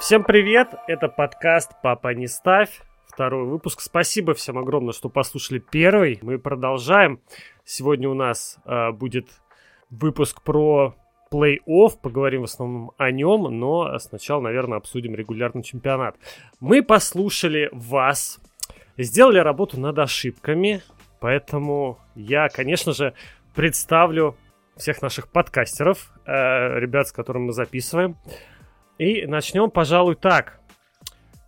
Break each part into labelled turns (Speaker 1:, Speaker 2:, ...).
Speaker 1: Всем привет, это подкаст «Папа не ставь», второй выпуск. Спасибо всем огромное, что послушали первый. Мы продолжаем. Сегодня у нас э, будет выпуск про плей-офф, поговорим в основном о нем, но сначала, наверное, обсудим регулярный чемпионат. Мы послушали вас, сделали работу над ошибками, поэтому я, конечно же, представлю всех наших подкастеров, э, ребят, с которыми мы записываем. И начнем, пожалуй, так.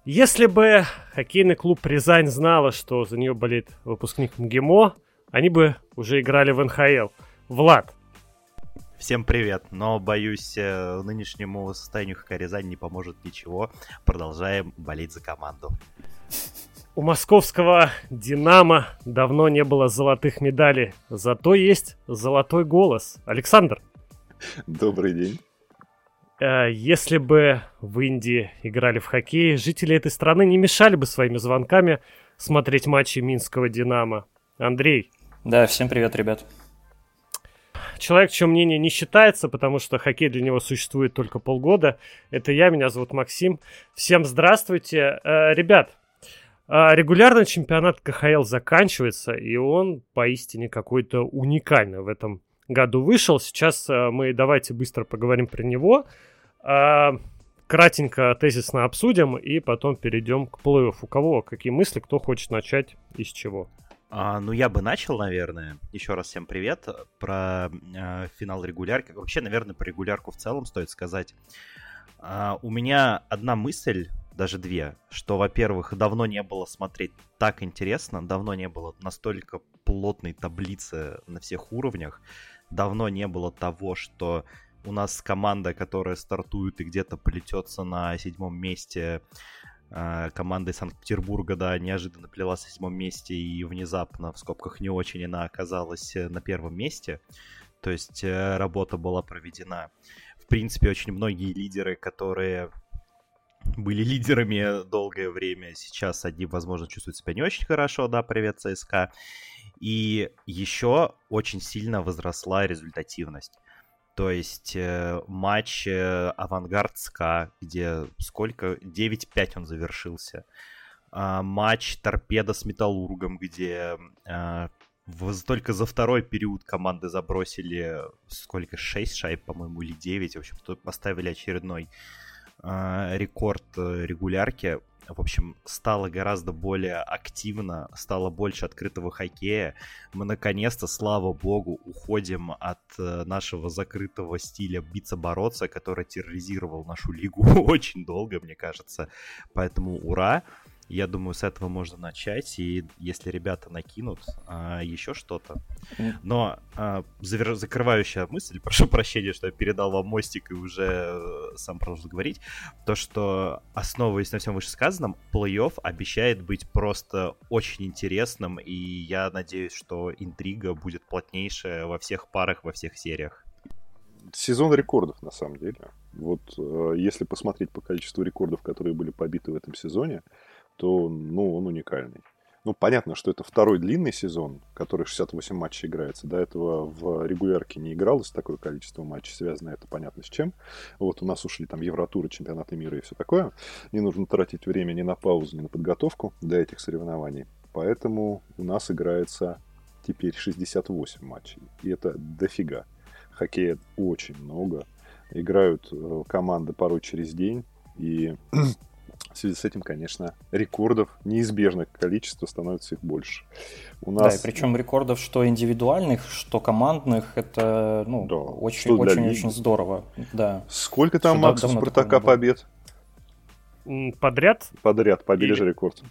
Speaker 1: Если бы хоккейный клуб Рязань знала, что за нее болеет выпускник МГИМО, они бы уже играли в НХЛ. Влад.
Speaker 2: Всем привет, но боюсь, э, нынешнему состоянию ХК Рязань не поможет ничего. Продолжаем болеть за команду.
Speaker 1: У московского «Динамо» давно не было золотых медалей, зато есть золотой голос. Александр.
Speaker 3: Добрый день.
Speaker 1: Э, если бы в Индии играли в хоккей, жители этой страны не мешали бы своими звонками смотреть матчи Минского «Динамо». Андрей.
Speaker 4: Да, всем привет, ребят.
Speaker 1: Человек, чье мнение не считается, потому что хоккей для него существует только полгода. Это я, меня зовут Максим. Всем здравствуйте. Э, ребят, э, регулярный чемпионат КХЛ заканчивается, и он поистине какой-то уникальный в этом году вышел. Сейчас э, мы давайте быстро поговорим про него. Э, кратенько, тезисно обсудим и потом перейдем к плей-офф. У кого какие мысли, кто хочет начать и с чего?
Speaker 2: А, ну, я бы начал, наверное. Еще раз всем привет. Про э, финал регулярки. Вообще, наверное, про регулярку в целом стоит сказать. А, у меня одна мысль, даже две, что, во-первых, давно не было смотреть так интересно, давно не было настолько плотной таблицы на всех уровнях давно не было того, что у нас команда, которая стартует и где-то плетется на седьмом месте, э, команда из Санкт-Петербурга, да, неожиданно плелась на седьмом месте и внезапно, в скобках не очень, она оказалась э, на первом месте. То есть э, работа была проведена. В принципе, очень многие лидеры, которые были лидерами долгое время, сейчас одни, возможно, чувствуют себя не очень хорошо, да, привет, ЦСКА. И еще очень сильно возросла результативность. То есть э, матч э, Авангард СКА, где сколько? 9-5 он завершился. Э, матч Торпеда с Металлургом, где э, в, только за второй период команды забросили сколько? 6 шайб, по-моему, или 9. В общем, поставили очередной э, рекорд э, регулярки в общем, стало гораздо более активно, стало больше открытого хоккея. Мы наконец-то, слава богу, уходим от э, нашего закрытого стиля биться-бороться, который терроризировал нашу лигу очень долго, мне кажется. Поэтому ура! Я думаю, с этого можно начать, и если ребята накинут а, еще что-то. Но а, завер... закрывающая мысль, прошу прощения, что я передал вам мостик и уже э, сам продолжил говорить, то, что, основываясь на всем вышесказанном, плей-офф обещает быть просто очень интересным, и я надеюсь, что интрига будет плотнейшая во всех парах, во всех сериях.
Speaker 3: Сезон рекордов, на самом деле. Вот э, если посмотреть по количеству рекордов, которые были побиты в этом сезоне, то, ну, он уникальный. Ну, понятно, что это второй длинный сезон, который 68 матчей играется. До этого в регулярке не игралось такое количество матчей, связано это понятно с чем. Вот у нас ушли там Евротуры, чемпионаты мира и все такое. Не нужно тратить время ни на паузу, ни на подготовку для этих соревнований. Поэтому у нас играется теперь 68 матчей. И это дофига. Хоккея очень много. Играют э, команды порой через день. И В связи с этим, конечно, рекордов неизбежное количество становится их больше.
Speaker 4: У нас... Да, и причем рекордов что индивидуальных, что командных, это ну, да, очень, очень, очень здорово. Да.
Speaker 3: Сколько там, Макс, у Спартака побед?
Speaker 1: Подряд?
Speaker 3: Подряд, побили же рекорд.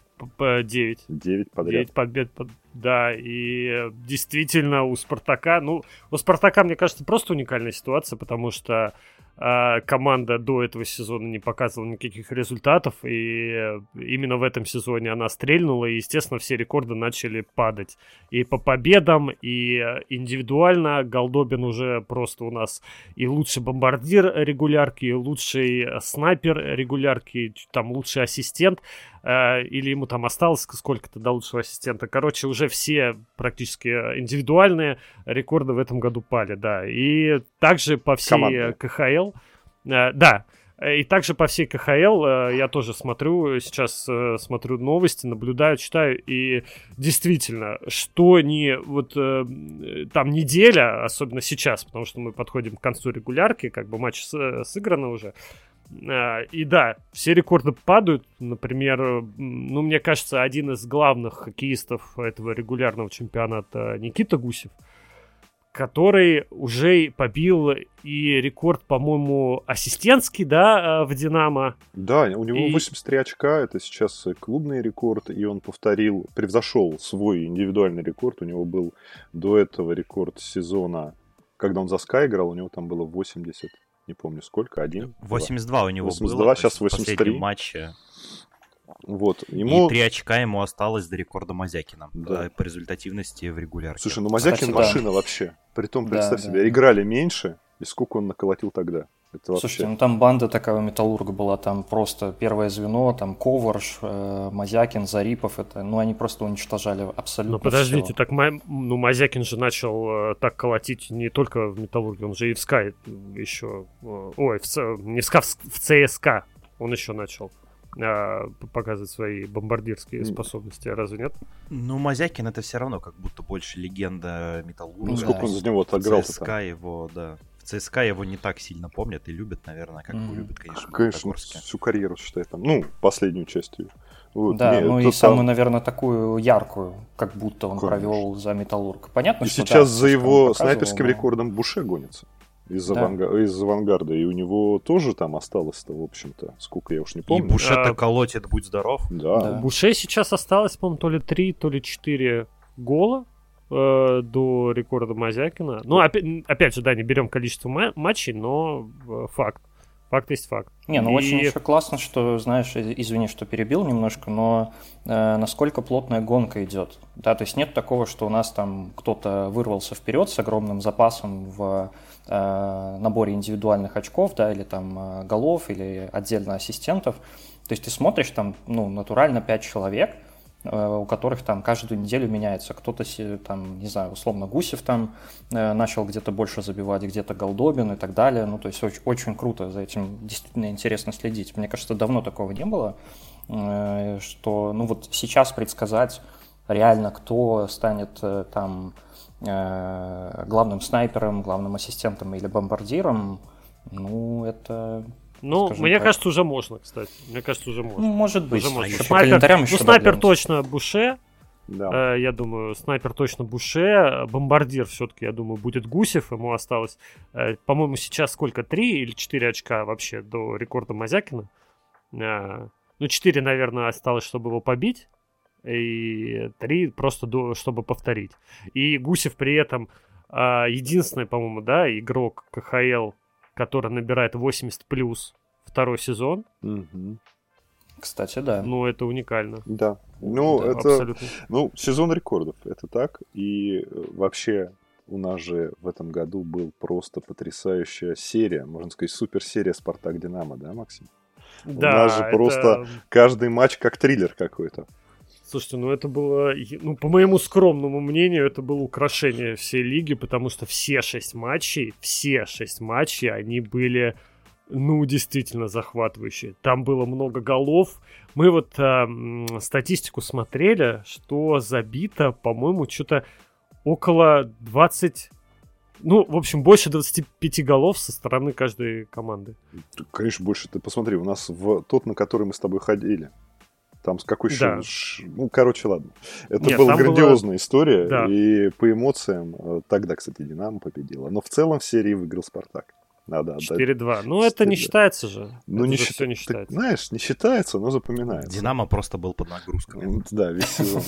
Speaker 1: Девять.
Speaker 3: Девять подряд. Девять
Speaker 1: побед, да, и действительно у Спартака, ну, у Спартака, мне кажется, просто уникальная ситуация, потому что команда до этого сезона не показывала никаких результатов, и именно в этом сезоне она стрельнула, и, естественно, все рекорды начали падать. И по победам, и индивидуально Голдобин уже просто у нас и лучший бомбардир регулярки, и лучший снайпер регулярки, там лучший ассистент. Э, или ему там осталось сколько-то до лучшего ассистента. Короче, уже все практически индивидуальные рекорды в этом году пали, да. И также по всей Команда. КХЛ, э, да, И также по всей КХЛ э, я тоже смотрю, сейчас э, смотрю новости, наблюдаю, читаю, и действительно, что не вот э, там неделя, особенно сейчас, потому что мы подходим к концу регулярки, как бы матч сыграно уже, и да, все рекорды падают. Например, ну, мне кажется, один из главных хоккеистов этого регулярного чемпионата Никита Гусев – который уже побил и рекорд, по-моему, ассистентский, да, э, в «Динамо».
Speaker 3: Да, у него и... 83 очка, это сейчас клубный рекорд, и он повторил, превзошел свой индивидуальный рекорд. У него был до этого рекорд сезона, когда он за Sky играл, у него там было 80, не помню сколько, один?
Speaker 2: 82 у него
Speaker 3: 82, было. сейчас 83. В
Speaker 2: матче.
Speaker 3: Вот, ему...
Speaker 2: И три очка ему осталось до рекорда Мазякина да. по результативности в регулярке.
Speaker 3: Слушай, ну Мазякин Кстати, машина да. вообще. Притом, представь да, себе, да. играли меньше, и сколько он наколотил тогда.
Speaker 4: Это вообще... Слушайте, ну там банда такая у Металлурга была, там просто первое звено, там Коварш, э, Мазякин, Зарипов, это, ну они просто уничтожали абсолютно
Speaker 1: Ну подождите, все. так ну Мазякин же начал э, так колотить не только в Металлурге, он же и в СКА еще, э, ой, в, не в СКА, в ЦСКА он еще начал а, показывать свои бомбардирские способности, разве нет?
Speaker 2: Ну, Мазякин это все равно как будто больше легенда Металлурга.
Speaker 3: Ну, сколько он за него отыграл
Speaker 2: ЦСКА там? его, да. В ЦСКА его не так сильно помнят и любят, наверное, как mm. его любят, конечно,
Speaker 3: Конечно, всю карьеру, считай, там. Ну, последнюю часть ее.
Speaker 4: Вот, да, нет, ну и там... самую, наверное, такую яркую, как будто он Конечно. провел за Металлург. Понятно,
Speaker 3: и
Speaker 4: что
Speaker 3: сейчас да, за его снайперским но... рекордом Буше гонится из, да. аванга... из авангарда, и у него тоже там осталось-то, в общем-то, сколько я уж не помню.
Speaker 2: И Буше-то а... колотит, будь здоров.
Speaker 3: Да. да.
Speaker 1: Буше сейчас осталось, по-моему, то ли 3, то ли 4 гола э, до рекорда Мазякина. Ну, опять, опять же, да, не берем количество матчей, но э, факт. Факт есть факт.
Speaker 4: Не, ну и... очень еще классно, что, знаешь, извини, что перебил немножко, но э, насколько плотная гонка идет. Да, то есть нет такого, что у нас там кто-то вырвался вперед с огромным запасом в наборе индивидуальных очков, да, или там э, голов, или отдельно ассистентов. То есть ты смотришь там, ну, натурально 5 человек, Э, у которых там каждую неделю меняется. Кто-то там, не знаю, условно Гусев там э, начал где-то больше забивать, где-то Голдобин и так далее. Ну, то есть очень, очень круто за этим действительно интересно следить. Мне кажется, давно такого не было, э, что, ну, вот сейчас предсказать реально, кто станет там главным снайпером, главным ассистентом или бомбардиром, ну, это
Speaker 1: ну, мне так. кажется, уже можно, кстати. Мне кажется, уже можно. Ну,
Speaker 4: может быть.
Speaker 1: Уже можно. Снайпер, ну, снайпер точно Буше. Да. Э, я думаю, снайпер точно Буше. Бомбардир все-таки, я думаю, будет Гусев. Ему осталось, э, по-моему, сейчас сколько? Три или четыре очка вообще до рекорда Мазякина. Э, ну, четыре, наверное, осталось, чтобы его побить. И три просто, до, чтобы повторить. И Гусев при этом э, единственный, по-моему, да, игрок КХЛ который набирает 80 плюс второй сезон.
Speaker 3: Угу.
Speaker 4: Кстати, да.
Speaker 1: Ну, это уникально.
Speaker 3: Да. Ну, да, это... Абсолютно. Ну, сезон рекордов, это так. И э, вообще у нас же в этом году был просто потрясающая серия, можно сказать, суперсерия «Спартак-Динамо», да, Максим? Да, У нас же это... просто каждый матч как триллер какой-то.
Speaker 1: Слушайте, ну это было, ну по моему скромному мнению, это было украшение всей лиги, потому что все шесть матчей, все шесть матчей, они были, ну действительно захватывающие. Там было много голов. Мы вот э, статистику смотрели, что забито, по-моему, что-то около 20 ну, в общем, больше 25 голов со стороны каждой команды.
Speaker 3: Конечно, больше. Ты посмотри, у нас в тот, на который мы с тобой ходили, там с какой да. ш... Ну, короче, ладно. Это Нет, была грандиозная была... история. Да. И по эмоциям... Э, тогда, кстати, Динамо победила. Но в целом в серии выиграл Спартак. Надо
Speaker 1: отдать. 4-2. Ну, это не считается же.
Speaker 3: Ну,
Speaker 1: это
Speaker 3: не, счит... не считается. Ты, знаешь, не считается, но запоминается.
Speaker 2: Динамо просто был под нагрузкой.
Speaker 3: Да, весь сезон.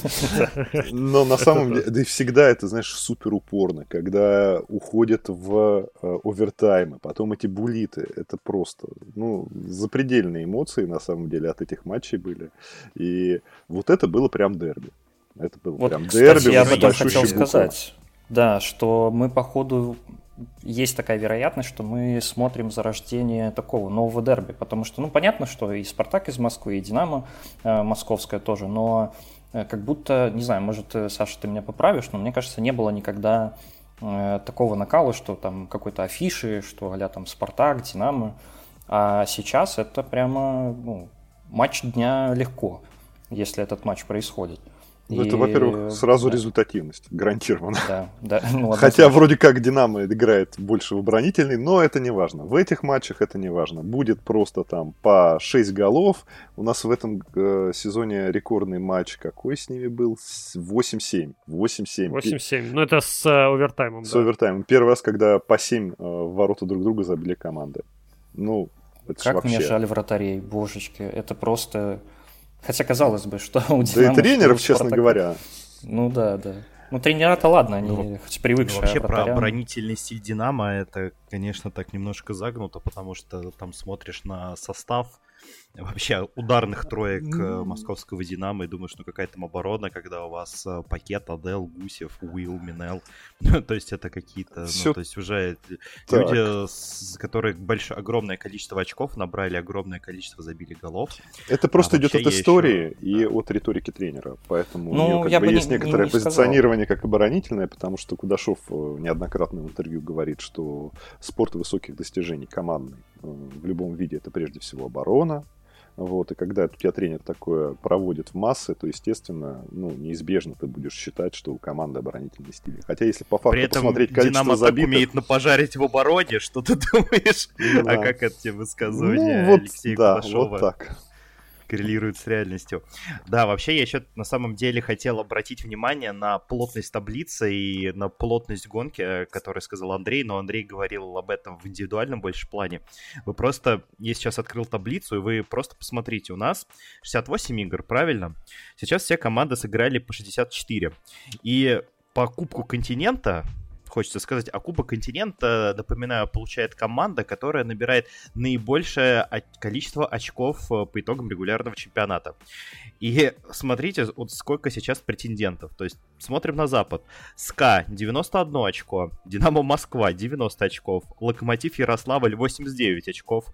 Speaker 3: Но на самом деле, да и всегда это, знаешь, супер упорно, когда уходят в э, овертаймы, потом эти булиты, это просто, ну, запредельные эмоции, на самом деле, от этих матчей были. И вот это было прям дерби. Это было вот, прям кстати, дерби.
Speaker 4: я об этом хотел сказать. Да, что мы, походу, есть такая вероятность, что мы смотрим зарождение такого нового дерби, потому что, ну, понятно, что и Спартак из Москвы, и Динамо э, московская тоже, но э, как будто, не знаю, может, э, Саша, ты меня поправишь, но мне кажется, не было никогда э, такого накала, что там какой-то афиши, что а там Спартак, Динамо, А сейчас это прямо ну, матч дня легко, если этот матч происходит.
Speaker 3: Ну, это, во-первых, сразу да. результативность, гарантированно.
Speaker 4: Да, да. Ну,
Speaker 3: Хотя вроде как Динамо играет больше в оборонительный, но это не важно. В этих матчах это не важно. Будет просто там по 6 голов. У нас в этом э, сезоне рекордный матч какой с ними был? 8-7. 8-7.
Speaker 1: 8-7. Ну, это с э, овертаймом.
Speaker 3: С да. овертаймом. Первый раз, когда по 7 э, в ворота друг друга забили команды. Ну,
Speaker 4: это Как вообще... мне жаль вратарей, божечки. Это просто Хотя казалось бы, что у
Speaker 3: Динамо... Да и тренеров, честно говоря.
Speaker 4: Ну да, да. Ну, тренера-то ладно, они ну, хоть привыкшие.
Speaker 2: Ну, вообще про оборонительный стиль Динамо это, конечно, так немножко загнуто, потому что там смотришь на состав, вообще ударных троек mm московского Динамо и думаешь, ну какая там оборона, когда у вас э, пакет, Адел, Гусев, Уилл, Минел. то есть это какие-то, Все... ну, то есть уже так. люди, с, которые большое, огромное количество очков набрали, огромное количество забили голов.
Speaker 3: Это просто а идет от истории еще... и от риторики тренера, поэтому ну, у нее как бы есть не, некоторое не, не позиционирование сказал. как оборонительное, потому что Кудашов э, неоднократно в интервью говорит, что спорт высоких достижений командный в любом виде это прежде всего оборона, вот, и когда у тебя тренер такое проводит в массы, то, естественно, ну, неизбежно ты будешь считать, что у команды оборонительный стиль. Хотя, если по факту
Speaker 2: При этом
Speaker 3: посмотреть количество
Speaker 2: Динамо
Speaker 3: забитых...
Speaker 2: умеет напожарить в обороне, что ты думаешь? Да. А как это тебе высказывание
Speaker 3: ну, вот,
Speaker 2: Алексея
Speaker 3: да,
Speaker 2: Кулашова?
Speaker 3: вот так
Speaker 2: коррелирует с реальностью. Да, вообще я еще на самом деле хотел обратить внимание на плотность таблицы и на плотность гонки, э, которую сказал Андрей, но Андрей говорил об этом в индивидуальном больше плане. Вы просто, я сейчас открыл таблицу, и вы просто посмотрите, у нас 68 игр, правильно? Сейчас все команды сыграли по 64. И по Кубку Континента хочется сказать, а Кубок Континента, напоминаю, получает команда, которая набирает наибольшее количество очков э, по итогам регулярного чемпионата. И смотрите, вот сколько сейчас претендентов. То есть смотрим на Запад. СКА 91 очко, Динамо Москва 90 очков, Локомотив Ярославль 89 очков.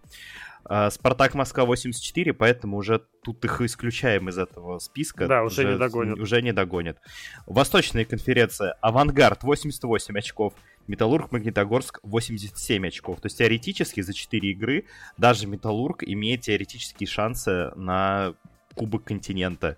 Speaker 2: А, Спартак Москва 84, поэтому уже тут их исключаем из этого списка.
Speaker 1: Да, уже, уже не догонят.
Speaker 2: Уже не догонят. Восточная конференция. Авангард 88 очков. Металлург Магнитогорск 87 очков. То есть теоретически за 4 игры даже Металлург имеет теоретические шансы на Кубок континента.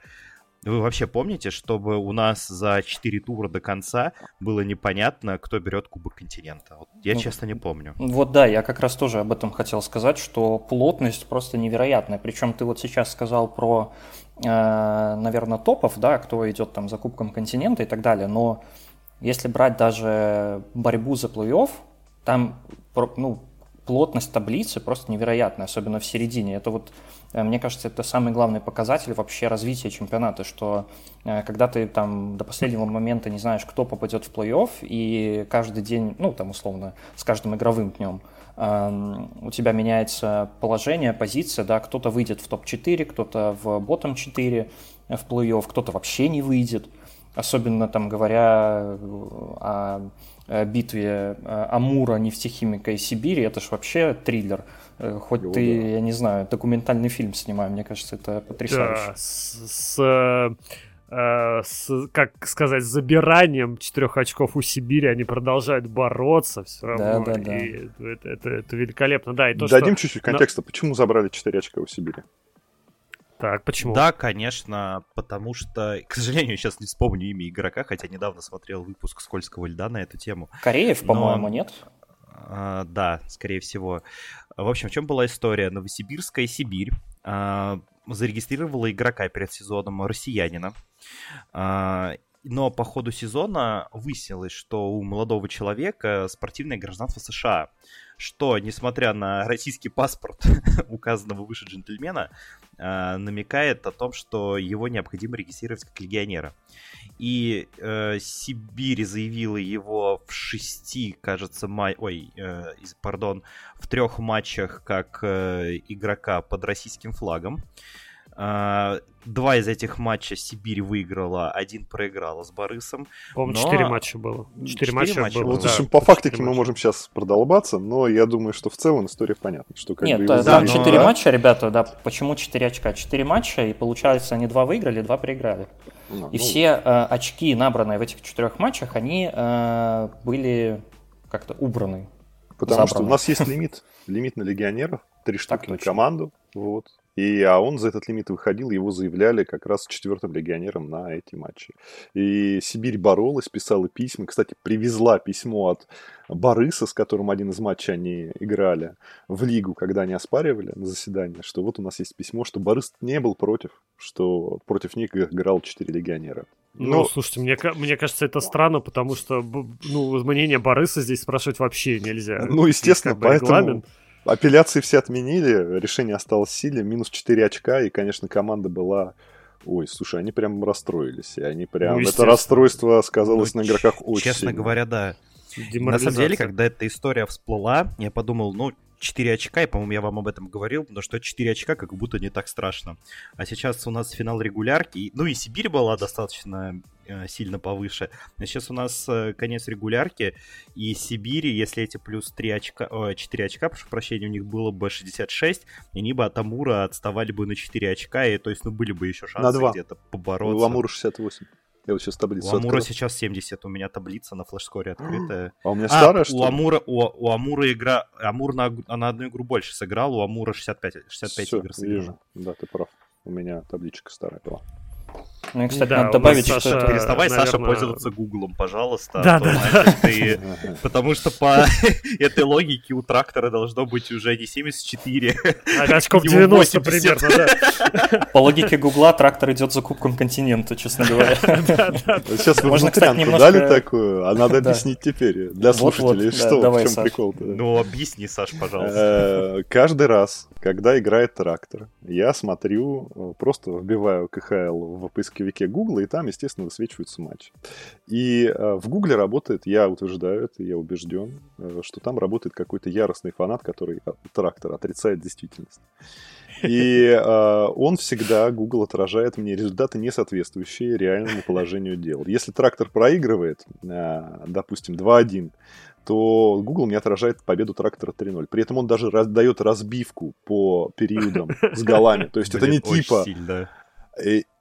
Speaker 2: Вы вообще помните, чтобы у нас за 4 тура до конца было непонятно, кто берет Кубок континента? Вот я, ну, честно, не помню.
Speaker 4: Вот да, я как раз тоже об этом хотел сказать, что плотность просто невероятная. Причем ты вот сейчас сказал про, э, наверное, топов, да, кто идет там за Кубком континента и так далее, но если брать даже борьбу за плей-офф, там ну, плотность таблицы просто невероятная, особенно в середине. Это вот Э, мне кажется, это самый главный показатель вообще развития чемпионата, что э, когда ты там до последнего момента не знаешь, кто попадет в плей-офф, и каждый день, ну там условно, с каждым игровым днем эм, у тебя меняется положение, позиция, да, кто-то выйдет в топ-4, кто-то в ботом 4 в плей-офф, кто-то вообще не выйдет. Особенно там говоря о битве Амура, нефтехимика и Сибири, это же вообще триллер. Э, хоть ты, да. я не знаю, документальный фильм снимай, мне кажется, это потрясающе.
Speaker 1: Да, с, с, э, с как сказать, забиранием четырех очков у Сибири они продолжают бороться все равно. Да, да, да. И это, это, это великолепно, да. И то,
Speaker 3: Дадим что... чуть-чуть контекста, Но... почему забрали четыре очка у Сибири?
Speaker 1: Так, почему?
Speaker 2: Да, конечно, потому что, к сожалению, сейчас не вспомню имя игрока, хотя недавно смотрел выпуск «Скользкого льда» на эту тему.
Speaker 4: Кореев, Но... по-моему, нет?
Speaker 2: А, да, скорее всего. В общем, в чем была история? Новосибирская Сибирь а, зарегистрировала игрока перед сезоном россиянина. А, но по ходу сезона выяснилось, что у молодого человека спортивное гражданство США, что, несмотря на российский паспорт указанного выше джентльмена, э, намекает о том, что его необходимо регистрировать как легионера. И э, Сибирь заявила его в шести, кажется, май... Ой, э, пардон, в трех матчах как э, игрока под российским флагом. Два из этих матча Сибирь выиграла, один проиграла с Борисом.
Speaker 1: По-моему, четыре но... матча было. Четыре матча, матча было.
Speaker 3: Вот, да, по фактике мы можем сейчас продолбаться, но я думаю, что в целом история понятна. Что как
Speaker 4: Нет,
Speaker 3: бы
Speaker 4: да, там четыре но... матча, ребята, да, почему четыре очка? Четыре матча, и получается, они два выиграли, два проиграли. Ну, и ну... все э, очки, набранные в этих четырех матчах, они э, были как-то убраны
Speaker 3: Потому что у нас есть лимит, лимит на легионеров, три штуки на команду, вот. И, а он за этот лимит выходил, его заявляли как раз четвертым легионером на эти матчи. И Сибирь боролась, писала письма. Кстати, привезла письмо от Барыса, с которым один из матчей они играли в лигу, когда они оспаривали на заседании, что вот у нас есть письмо, что Барыс не был против, что против них играл четыре легионера.
Speaker 1: Ну, Но... слушайте, мне, мне кажется, это странно, потому что ну, мнение Барыса здесь спрашивать вообще нельзя.
Speaker 3: Ну, естественно, как бы поэтому... Регламент. Апелляции все отменили, решение осталось в силе, минус 4 очка, и, конечно, команда была... Ой, слушай, они прям расстроились, и они прям... Ну, это расстройство сказалось ну, на игроках очень
Speaker 2: Честно
Speaker 3: сильно.
Speaker 2: говоря, да. На самом деле, когда эта история всплыла, я подумал, ну, 4 очка, и, по-моему, я вам об этом говорил, потому что 4 очка как будто не так страшно. А сейчас у нас финал регулярки, ну и Сибирь была достаточно э, сильно повыше. А сейчас у нас э, конец регулярки, и Сибири, если эти плюс 3 очка, э, 4 очка, прошу прощения, у них было бы 66, и они бы от Амура отставали бы на 4 очка, и то есть, ну, были бы еще шансы где-то побороться.
Speaker 3: У Амура 68. Я вот сейчас таблицу
Speaker 2: У Амура открыл. сейчас 70, у меня таблица на флешскоре открытая.
Speaker 3: А у меня а, старая, что
Speaker 2: у Амура, у, у Амура игра... Амур на, на одну игру больше сыграл, у Амура 65, 65 Все, игр сыграл. Вижу.
Speaker 3: Да, ты прав. У меня табличка старая была.
Speaker 4: Ну и, кстати, да, надо добавить,
Speaker 2: Саша, что... Переставай, наверное... Саша, пользоваться Гуглом, пожалуйста. Да, да, да. Ты... Потому что по этой логике у трактора должно быть уже не 74,
Speaker 1: а очков 90 примерно,
Speaker 4: да. По логике Гугла трактор идет за кубком континента, честно говоря.
Speaker 3: Сейчас вы Можно, кстати, немножко... дали такую, а надо объяснить теперь для слушателей, что, в чем прикол-то.
Speaker 2: Ну, объясни, Саш, пожалуйста.
Speaker 3: Э, каждый раз, когда играет трактор, я смотрю, э, просто вбиваю КХЛ в поисковик поисковике Google, и там, естественно, высвечиваются матчи. И э, в Google работает, я утверждаю это, я убежден, э, что там работает какой-то яростный фанат, который трактор отрицает действительность. И э, он всегда, Google отражает мне результаты, не соответствующие реальному положению дел. Если трактор проигрывает, э, допустим, 2-1, то Google мне отражает победу трактора 3-0. При этом он даже раз, дает разбивку по периодам с голами. То есть это не типа...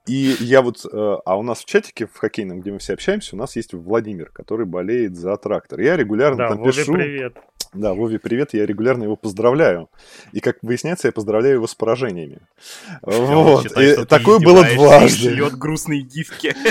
Speaker 3: И я вот, э, а у нас в чатике в хоккейном, где мы все общаемся, у нас есть Владимир, который болеет за трактор. Я регулярно да, там Вове пишу.
Speaker 1: привет.
Speaker 3: Да, Вове привет, я регулярно его поздравляю. И, как выясняется, я поздравляю его с поражениями. Вот. Считаю, и такое было дважды.
Speaker 2: Шлет грустные гифки.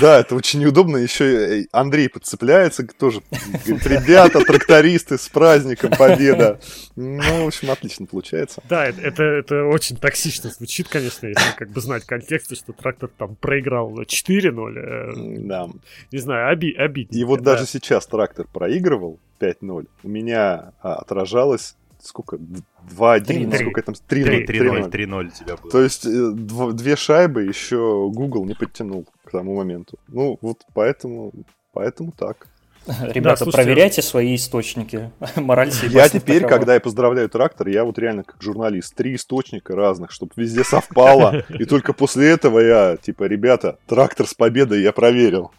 Speaker 3: Да, это очень неудобно. Еще Андрей подцепляется тоже. Говорит, ребята, трактористы, с праздником, победа. Ну, в общем, отлично получается.
Speaker 1: Да, это, это очень токсично звучит, конечно, если как бы знать контекст, что трактор там проиграл 4-0. Э,
Speaker 3: да.
Speaker 1: Не знаю, оби обидно.
Speaker 3: И вот даже сейчас трактор проигрывал, 5-0, у меня а, отражалось сколько? 2-1, сколько там? 3-0. 3-0
Speaker 2: 3-0 тебя было.
Speaker 3: То есть э, дв- две шайбы еще Google не подтянул к тому моменту. Ну, вот поэтому, поэтому так.
Speaker 4: Ребята, да, проверяйте свои источники. Мораль
Speaker 3: Я теперь, такова. когда я поздравляю трактор, я вот реально как журналист, три источника разных, чтобы везде совпало. И только после этого я, типа, ребята, трактор с победой я проверил.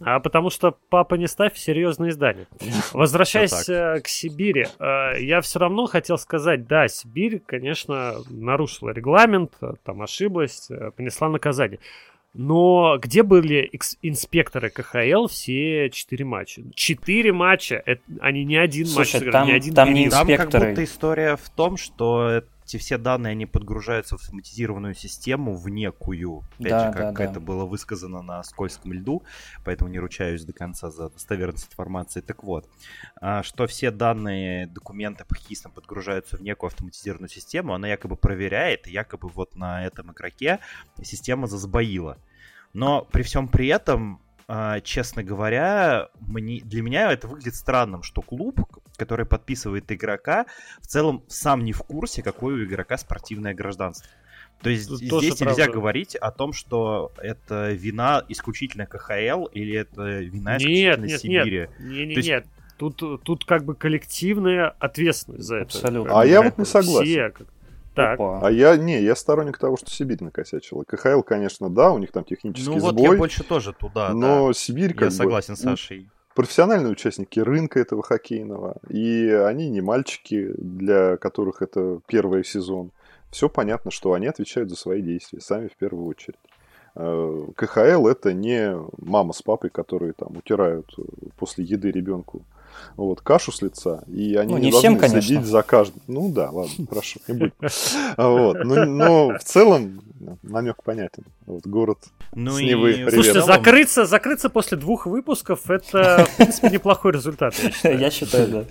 Speaker 1: А потому что папа не ставь серьезное издание. Возвращаясь э, к Сибири, э, я все равно хотел сказать, да, Сибирь, конечно, нарушила регламент, э, там ошиблась, понесла наказание. Но где были инспекторы КХЛ все четыре матча? Четыре матча, это, они не один Слушай, матч сыграли,
Speaker 4: там,
Speaker 1: не один
Speaker 4: там не инспекторы.
Speaker 2: Там как будто история в том, что эти все данные, они подгружаются в автоматизированную систему в некую. Опять да, же, как да, это да. было высказано на скользком льду, поэтому не ручаюсь до конца за достоверность информации. Так вот, а, что все данные, документы по хистам подгружаются в некую автоматизированную систему, она якобы проверяет, и якобы вот на этом игроке система засбоила. Но при всем при этом честно говоря, мне, для меня это выглядит странным, что клуб, который подписывает игрока, в целом сам не в курсе, какое у игрока спортивное гражданство. То есть Тут здесь нельзя правда. говорить о том, что это вина исключительно КХЛ или это вина исключительно нет, нет, Сибири.
Speaker 1: Нет, нет, нет, есть... нет. Тут, тут как бы коллективная ответственность за это.
Speaker 3: Абсолютно. А я вот не согласен. Все, как...
Speaker 1: Так.
Speaker 3: А я, не, я сторонник того, что Сибирь накосячила. КХЛ, конечно, да, у них там технический ну,
Speaker 2: вот
Speaker 3: сбой.
Speaker 2: я больше тоже туда,
Speaker 3: Но
Speaker 2: да.
Speaker 3: Сибирь как
Speaker 2: Я
Speaker 3: бы,
Speaker 2: согласен с Сашей.
Speaker 3: Профессиональные участники рынка этого хоккейного. И они не мальчики, для которых это первый сезон. Все понятно, что они отвечают за свои действия, сами в первую очередь. Э, КХЛ это не мама с папой, которые там утирают после еды ребенку вот, кашу с лица, и они
Speaker 4: ну,
Speaker 3: не,
Speaker 4: не
Speaker 3: должны
Speaker 4: всем, конечно.
Speaker 3: следить за каждым. Ну да, ладно, хорошо, не будет. Вот. Но, но в целом намек понятен. Вот, город
Speaker 2: Ну
Speaker 3: с
Speaker 2: и
Speaker 3: Невы,
Speaker 2: в
Speaker 3: привет.
Speaker 1: Слушайте, закрыться, закрыться после двух выпусков это, в принципе, неплохой результат. я считаю.
Speaker 4: Я считаю, да.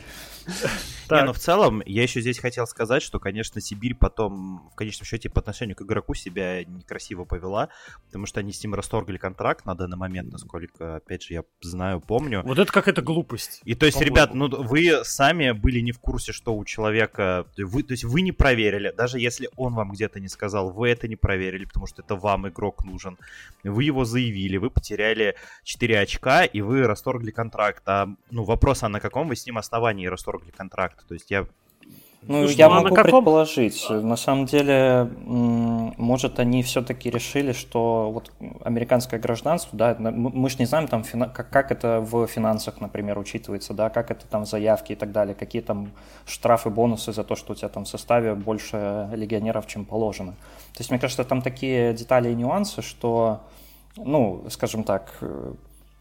Speaker 1: Так.
Speaker 2: Не, ну в целом, я еще здесь хотел сказать, что, конечно, Сибирь потом, в конечном счете, по отношению к игроку себя некрасиво повела, потому что они с ним расторгли контракт на данный момент, насколько, опять же, я знаю, помню.
Speaker 1: Вот это какая-то глупость.
Speaker 2: И то есть, ребят, ну вы сами были не в курсе, что у человека, вы, то есть вы не проверили, даже если он вам где-то не сказал, вы это не проверили, потому что это вам игрок нужен. Вы его заявили, вы потеряли 4 очка и вы расторгли контракт. А ну вопрос, а на каком вы с ним основании расторгли контракт? То есть я
Speaker 4: Ну,
Speaker 1: Слушай,
Speaker 4: я
Speaker 1: ну а на
Speaker 4: могу
Speaker 1: каком-
Speaker 4: предположить. На самом деле, может, они все-таки решили, что вот американское гражданство, да, мы мы ж не знаем там, как, как это в финансах, например, учитывается, да, как это там в заявке и так далее, какие там штрафы, бонусы за то, что у тебя там в составе больше легионеров, чем положено. То есть, мне кажется, там такие детали и нюансы, что, ну, скажем так,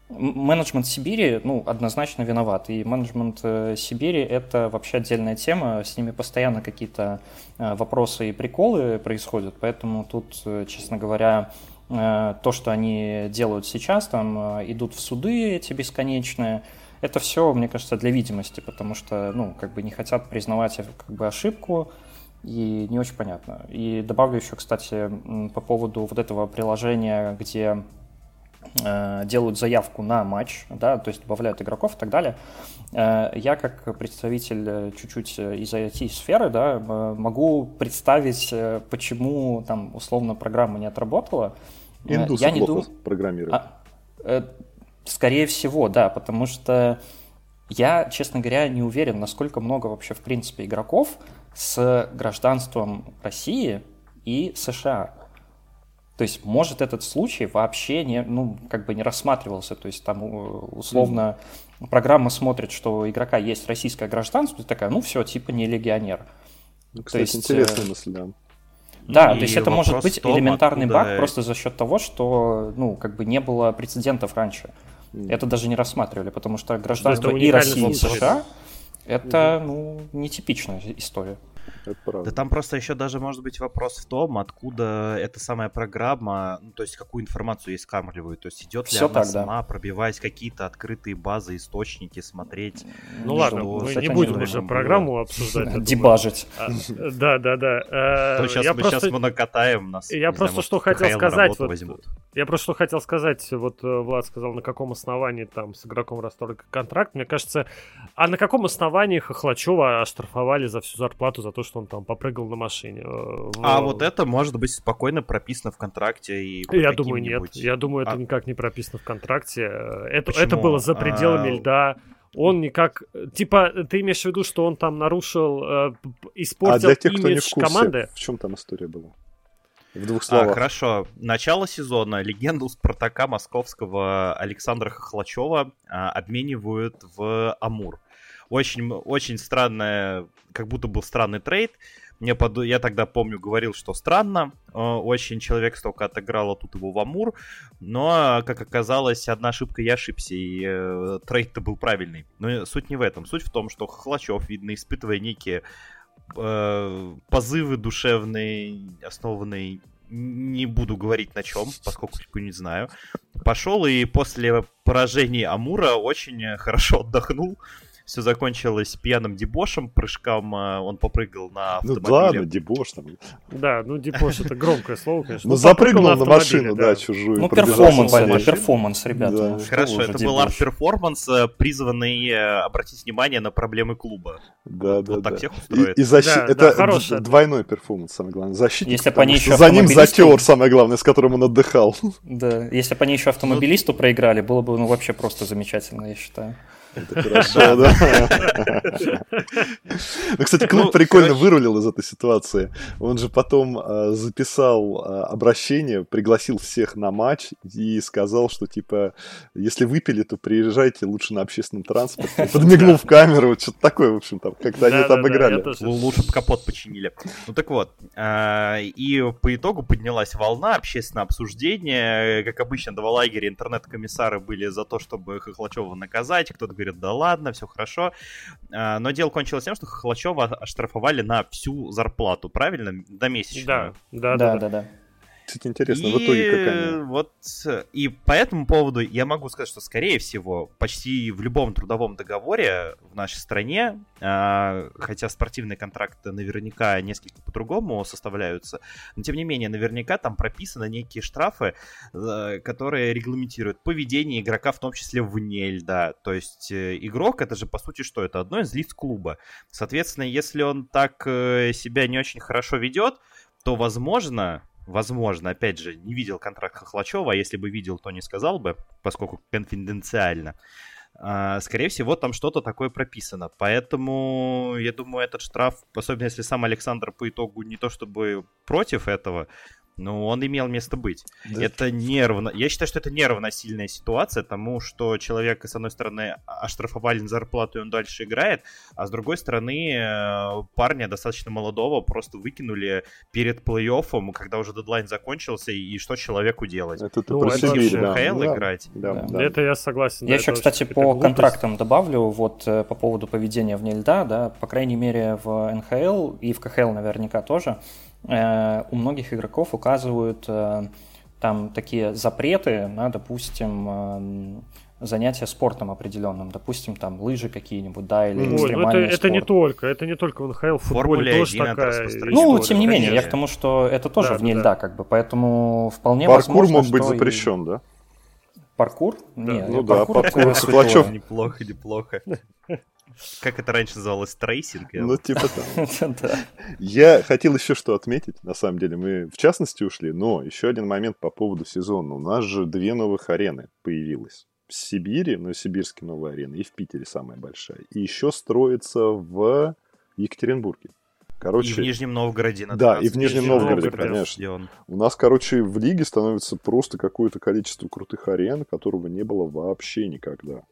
Speaker 4: Менеджмент Сибири, ну, однозначно виноват. И менеджмент э, Сибири – это вообще отдельная тема. С ними постоянно какие-то э, вопросы и приколы происходят. Поэтому тут, э, честно говоря, то, что они делают сейчас, там идут в суды эти бесконечные, это все, мне кажется, для видимости, потому что, ну, как бы не хотят признавать как бы ошибку, и не очень понятно. И добавлю еще, кстати, по поводу вот этого приложения, где делают заявку на матч, да, то есть добавляют игроков и так далее. Э, Я как представитель э, чуть-чуть э, из IT-сферы, да, могу представить, э, почему там условно программа не отработала. Э,
Speaker 3: Индусы
Speaker 4: Я не
Speaker 3: плохо
Speaker 4: дум-
Speaker 3: программируют.
Speaker 4: а, э, Скорее всего, да, потому что я, честно говоря, не уверен, насколько много вообще, в принципе, игроков с гражданством России и США. То есть, может, этот случай вообще не, ну, как бы не рассматривался. То есть, там, условно, программа смотрит, что у игрока есть российское гражданство, и такая, ну, все, типа не легионер.
Speaker 3: Ну, Кстати,
Speaker 4: есть,
Speaker 3: интересная
Speaker 4: э,
Speaker 3: мысль, да.
Speaker 4: Да,
Speaker 2: И
Speaker 4: то есть это может быть
Speaker 2: том,
Speaker 4: элементарный
Speaker 2: откуда-
Speaker 4: баг просто за счет того, что, ну, как бы не было прецедентов раньше. Это даже не рассматривали, потому что гражданство и России, и. США это, ну, нетипичная история.
Speaker 3: Это правда.
Speaker 2: Да там просто еще даже может быть вопрос в том, откуда эта самая программа, ну, то есть какую информацию ей скармливают. То есть идет ли
Speaker 4: Всё
Speaker 2: она
Speaker 4: так, да.
Speaker 2: сама, пробиваясь какие-то открытые базы, источники, смотреть.
Speaker 1: Ну
Speaker 4: Что,
Speaker 1: ладно, мы не будем уже
Speaker 2: было?
Speaker 1: программу обсуждать. я думаю.
Speaker 4: Дебажить.
Speaker 1: А, Да, да, да. Э,
Speaker 2: То сейчас,
Speaker 1: Я
Speaker 2: мы, сейчас
Speaker 1: просто
Speaker 2: мы накатаем нас.
Speaker 1: я просто что хотел сказать. Я просто что хотел сказать, вот э, Влад сказал, на каком основании там с игроком расторг контракт. Мне кажется, а на каком основании Хохлачева оштрафовали за всю зарплату за то, что он там попрыгал на машине? э, в-
Speaker 2: А вот это может быть спокойно прописано в контракте и
Speaker 1: Я думаю, нет. Я думаю, это
Speaker 2: А-
Speaker 1: никак не прописано в контракте. Это,
Speaker 2: Почему?
Speaker 1: это было за пределами
Speaker 2: А-
Speaker 1: льда. Он никак... Типа, ты имеешь в виду, что он там нарушил, э, п-
Speaker 3: А
Speaker 1: испортил
Speaker 3: для тех, кто не
Speaker 1: имидж
Speaker 3: в курсе,
Speaker 1: команды?
Speaker 3: в чем там история была? В двух
Speaker 2: А,
Speaker 3: словах.
Speaker 2: хорошо. Начало сезона легенду Спартака московского Александра Хохлачева а, обменивают в Амур. Очень, очень странная, как будто был странный трейд. Мне поду- Я тогда помню, говорил, что странно. э, Очень человек столько отыграл, а тут его в Амур. Но, как оказалось, одна ошибка я ошибся, и э, трейд-то был правильный. Но суть не в этом. Суть в том, что Хохлачев, видно, испытывая некие э, позывы душевные, основанные не буду говорить на чем, поскольку не знаю. Пошел и после поражения Амура очень э, хорошо отдохнул. Все закончилось пьяным дебошем, прыжком э, он попрыгал на
Speaker 3: Ну
Speaker 2: автомобиле.
Speaker 3: ладно, дебош там.
Speaker 1: Да, ну дебош это громкое слово, конечно.
Speaker 3: Ну
Speaker 1: попрыгал
Speaker 3: запрыгнул на машину, да, чужую.
Speaker 4: Ну,
Speaker 3: пробежался
Speaker 4: перформанс,
Speaker 3: по
Speaker 4: перформанс, ребята.
Speaker 3: Да.
Speaker 4: ну
Speaker 2: Хорошо, это был
Speaker 4: дебош.
Speaker 2: арт-перформанс, э, призванный э, обратить внимание на проблемы клуба.
Speaker 3: Да, да,
Speaker 2: вот так
Speaker 3: да.
Speaker 2: всех
Speaker 3: И,
Speaker 2: устроит.
Speaker 3: и
Speaker 1: Да,
Speaker 3: это
Speaker 1: да, хороший
Speaker 3: д- двойной перформанс, самое главное. Защитник,
Speaker 4: Если они
Speaker 3: что
Speaker 4: еще
Speaker 3: за ним затер, самое главное, с которым он отдыхал.
Speaker 4: Да, если бы они еще автомобилисту проиграли, было бы ну вообще просто замечательно, я считаю.
Speaker 3: Это хорошо, да. Ну, кстати, клуб
Speaker 2: Ну,
Speaker 3: прикольно вырулил из этой ситуации. Он же потом э, записал э, обращение, пригласил всех на матч и сказал, что, типа, если выпили, то приезжайте лучше на общественном транспорте. Подмигнул в камеру, что-то такое, в общем, там, как-то они это обыграли.
Speaker 1: тоже-
Speaker 2: Л- Лучше бы капот починили. Ну так вот, а, и по итогу поднялась волна, общественное обсуждение. Как обычно, два лагеря интернет-комиссары были за то, чтобы Хохлачева наказать. Кто-то говорит, говорят, да ладно, все хорошо. А, но дело кончилось тем, что Хохлачева оштрафовали на всю зарплату, правильно? До месячную.
Speaker 1: Да, да, да. да, да.
Speaker 3: Кстати, интересно, и в итоге как они?
Speaker 2: Вот, и по этому поводу я могу сказать, что, скорее всего, почти в любом трудовом договоре в нашей стране, э, хотя спортивные контракты наверняка несколько по-другому составляются, но, тем не менее, наверняка там прописаны некие штрафы, э, которые регламентируют поведение игрока, в том числе вне льда. То есть э, игрок, это же, по сути, что? Это одно из лиц клуба. Соответственно, если он так э, себя не очень хорошо ведет, то, возможно, возможно, опять же, не видел контракт Хохлачева, а если бы видел, то не сказал бы, поскольку конфиденциально. А, скорее всего, там что-то такое прописано. Поэтому, я думаю, этот штраф, особенно если сам Александр по итогу не то чтобы против этого, ну, он имел место быть. Да. Это нервно. Я считаю, что это неравносильная ситуация, тому, что человека, с одной стороны, оштрафовали на зарплату, и он дальше играет, а с другой стороны, э, парня достаточно молодого просто выкинули перед плей-оффом, когда уже дедлайн закончился, и что человеку делать?
Speaker 3: Это ты ну, про это Сибирь,
Speaker 2: да. ХЛ да. играть?
Speaker 1: Да, да. да. Это я согласен.
Speaker 4: Я еще, кстати, по контрактам добавлю, вот э, по поводу поведения вне льда, да, по крайней мере, в НХЛ и в КХЛ наверняка тоже, у многих игроков указывают э, там такие запреты на, допустим, э, занятия спортом определенным, допустим, там лыжи какие-нибудь, да, или Ой, экстремальный
Speaker 1: ну это, это не только, это не только в НХЛ, в футболе тоже такая
Speaker 4: Ну, тем не менее, я к тому, что это тоже да, вне да, льда, как бы, поэтому вполне
Speaker 3: Паркур
Speaker 4: возможно,
Speaker 3: мог быть запрещен, и... да?
Speaker 4: Паркур?
Speaker 3: Да. Нет, ну паркур, да, паркур Светлачев.
Speaker 2: Неплохо, неплохо. Как это раньше называлось, трейсинг?
Speaker 3: Ну, типа там. Я хотел еще что отметить, на самом деле. Мы в частности ушли, но еще один момент по поводу сезона. У нас же две новых арены появилось. В Сибири, Новосибирске новая арена, и в Питере самая большая. И еще строится в Екатеринбурге.
Speaker 2: Короче, и в Нижнем Новгороде.
Speaker 3: Да, и в Нижнем Новгороде, конечно. У нас, короче, в лиге становится просто какое-то количество крутых арен, которого не было вообще никогда.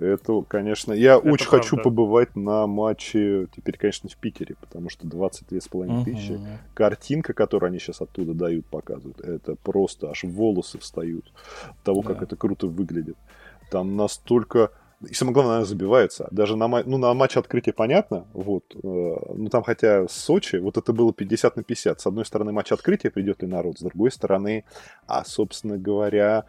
Speaker 3: Это, конечно, я это очень правда. хочу побывать на матче, теперь, конечно, в Питере, потому что 22,5 угу. тысячи. Картинка, которую они сейчас оттуда дают, показывают, это просто аж волосы встают от того, да. как это круто выглядит. Там настолько... И самое главное, она забивается. Даже на, ну, на матче открытия понятно, вот. Э, ну, там хотя Сочи, вот это было 50 на 50. С одной стороны, матч открытия придет ли народ, с другой стороны, а, собственно говоря,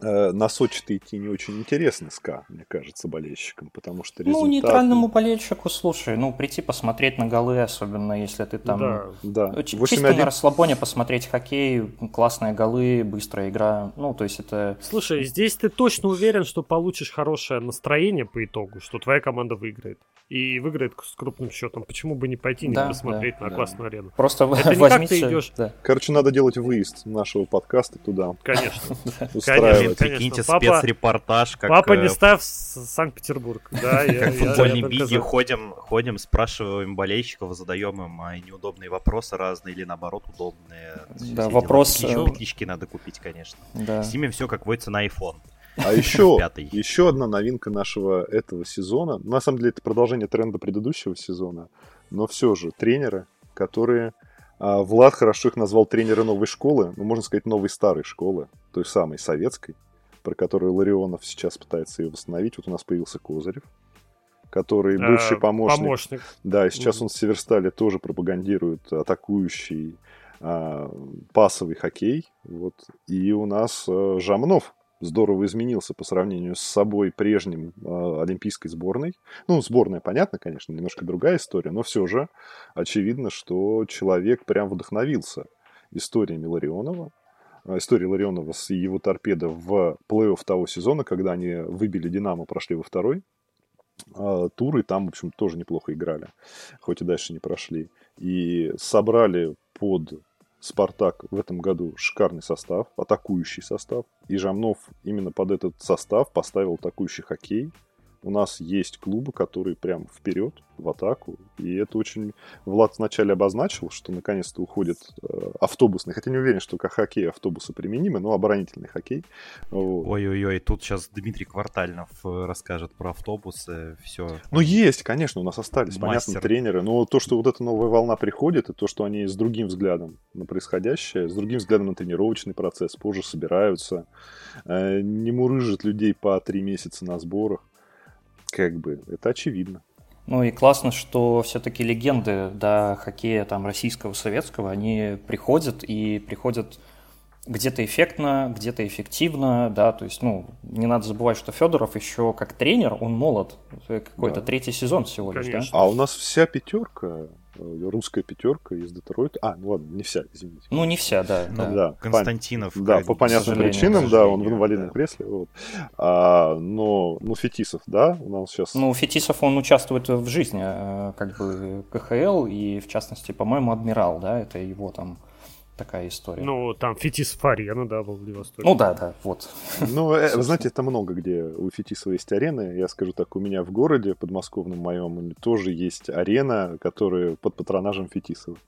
Speaker 3: на Сочи-то идти не очень интересно СКА, мне кажется, болельщикам, потому что
Speaker 4: результаты... Ну, нейтральному болельщику, слушай, ну, прийти посмотреть на голы, особенно если ты там...
Speaker 3: Да,
Speaker 4: да. Чисто на расслабоне посмотреть хоккей, классные голы, быстрая игра, ну, то есть это...
Speaker 1: Слушай, здесь ты точно уверен, что получишь хорошее настроение по итогу, что твоя команда выиграет? И выиграет с крупным счетом. Почему бы не пойти, не да, посмотреть да, на да. классную арену?
Speaker 4: Просто это возьмите...
Speaker 1: не как ты идешь... Да.
Speaker 3: Короче, надо делать выезд нашего подкаста туда.
Speaker 1: Конечно.
Speaker 2: Устраивать Блин, прикиньте, спецрепортаж.
Speaker 1: Как, папа не э, ставь Санкт-Петербург. Да,
Speaker 2: как в футбольной биге ходим, ходим, спрашиваем болельщиков, задаем им а, неудобные вопросы разные или наоборот удобные.
Speaker 4: Да, вопрос...
Speaker 2: Еще петлички надо купить, конечно. Да. Снимем все, как водится, на iPhone.
Speaker 3: А еще, еще одна новинка нашего этого сезона. На самом деле, это продолжение тренда предыдущего сезона. Но все же, тренеры, которые Влад хорошо их назвал тренеры новой школы, ну, можно сказать, новой старой школы, той самой советской, про которую Ларионов сейчас пытается ее восстановить. Вот у нас появился Козырев, который а, бывший а, помощник.
Speaker 1: Помощник.
Speaker 3: Да, и сейчас он в Северстале тоже пропагандирует атакующий а, пасовый хоккей. Вот. И у нас а, Жамнов, здорово изменился по сравнению с собой прежним э, олимпийской сборной. Ну, сборная, понятно, конечно, немножко другая история, но все же очевидно, что человек прям вдохновился историями Ларионова, история Ларионова с его торпедо в плей-офф того сезона, когда они выбили Динамо, прошли во второй э, тур, и там, в общем, тоже неплохо играли, хоть и дальше не прошли. И собрали под Спартак в этом году шикарный состав, атакующий состав. И Жамнов именно под этот состав поставил атакующий хоккей. У нас есть клубы, которые прям вперед, в атаку. И это очень... Влад вначале обозначил, что наконец-то уходит э, автобусный. Хотя не уверен, что как хоккей автобусы применимы, но оборонительный хоккей.
Speaker 2: Ой-ой-ой, тут сейчас Дмитрий Квартальнов э, расскажет про автобусы, все.
Speaker 3: Ну, есть, конечно, у нас остались, Мастер. понятно, тренеры. Но то, что вот эта новая волна приходит, и то, что они с другим взглядом на происходящее, с другим взглядом на тренировочный процесс, позже собираются, э, не мурыжат людей по три месяца на сборах, как бы, это очевидно.
Speaker 4: Ну и классно, что все-таки легенды да, хоккея там, российского, советского, они приходят и приходят где-то эффектно, где-то эффективно, да, то есть, ну, не надо забывать, что Федоров еще как тренер, он молод, какой-то да. третий сезон всего лишь, Конечно.
Speaker 3: да? А у нас вся пятерка русская пятерка из Детройта. А, ну ладно, не вся, извините.
Speaker 4: Ну, не вся, да.
Speaker 2: Ну, да. да. Константинов.
Speaker 3: Да, по понятным причинам, да, он в инвалидном да. кресле. Вот. А, но, ну, Фетисов, да, у нас сейчас...
Speaker 4: Ну, Фетисов, он участвует в жизни, э, как бы, КХЛ, и, в частности, по-моему, Адмирал, да, это его там такая история.
Speaker 1: Ну, там Фетис Фарена, да, был в Владивостоке.
Speaker 4: Ну да, да, вот.
Speaker 3: Ну, э, вы знаете, это много где у Фетисова есть арены. Я скажу так, у меня в городе подмосковном моем тоже есть арена, которая под патронажем Фетисова.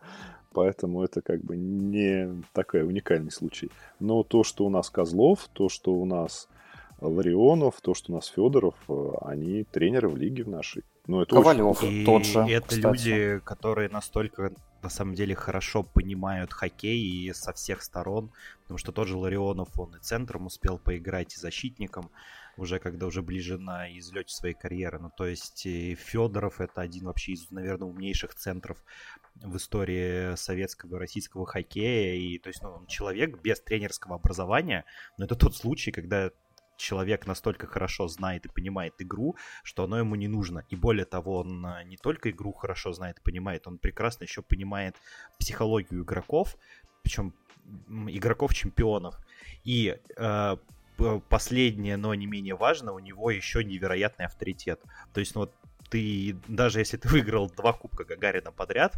Speaker 3: Поэтому это как бы не такой уникальный случай. Но то, что у нас Козлов, то, что у нас Ларионов, то, что у нас Федоров, э, они тренеры в лиге в нашей.
Speaker 4: Ну, это Ковалев
Speaker 2: очень... тот же. И это кстати. люди, которые настолько на самом деле хорошо понимают хоккей и со всех сторон, потому что тот же Ларионов, он и центром успел поиграть, и защитником, уже когда уже ближе на излете своей карьеры. Ну, то есть Федоров это один вообще из, наверное, умнейших центров в истории советского и российского хоккея. И, то есть, ну, он человек без тренерского образования, но это тот случай, когда человек настолько хорошо знает и понимает игру, что оно ему не нужно. И более того, он а, не только игру хорошо знает и понимает, он прекрасно еще понимает психологию игроков, причем игроков-чемпионов. И э, последнее, но не менее важно, у него еще невероятный авторитет. То есть, ну вот ты, даже если ты выиграл два кубка Гагарина подряд,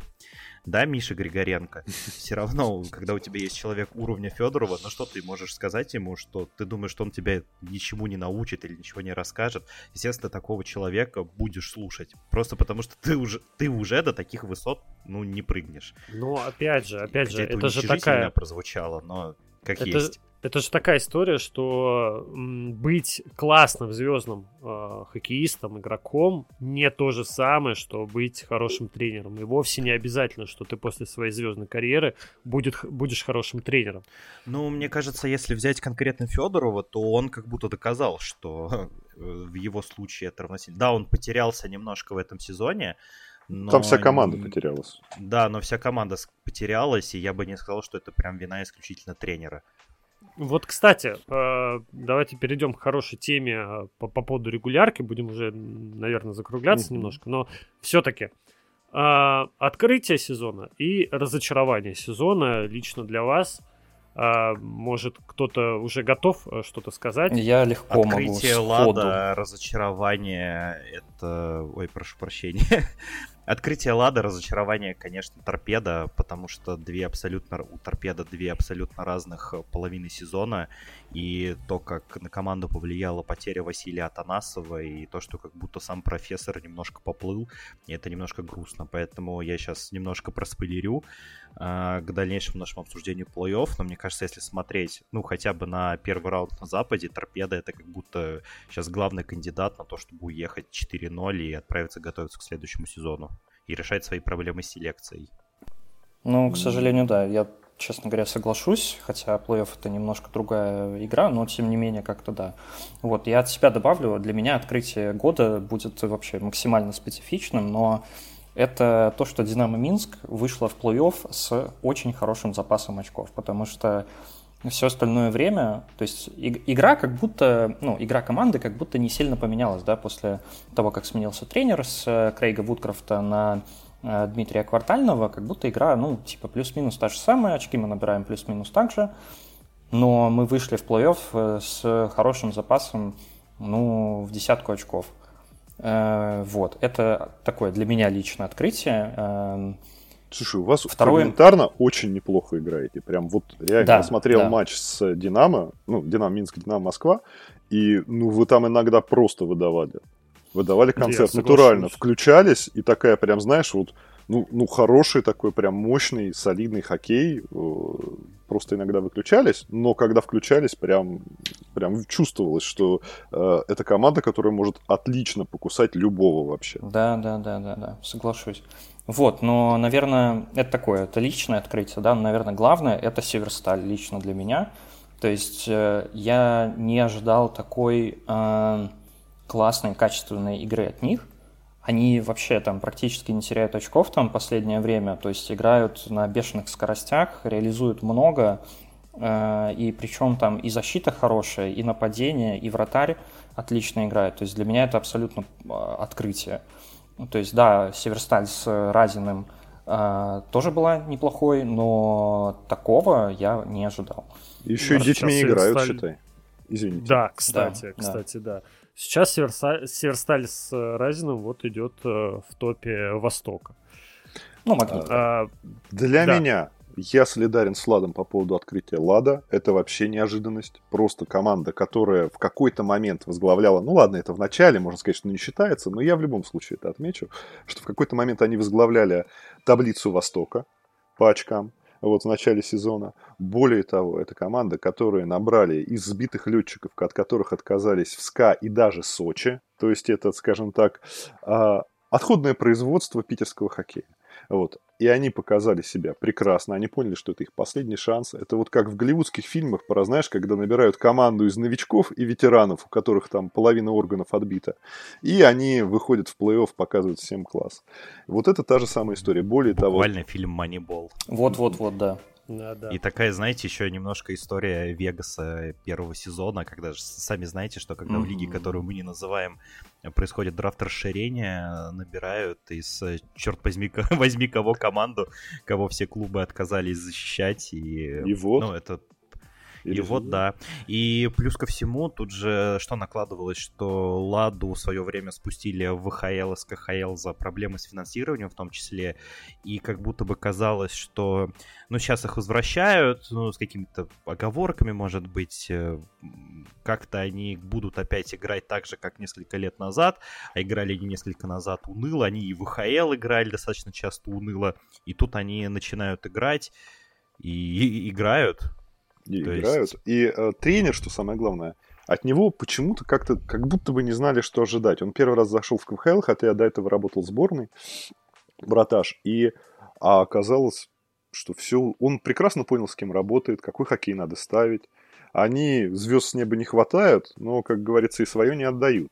Speaker 2: да, Миша Григоренко, все равно, когда у тебя есть человек уровня Федорова, ну что ты можешь сказать ему, что ты думаешь, что он тебя ничему не научит или ничего не расскажет, естественно, такого человека будешь слушать, просто потому что ты уже, ты уже до таких высот, ну, не прыгнешь.
Speaker 1: Ну, опять же, опять же, это, это же такая...
Speaker 2: прозвучало, но как
Speaker 1: это,
Speaker 2: есть.
Speaker 1: Это же такая история, что быть классным звездным э, хоккеистом, игроком не то же самое, что быть хорошим тренером. И вовсе не обязательно, что ты после своей звездной карьеры будет, будешь хорошим тренером.
Speaker 2: Ну, мне кажется, если взять конкретно Федорова, то он как будто доказал, что в его случае это равносильно. Да, он потерялся немножко в этом сезоне,
Speaker 3: но... Там вся команда потерялась.
Speaker 2: Да, но вся команда потерялась, и я бы не сказал, что это прям вина исключительно тренера.
Speaker 1: Вот, кстати, э, давайте перейдем к хорошей теме э, по, по поводу регулярки. Будем уже, наверное, закругляться mm-hmm. немножко. Но все-таки э, открытие сезона и разочарование сезона лично для вас. Может, кто-то уже готов что-то сказать?
Speaker 4: Я легко
Speaker 2: Открытие
Speaker 4: могу
Speaker 2: Лада, разочарование, это... Ой, прошу прощения. Открытие Лада, разочарование, конечно, торпеда, потому что две абсолютно у торпеда две абсолютно разных э, половины сезона, и то, как на команду повлияла потеря Василия Атанасова, и то, что как будто сам профессор немножко поплыл, и это немножко грустно, поэтому я сейчас немножко проспойлерю э, к дальнейшему нашему обсуждению плей-офф, но мне кажется, если смотреть, ну, хотя бы на первый раунд на Западе, торпеда это как будто сейчас главный кандидат на то, чтобы уехать 4-0 и отправиться готовиться к следующему сезону и решать свои проблемы с селекцией.
Speaker 4: Ну, к сожалению, да. Я, честно говоря, соглашусь, хотя плей-офф это немножко другая игра, но тем не менее как-то да. Вот, я от себя добавлю, для меня открытие года будет вообще максимально специфичным, но это то, что Динамо Минск вышла в плей-офф с очень хорошим запасом очков, потому что все остальное время, то есть игра как будто, ну, игра команды как будто не сильно поменялась, да, после того, как сменился тренер с э, Крейга Вудкрафта на э, Дмитрия Квартального, как будто игра, ну, типа плюс-минус та же самая, очки мы набираем плюс-минус так же, но мы вышли в плей-офф э, с хорошим запасом, ну, в десятку очков. Вот, это такое для меня личное открытие.
Speaker 3: Слушай, у вас Второе... фрагментарно очень неплохо играете. Прям вот реально да, смотрел да. матч с Динамо, ну, Динамо Минск, Динамо Москва, и ну вы там иногда просто выдавали. выдавали концерт натурально, включались и такая прям, знаешь, вот ну, ну, хороший такой прям мощный, солидный хоккей. Э, просто иногда выключались, но когда включались, прям, прям чувствовалось, что э, это команда, которая может отлично покусать любого вообще.
Speaker 4: Да, да, да, да, да, соглашусь. Вот, но, наверное, это такое, это личное открытие, да, но, наверное, главное это Северсталь лично для меня. То есть э, я не ожидал такой э, классной, качественной игры от них. Они вообще там практически не теряют очков там последнее время, то есть играют на бешеных скоростях, реализуют много, э, и причем там и защита хорошая, и нападение, и вратарь отлично играет. То есть для меня это абсолютно э, открытие. То есть, да, Северсталь с Разиным э, тоже была неплохой, но такого я не ожидал.
Speaker 3: Еще и детьми играют, считай. Извините.
Speaker 1: Да, кстати, да, кстати, да. да. Сейчас Северсталь, Северсталь с Разином вот идет э, в топе Востока.
Speaker 3: Ну, магнит. А, для да. меня я солидарен с Ладом по поводу открытия Лада. Это вообще неожиданность. Просто команда, которая в какой-то момент возглавляла... Ну ладно, это в начале, можно сказать, что не считается, но я в любом случае это отмечу, что в какой-то момент они возглавляли таблицу Востока по очкам вот в начале сезона. Более того, это команда, которые набрали из сбитых летчиков, от которых отказались в СКА и даже Сочи. То есть это, скажем так, а, отходное производство питерского хоккея. Вот. И они показали себя прекрасно. Они поняли, что это их последний шанс. Это вот как в голливудских фильмах, пора, знаешь, когда набирают команду из новичков и ветеранов, у которых там половина органов отбита. И они выходят в плей-офф, показывают всем класс. Вот это та же самая история. Более
Speaker 2: Буквально
Speaker 3: того...
Speaker 2: Буквально фильм «Манибол».
Speaker 4: Вот-вот-вот, да.
Speaker 2: Да, да. И такая, знаете, еще немножко история Вегаса первого сезона, когда же сами знаете, что когда mm-hmm. в лиге, которую мы не называем, происходит драфт расширения, набирают из, черт возьми, возьми кого команду, кого все клубы отказались защищать. И,
Speaker 3: и вот.
Speaker 2: Ну, это и вот да. И плюс ко всему, тут же что накладывалось, что Ладу в свое время спустили в ВХЛ с КХЛ за проблемы с финансированием в том числе. И как будто бы казалось, что ну сейчас их возвращают, ну с какими-то оговорками, может быть, э, как-то они будут опять играть так же, как несколько лет назад, а играли они несколько назад уныло, они и в ВХЛ играли достаточно часто уныло, и тут они начинают играть и, и играют,
Speaker 3: и То играют. Есть... И э, тренер, что самое главное, от него почему-то как-то, как будто бы не знали, что ожидать. Он первый раз зашел в КХЛ, хотя я до этого работал в сборной, браташ, и а оказалось, что все, он прекрасно понял, с кем работает, какой хоккей надо ставить. Они звезд с неба не хватают, но, как говорится, и свое не отдают.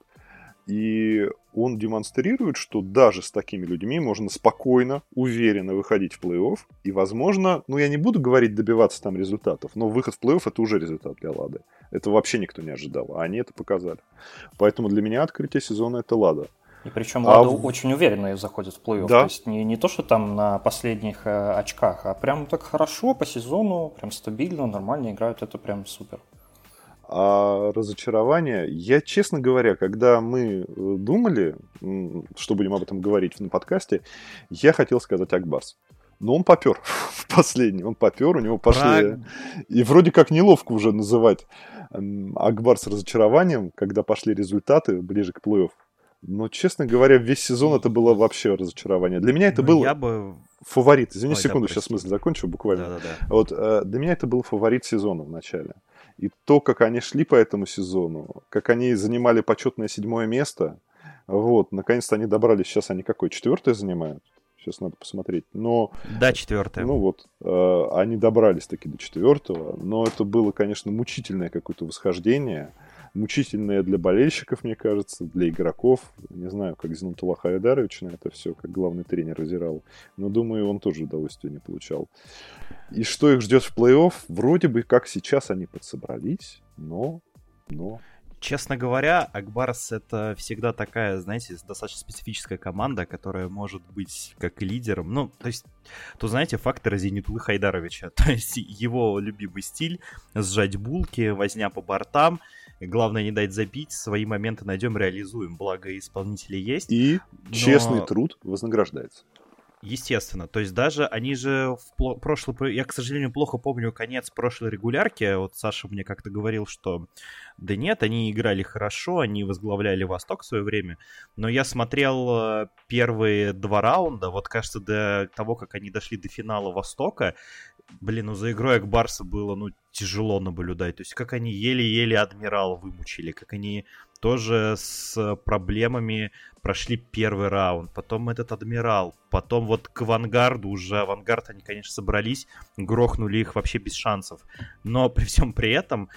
Speaker 3: И он демонстрирует, что даже с такими людьми можно спокойно, уверенно выходить в плей-офф. И, возможно, ну я не буду говорить добиваться там результатов, но выход в плей-офф это уже результат для Лады. Это вообще никто не ожидал, а они это показали. Поэтому для меня открытие сезона это Лада.
Speaker 4: И причем Лада а... очень уверенно заходит в плей-офф. Да? То есть не, не то, что там на последних э, очках, а прям так хорошо по сезону, прям стабильно, нормально играют. Это прям супер.
Speaker 3: А разочарование, я, честно говоря, когда мы э, думали, что будем об этом говорить на подкасте, я хотел сказать Акбарс. Но он попер в последний, он попер, у него пошли... Про... И вроде как неловко уже называть Акбарс разочарованием, когда пошли результаты ближе к плей-офф. Но, честно говоря, весь сезон это было вообще разочарование. Для меня это ну, был я бы... фаворит. Извини Ой, секунду, да, сейчас мысль закончу буквально. Да, да, да. Вот, э, для меня это был фаворит сезона в начале. И то, как они шли по этому сезону, как они занимали почетное седьмое место, вот, наконец-то они добрались, сейчас они какое, четвертое занимают? Сейчас надо посмотреть. Но,
Speaker 2: да, четвертое.
Speaker 3: Ну вот, э, они добрались таки до четвертого, но это было, конечно, мучительное какое-то восхождение мучительное для болельщиков, мне кажется, для игроков. Не знаю, как Зинутула Хайдарович на это все, как главный тренер разирал. Но думаю, он тоже удовольствия не получал. И что их ждет в плей-офф? Вроде бы как сейчас они подсобрались, но... но
Speaker 2: Честно говоря, Акбарс это всегда такая, знаете, достаточно специфическая команда, которая может быть как лидером. Ну, то есть, то знаете, фактор Зенитулы Хайдаровича. То есть его любимый стиль — сжать булки, возня по бортам — Главное не дать забить, свои моменты найдем, реализуем. Благо исполнители есть.
Speaker 3: И но... честный труд вознаграждается.
Speaker 2: Естественно. То есть даже они же в прошлый... Я, к сожалению, плохо помню конец прошлой регулярки. Вот Саша мне как-то говорил, что да нет, они играли хорошо, они возглавляли Восток в свое время. Но я смотрел э, первые два раунда, вот кажется, до того, как они дошли до финала Востока, блин, ну за игрой Акбарса было, ну, тяжело наблюдать. То есть как они еле-еле Адмирал вымучили, как они тоже с проблемами прошли первый раунд, потом этот Адмирал, потом вот к Авангарду уже, Авангард они, конечно, собрались, грохнули их вообще без шансов. Но при всем при этом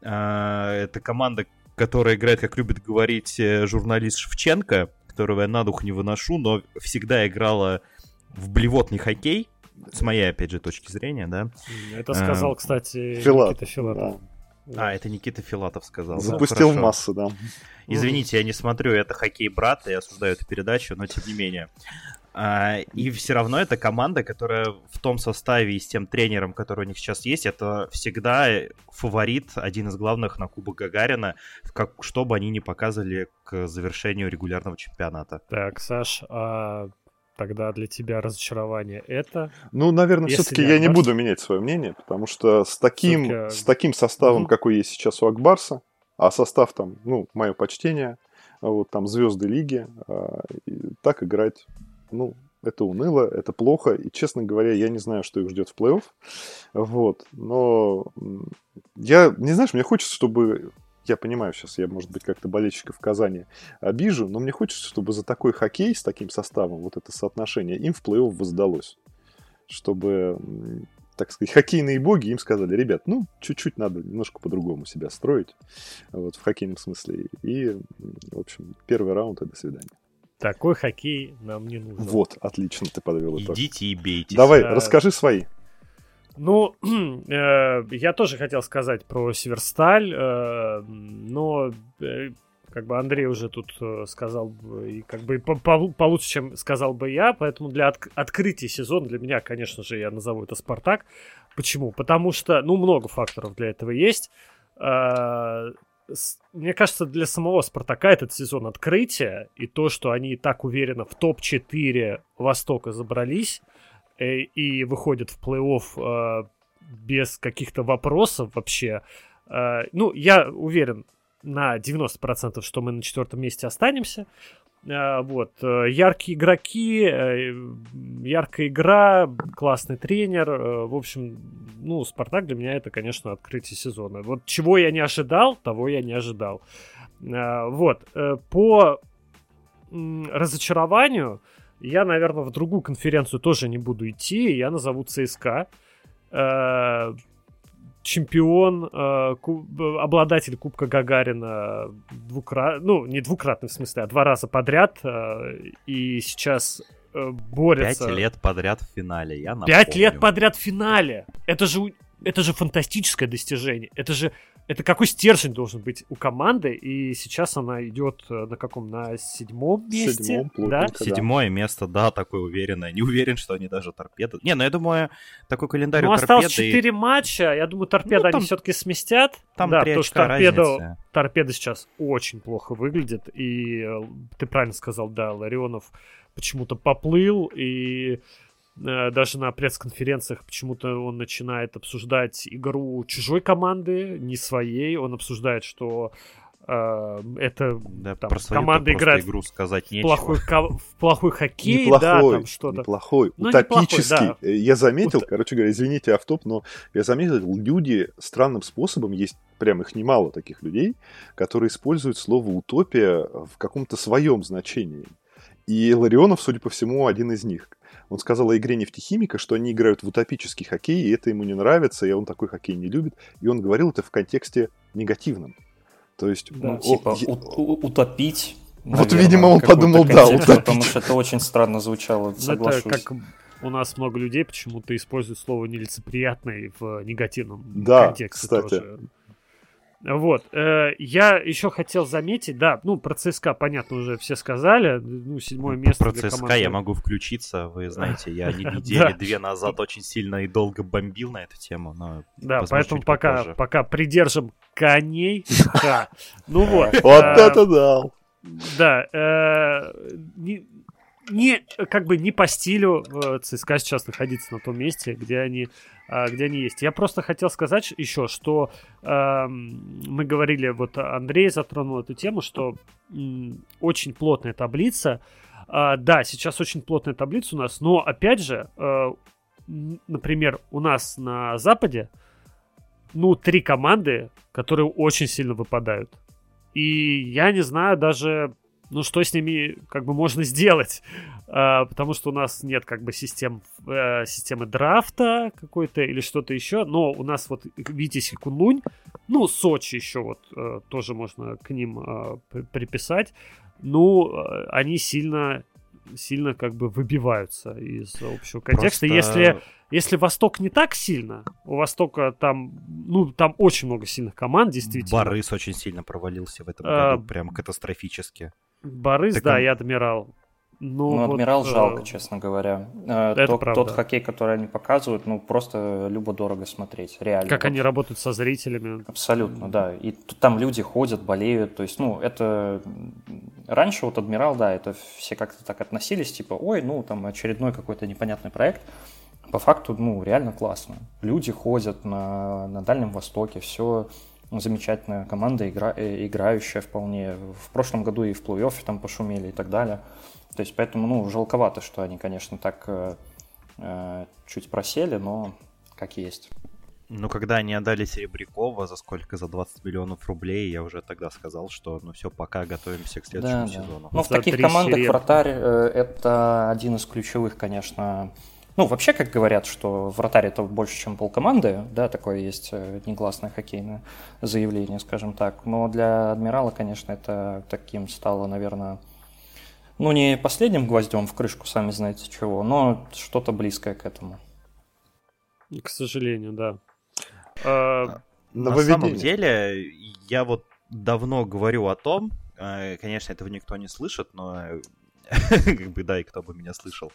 Speaker 2: э, это команда, которая играет, как любит говорить э, журналист Шевченко, которого я на дух не выношу, но всегда играла в блевотный хоккей, с моей, опять же, точки зрения, да.
Speaker 1: Это сказал, а, кстати,
Speaker 3: Филат, Никита Филатов. Да.
Speaker 2: А, это Никита Филатов сказал.
Speaker 3: Запустил ну, массу, да.
Speaker 2: Извините, я не смотрю, это хоккей брат, я осуждаю эту передачу, но тем не менее. А, и все равно это команда, которая в том составе и с тем тренером, который у них сейчас есть, это всегда фаворит, один из главных на Кубок Гагарина, как, что бы они ни показывали к завершению регулярного чемпионата.
Speaker 1: Так, Саш, а тогда для тебя разочарование это?
Speaker 3: Ну, наверное, все-таки я не буду менять свое мнение, потому что с таким, с таким составом, угу. какой есть сейчас у Акбарса, а состав там, ну, мое почтение, вот там звезды лиги, а, так играть, ну, это уныло, это плохо, и, честно говоря, я не знаю, что их ждет в плей-офф, вот, но я, не знаешь, мне хочется, чтобы я понимаю сейчас, я, может быть, как-то болельщиков в Казани обижу, но мне хочется, чтобы за такой хоккей с таким составом, вот это соотношение, им в плей-офф воздалось. Чтобы, так сказать, хоккейные боги им сказали, ребят, ну, чуть-чуть надо немножко по-другому себя строить, вот, в хоккейном смысле. И, в общем, первый раунд и до свидания.
Speaker 1: Такой хоккей нам не нужен.
Speaker 3: Вот, отлично ты подвел
Speaker 2: итог. Идите и бейте.
Speaker 3: Давай, а... расскажи свои.
Speaker 1: Ну, э, я тоже хотел сказать про Северсталь, э, но э, как бы Андрей уже тут э, сказал, и как бы по -по получше, чем сказал бы я, поэтому для от открытия сезона для меня, конечно же, я назову это Спартак. Почему? Потому что, ну, много факторов для этого есть. Э, мне кажется, для самого Спартака этот сезон открытия, и то, что они так уверенно в топ-4 Востока забрались, и выходят в плей-офф э, без каких-то вопросов вообще. Э, ну, я уверен на 90%, что мы на четвертом месте останемся. Вот, яркие игроки, яркая игра, классный тренер. В общем, ну, Спартак для меня это, конечно, открытие сезона. Вот чего я не ожидал, того я не ожидал. Вот, по разочарованию, я, наверное, в другую конференцию тоже не буду идти. Я назову ЦСКА. Э, чемпион, э, обладатель Кубка Гагарина двукратно, ну, не двукратно в смысле, а два раза подряд. Э, и сейчас борется...
Speaker 2: Пять лет подряд в финале, я напомню.
Speaker 1: Пять лет подряд в финале! Это же, это же фантастическое достижение. Это же это какой стержень должен быть у команды, и сейчас она идет э, на каком? На седьмом месте? Седьмом,
Speaker 2: да? Седьмое место, да, такое уверенное. Не уверен, что они даже торпеды... Не, ну я думаю, такой календарь ну, у
Speaker 1: осталось торпеды... 4 матча, я думаю, торпеды ну, там... они все-таки сместят.
Speaker 2: Там да, потому что торпеда,
Speaker 1: торпеда сейчас очень плохо выглядит, и э, ты правильно сказал, да, Ларионов почему-то поплыл, и даже на пресс-конференциях почему-то он начинает обсуждать игру чужой команды, не своей. Он обсуждает, что э, это
Speaker 2: да, там, команда играет игру сказать в,
Speaker 1: плохой, в плохой хоккей,
Speaker 3: неплохой,
Speaker 1: да, там что-то.
Speaker 3: Неплохой, ну, утопический. Неплохой, да. Я заметил, Ут... короче говоря, извините, автоп, но я заметил, люди странным способом, есть прям их немало таких людей, которые используют слово утопия в каком-то своем значении. И Ларионов, судя по всему, один из них. Он сказал о игре нефтехимика, что они играют в утопический хоккей, и это ему не нравится, и он такой хоккей не любит. И он говорил это в контексте негативном. То есть...
Speaker 4: Да, он, типа о, утопить
Speaker 3: Наверное, вот, видимо, он подумал, да,
Speaker 4: утопить. Потому что это очень странно звучало, ну, соглашусь. Это как
Speaker 1: у нас много людей почему-то используют слово нелицеприятный в негативном
Speaker 3: да,
Speaker 1: контексте
Speaker 3: кстати.
Speaker 1: тоже. Вот. Э, я еще хотел заметить, да, ну, про ЦСКА, понятно, уже все сказали. Ну, седьмое место
Speaker 2: Про ЦСКА команды... я могу включиться, вы знаете, я не недели две назад очень сильно и долго бомбил на эту тему, но...
Speaker 1: Да, поэтому пока, пока придержим коней. Ну вот.
Speaker 3: Вот э, это дал.
Speaker 1: Да. Не, как бы не по стилю э, ЦСКА сейчас находиться на том месте, где они, э, где они есть. Я просто хотел сказать еще, что э, мы говорили, вот Андрей затронул эту тему, что э, очень плотная таблица. Э, да, сейчас очень плотная таблица у нас, но опять же, э, например, у нас на Западе, ну, три команды, которые очень сильно выпадают. И я не знаю даже, ну, что с ними как бы можно сделать, а, потому что у нас нет как бы систем, э, системы драфта какой-то или что-то еще, но у нас вот Витязь и Кунлунь, ну, Сочи еще вот э, тоже можно к ним э, приписать, ну, они сильно сильно как бы выбиваются из общего контекста. Просто... Если, если Восток не так сильно, у Востока там, ну, там очень много сильных команд, действительно.
Speaker 2: Борис очень сильно провалился в этом а, году, прям катастрофически.
Speaker 1: Борис, так да, и Адмирал.
Speaker 4: Ну, ну вот, Адмирал э... жалко, честно говоря. Э, Это тот, правда. тот хоккей, который они показывают, ну, просто любо-дорого смотреть, реально.
Speaker 1: Как вот. они работают со зрителями.
Speaker 4: Абсолютно, да. И там люди ходят, болеют, то есть, ну, это... Раньше вот Адмирал, да, это все как-то так относились, типа, ой, ну, там очередной какой-то непонятный проект. По факту, ну, реально классно. Люди ходят на, на Дальнем Востоке, все замечательная команда, игра, э, играющая вполне. В прошлом году и в плей-оффе там пошумели и так далее. То есть поэтому, ну, жалковато, что они, конечно, так э, э, чуть просели, но как есть.
Speaker 2: Ну, когда они отдали Серебрякова за сколько? За 20 миллионов рублей, я уже тогда сказал, что ну все, пока готовимся к следующему да, сезону. Да.
Speaker 4: Ну, в таких командах сереб... вратарь э, это один из ключевых, конечно. Ну, вообще, как говорят, что вратарь это больше, чем полкоманды, да, такое есть э, негласное хоккейное заявление, скажем так. Но для Адмирала, конечно, это таким стало, наверное, ну, не последним гвоздем в крышку, сами знаете чего, но что-то близкое к этому.
Speaker 1: К сожалению, да.
Speaker 2: А, На самом деле, я вот давно говорю о том, э, конечно, этого никто не слышит, но как бы, да, и кто бы меня слышал.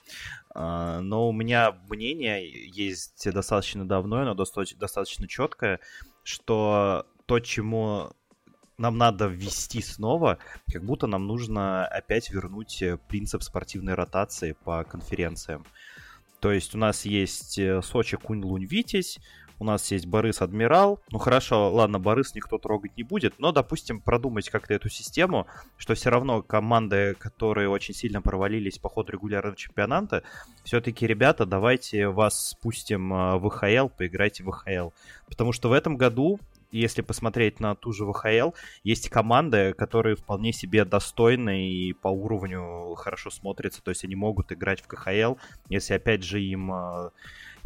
Speaker 2: А, но у меня мнение есть достаточно давно, но достаточно четкое, что то, чему нам надо ввести снова, как будто нам нужно опять вернуть э, принцип спортивной ротации по конференциям. То есть у нас есть э, Сочи, Кунь, Лунь, Витязь, у нас есть Борис Адмирал. Ну хорошо, ладно, Борис никто трогать не будет, но, допустим, продумать как-то эту систему, что все равно команды, которые очень сильно провалились по ходу регулярного чемпионата, все-таки, ребята, давайте вас спустим э, в ВХЛ, поиграйте в ВХЛ. Потому что в этом году если посмотреть на ту же ВХЛ, есть команды, которые вполне себе достойны и по уровню хорошо смотрятся. То есть они могут играть в КХЛ, если опять же им э,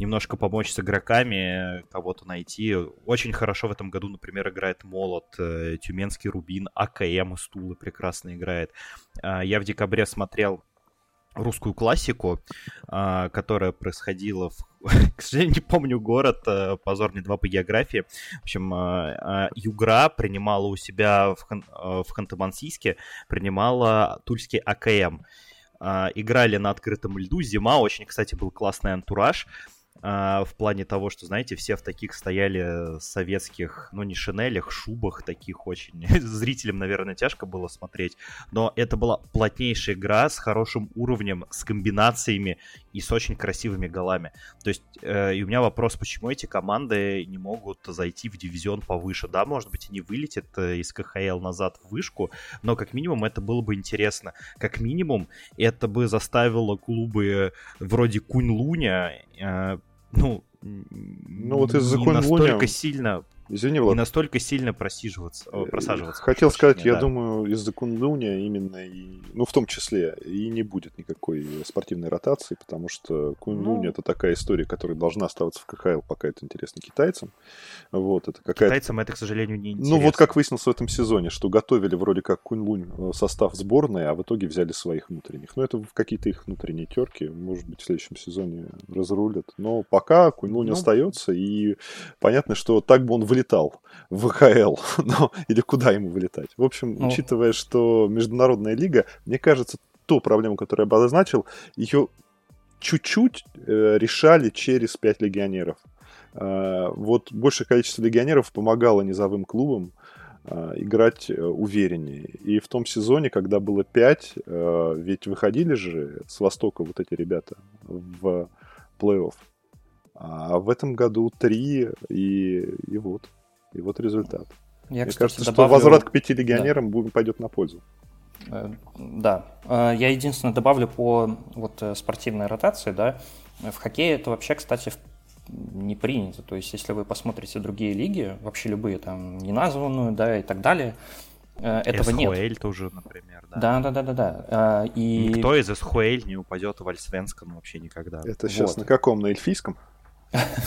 Speaker 2: немножко помочь с игроками, кого-то найти. Очень хорошо в этом году, например, играет Молот, э, Тюменский Рубин, АКМ Стулы прекрасно играет. Э, я в декабре смотрел русскую классику, а, которая происходила в... К сожалению, не помню город, а, позор мне два по географии. В общем, а, Югра принимала у себя в, Хан... в Ханты-Мансийске, принимала тульский АКМ. Играли на открытом льду, зима, очень, кстати, был классный антураж. А, в плане того, что, знаете, все в таких стояли советских, ну, не шинелях, шубах таких очень. Зрителям, наверное, тяжко было смотреть, но это была плотнейшая игра с хорошим уровнем, с комбинациями и с очень красивыми голами. То есть, э, и у меня вопрос, почему эти команды не могут зайти в дивизион повыше? Да, может быть, они вылетят э, из КХЛ назад в вышку, но как минимум это было бы интересно. Как минимум это бы заставило клубы вроде Кунь-Луня э, ну, ну вот из-за настолько сильно Извини, Влад. Не настолько сильно просиживаться, э, просаживаться.
Speaker 3: Хотел сказать, я да. думаю, из-за Кунлуня именно, и, ну, в том числе, и не будет никакой спортивной ротации, потому что Кунлунь ну... это такая история, которая должна оставаться в КХЛ, пока это интересно китайцам. Вот, это какая
Speaker 2: Китайцам это, к сожалению, не интересно.
Speaker 3: Ну, вот как выяснилось в этом сезоне, что готовили вроде как Кунлунь э, состав сборной, а в итоге взяли своих внутренних. Ну, это какие-то их внутренние терки, может быть, в следующем сезоне разрулят. Но пока Кунлунь ну... остается, и понятно, что так бы он вылетел вылетал в ВХЛ, ну, или куда ему вылетать. В общем, ну. учитывая, что Международная лига, мне кажется, ту проблему, которую я обозначил, ее чуть-чуть э, решали через пять легионеров. Э, вот большее количество легионеров помогало низовым клубам а, играть э, увереннее. И в том сезоне, когда было 5, э, ведь выходили же с Востока вот эти ребята в плей-офф. А в этом году 3, и, и вот. И вот результат. Я, Мне кстати, кажется, добавлю... что возврат к пяти легионерам да. пойдет на пользу.
Speaker 4: Э, да. Я единственное добавлю по вот спортивной ротации, да. В хоккее это вообще, кстати, не принято. То есть, если вы посмотрите другие лиги, вообще любые, там, неназванную, да, и так далее, э, этого SHL нет.
Speaker 2: тоже, например,
Speaker 4: да. Да, да, да, да, да. И...
Speaker 2: Никто из SHL не упадет в Альсвенском вообще никогда.
Speaker 3: Это сейчас вот. на каком? На эльфийском?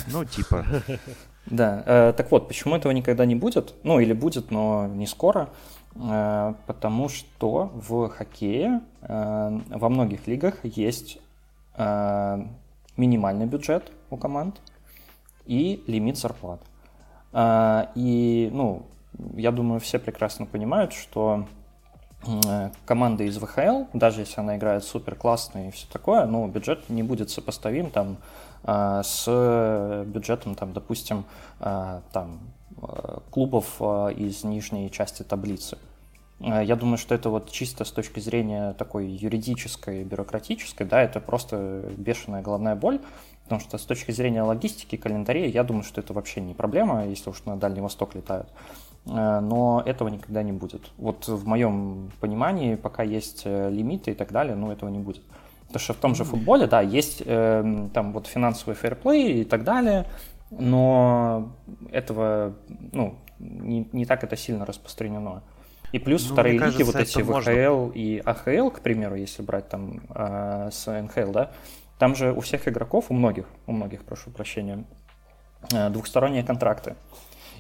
Speaker 2: Ну, типа.
Speaker 4: Да, э, так вот, почему этого никогда не будет? Ну, или будет, но не скоро. Э, потому что в хоккее во многих лигах есть минимальный бюджет у команд, и лимит зарплат. И, ну, я думаю, все прекрасно понимают, что команда из ВХЛ, даже если она играет супер классно и все такое, ну, бюджет не будет сопоставим там с бюджетом, там, допустим, а, там, клубов из нижней части таблицы. Я думаю, что это вот чисто с точки зрения такой юридической, бюрократической, да, это просто бешеная головная боль, Потому что с точки зрения логистики, календаря, я думаю, что это вообще не проблема, если уж на Дальний Восток летают. Э, но этого никогда не будет. Вот в моем понимании, пока есть э, лимиты и так далее, ну, этого не будет. Потому что в том же футболе, да, есть э, там вот финансовый фэрплей и так далее, но этого, ну, не, не так это сильно распространено. И плюс ну, вторые лиги, кажется, вот эти ВХЛ можно... и АХЛ, к примеру, если брать там э, с НХЛ, да, там же у всех игроков, у многих, у многих, прошу прощения, э, двухсторонние контракты.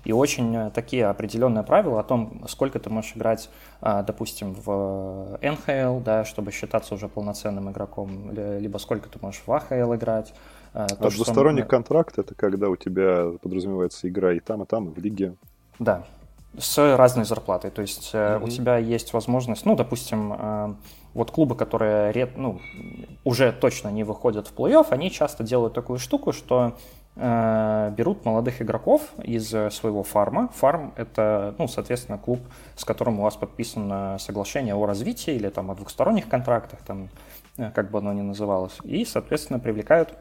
Speaker 4: И очень э, такие определенные правила о том, сколько ты можешь играть, э, допустим, в НХЛ, да, чтобы считаться уже полноценным игроком, либо сколько ты можешь в АХЛ играть.
Speaker 3: То, а двусторонний что... контракт это когда у тебя подразумевается игра и там, и там, и в лиге.
Speaker 4: Да, с разной зарплатой. То есть mm-hmm. у тебя есть возможность, ну, допустим, вот клубы, которые ред, ну, уже точно не выходят в плей-офф, они часто делают такую штуку, что э, берут молодых игроков из своего фарма. Фарм — это, ну, соответственно, клуб, с которым у вас подписано соглашение о развитии или там о двухсторонних контрактах, там, э, как бы оно ни называлось. И, соответственно, привлекают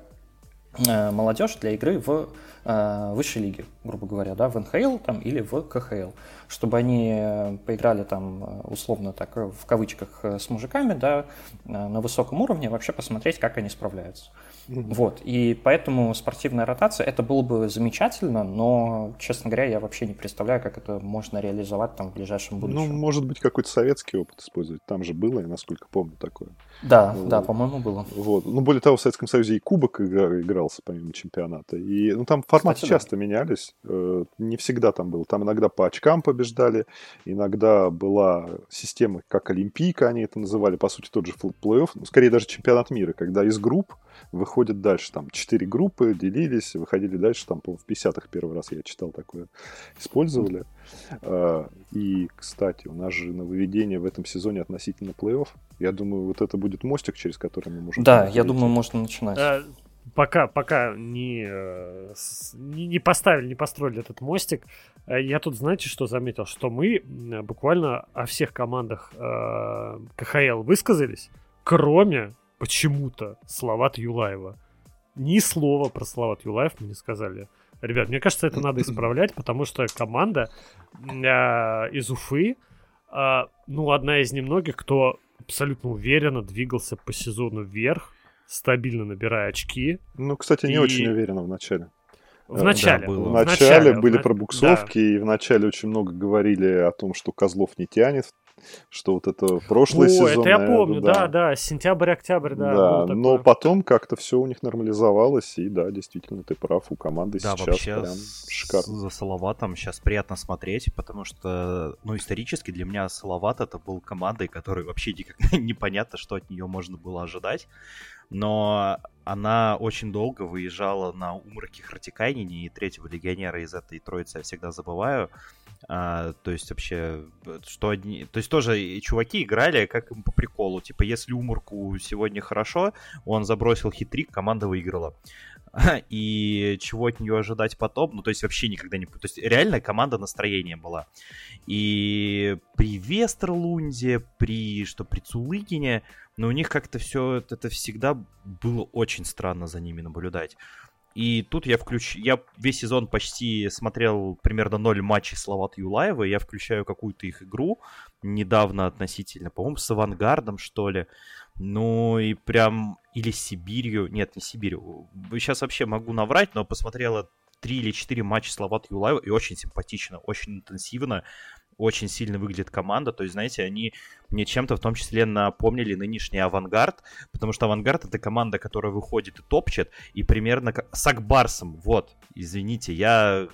Speaker 4: э, молодежь для игры в э, высшей лиге, грубо говоря, да, в НХЛ там, или в КХЛ чтобы они э, поиграли там э, условно так э, в кавычках с мужиками, да, на высоком уровне, вообще посмотреть, как они справляются. Mm-hmm. Вот, и поэтому спортивная ротация, это было бы замечательно, но, честно говоря, я вообще не представляю, как это можно реализовать там в ближайшем ну, будущем.
Speaker 3: Ну, может быть, какой-то советский опыт использовать, там же было, я насколько помню, такое.
Speaker 4: Да, вот. да, по-моему, было.
Speaker 3: Вот, ну, более того, в Советском Союзе и кубок игрался помимо чемпионата, и, ну, там форматы Кстати, часто да. менялись, не всегда там было, там иногда по очкам побеждали. Иногда была система, как Олимпийка, они это называли, по сути, тот же плей-офф, ну, скорее даже чемпионат мира, когда из групп выходят дальше. Там четыре группы делились, выходили дальше. Там, по в 50-х первый раз я читал такое. Использовали. А, и, кстати, у нас же нововведение в этом сезоне относительно плей-офф. Я думаю, вот это будет мостик, через который мы можем...
Speaker 4: Да, я думаю, можно начинать.
Speaker 1: А, пока, пока не, э, не, не поставили, не построили этот мостик, э, я тут, знаете, что заметил? Что мы буквально о всех командах э, КХЛ высказались, кроме почему-то Салават Юлаева. Ни слова про Салават Юлаев мы не сказали. Ребят, мне кажется, это надо исправлять, потому что команда э, из Уфы, э, ну, одна из немногих, кто абсолютно уверенно двигался по сезону вверх, стабильно набирая очки.
Speaker 3: Ну, кстати, не и... очень уверенно в начале.
Speaker 1: В начале. Да,
Speaker 3: было. В начале, в начале были в... пробуксовки, да. и в начале очень много говорили о том, что Козлов не тянет что вот это прошлый О, сезон.
Speaker 1: это я помню, да, да, да сентябрь-октябрь, да.
Speaker 3: Да, но потом как-то все у них нормализовалось, и да, действительно, ты прав, у команды да, сейчас вообще прям шикарно.
Speaker 2: За Салаватом сейчас приятно смотреть, потому что, ну, исторически для меня Салават это был командой, которой вообще никак непонятно, что от нее можно было ожидать но она очень долго выезжала на Умраке Хартикайнине и третьего легионера из этой троицы я всегда забываю. А, то есть вообще, что одни... То есть тоже чуваки играли как им по приколу. Типа, если Умурку сегодня хорошо, он забросил хитрик, команда выиграла. и чего от нее ожидать потом, ну, то есть вообще никогда не... То есть реально команда настроения была. И при Вестерлунде, при, что при Цулыгине, но у них как-то все это всегда было очень странно за ними наблюдать. И тут я включу... Я весь сезон почти смотрел примерно ноль матчей Словат Юлаева. Я включаю какую-то их игру недавно относительно, по-моему, с Авангардом, что ли. Ну и прям... Или Сибирью. Нет, не Сибирью. Сейчас вообще могу наврать, но посмотрела три или четыре матча Словат Юлаева и очень симпатично, очень интенсивно очень сильно выглядит команда. То есть, знаете, они мне чем-то в том числе напомнили нынешний Авангард, потому что Авангард это команда, которая выходит и топчет, и примерно как... с Акбарсом. Вот, извините, я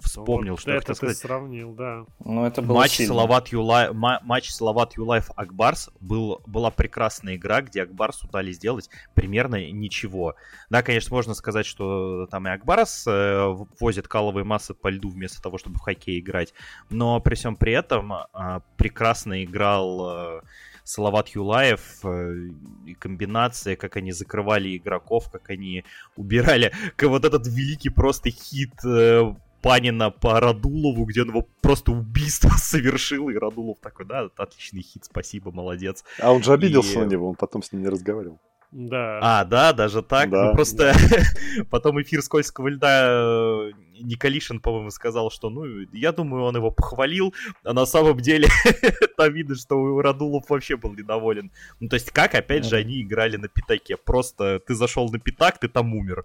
Speaker 2: вспомнил, вот что
Speaker 1: это
Speaker 2: я
Speaker 1: ты сравнил, да.
Speaker 4: Ну, это было
Speaker 2: матч
Speaker 4: сильно.
Speaker 2: Салават Юлай, матч Салават Юлаев Акбарс был, была прекрасная игра, где Акбарсу дали сделать примерно ничего. Да, конечно, можно сказать, что там и Акбарс э, возит каловые массы по льду вместо того, чтобы в хоккей играть, но при всем при этом э, прекрасно играл э, Салават Юлаев э, и комбинация, как они закрывали игроков, как они убирали, как вот этот великий просто хит э, Панина по Радулову, где он его просто убийство совершил, и Радулов такой, да, отличный хит, спасибо, молодец.
Speaker 3: А он же обиделся
Speaker 2: И-
Speaker 3: на него, он потом с ним не разговаривал.
Speaker 1: Да.
Speaker 2: А, да, даже так?
Speaker 3: Да.
Speaker 2: Ну, просто потом эфир «Скользкого льда» э, Николишин, по-моему, сказал, что, ну, я думаю, он его похвалил, а на самом деле там видно, что Радулов вообще был недоволен. Ну, то есть, как, опять же, они играли на пятаке. Просто ты зашел на пятак, ты там умер.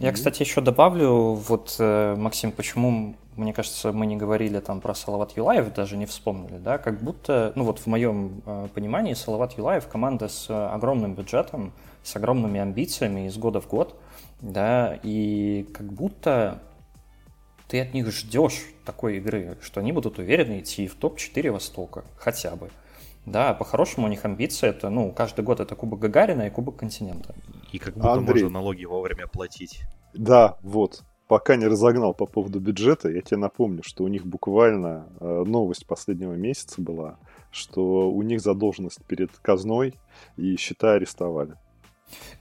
Speaker 4: Я, кстати, еще добавлю, вот, э, Максим, почему, мне кажется, мы не говорили там про Салават Юлаев, даже не вспомнили, да, как будто, ну вот в моем э, понимании Салават Юлаев команда с огромным бюджетом, с огромными амбициями из года в год, да, и как будто ты от них ждешь такой игры, что они будут уверенно идти в топ-4 Востока, хотя бы. Да, по-хорошему у них амбиции это, ну, каждый год это Кубок Гагарина и Кубок Континента.
Speaker 2: И как будто
Speaker 3: Андрей.
Speaker 2: можно налоги вовремя платить.
Speaker 3: Да, вот. Пока не разогнал по поводу бюджета, я тебе напомню, что у них буквально э, новость последнего месяца была, что у них задолженность перед казной и счета арестовали.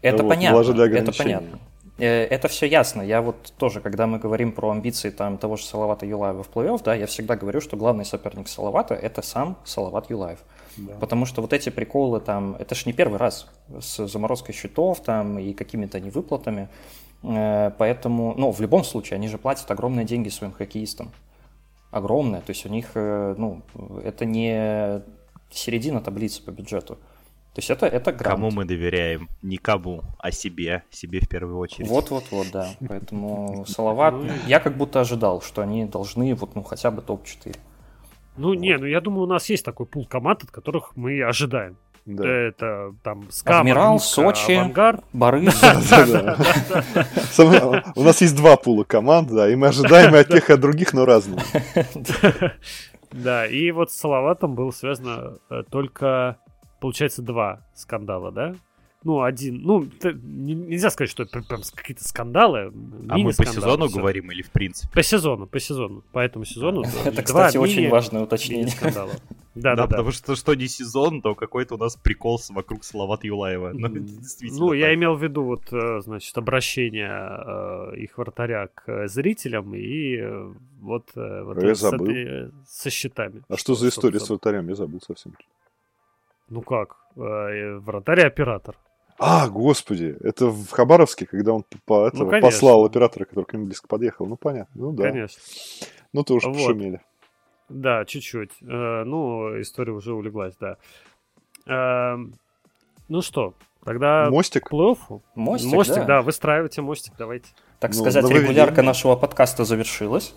Speaker 4: Это
Speaker 3: Вот,
Speaker 4: понятно, это понятно. Э, Это все ясно. Я вот тоже, когда мы говорим про амбиции там, того же Салавата Юлаева в плей-офф, да, я всегда говорю, что главный соперник Салавата – это сам Салават Юлаев.
Speaker 3: Да.
Speaker 4: Потому что вот эти приколы там, это ж не первый раз с заморозкой счетов там и какими-то невыплатами. Э, Поэтому, ну, в любом случае, они же платят огромные деньги своим хоккеистам. Огромные. То есть у них, э, ну, это не середина таблицы по бюджету. То есть это, это грант.
Speaker 2: Кому мы доверяем? Никому, а себе. Себе в первую очередь.
Speaker 4: Вот-вот-вот, да. Поэтому Салават, я как будто ожидал, что они должны вот, ну, хотя бы топ-4.
Speaker 1: Ну, не, ну я думаю, у нас есть такой пул команд, от которых мы ожидаем.
Speaker 3: Да.
Speaker 1: Это там СКА,
Speaker 4: Адмирал,
Speaker 1: Магнитка,
Speaker 4: Сочи.
Speaker 1: Авангард.
Speaker 4: Барыс,
Speaker 3: У нас есть два пула команд, да, и мы ожидаем и от тех, и от других, но разные.
Speaker 1: Да, и вот с Салаватом было связано э, только, получается, два скандала, да? Ну, один, ну, не- нельзя сказать, что это прям- какие-то скандалы.
Speaker 2: А мы по сезону
Speaker 1: всё.
Speaker 2: говорим или в принципе?
Speaker 1: По сезону, по сезону. По этому сезону. да,
Speaker 4: Это,
Speaker 1: два
Speaker 4: кстати, очень важное уточнение.
Speaker 2: Да,
Speaker 1: Да,
Speaker 2: потому что что не сезон, то какой-то у нас прикол вокруг Салават Юлаева. Ну, это
Speaker 1: Ну, я имел в виду вот, э, значит, обращение э, их вратаря к э, зрителям и вот, вот
Speaker 3: Я
Speaker 1: это с
Speaker 3: забыл.
Speaker 1: со счетами.
Speaker 3: А что за история с вратарем? Я забыл совсем.
Speaker 1: Ну как? Вратарь и оператор.
Speaker 3: А, господи, это в Хабаровске, когда он по- этого,
Speaker 1: Ну, конечно.
Speaker 3: послал оператора, который к нему близко подъехал. Ну, понятно. Ну, да.
Speaker 1: Конечно.
Speaker 3: Ну, тоже
Speaker 1: Вот.
Speaker 3: пошумели.
Speaker 1: Да, чуть-чуть. Э, ну, история уже улеглась, да. Эм, ну что, тогда
Speaker 3: Мостик?
Speaker 1: к плей-оффу?
Speaker 4: Мостик,
Speaker 1: мостик
Speaker 4: да.
Speaker 1: да, выстраивайте мостик, давайте.
Speaker 4: Так
Speaker 3: Ну,
Speaker 4: сказать, регулярка нашего подкаста завершилась.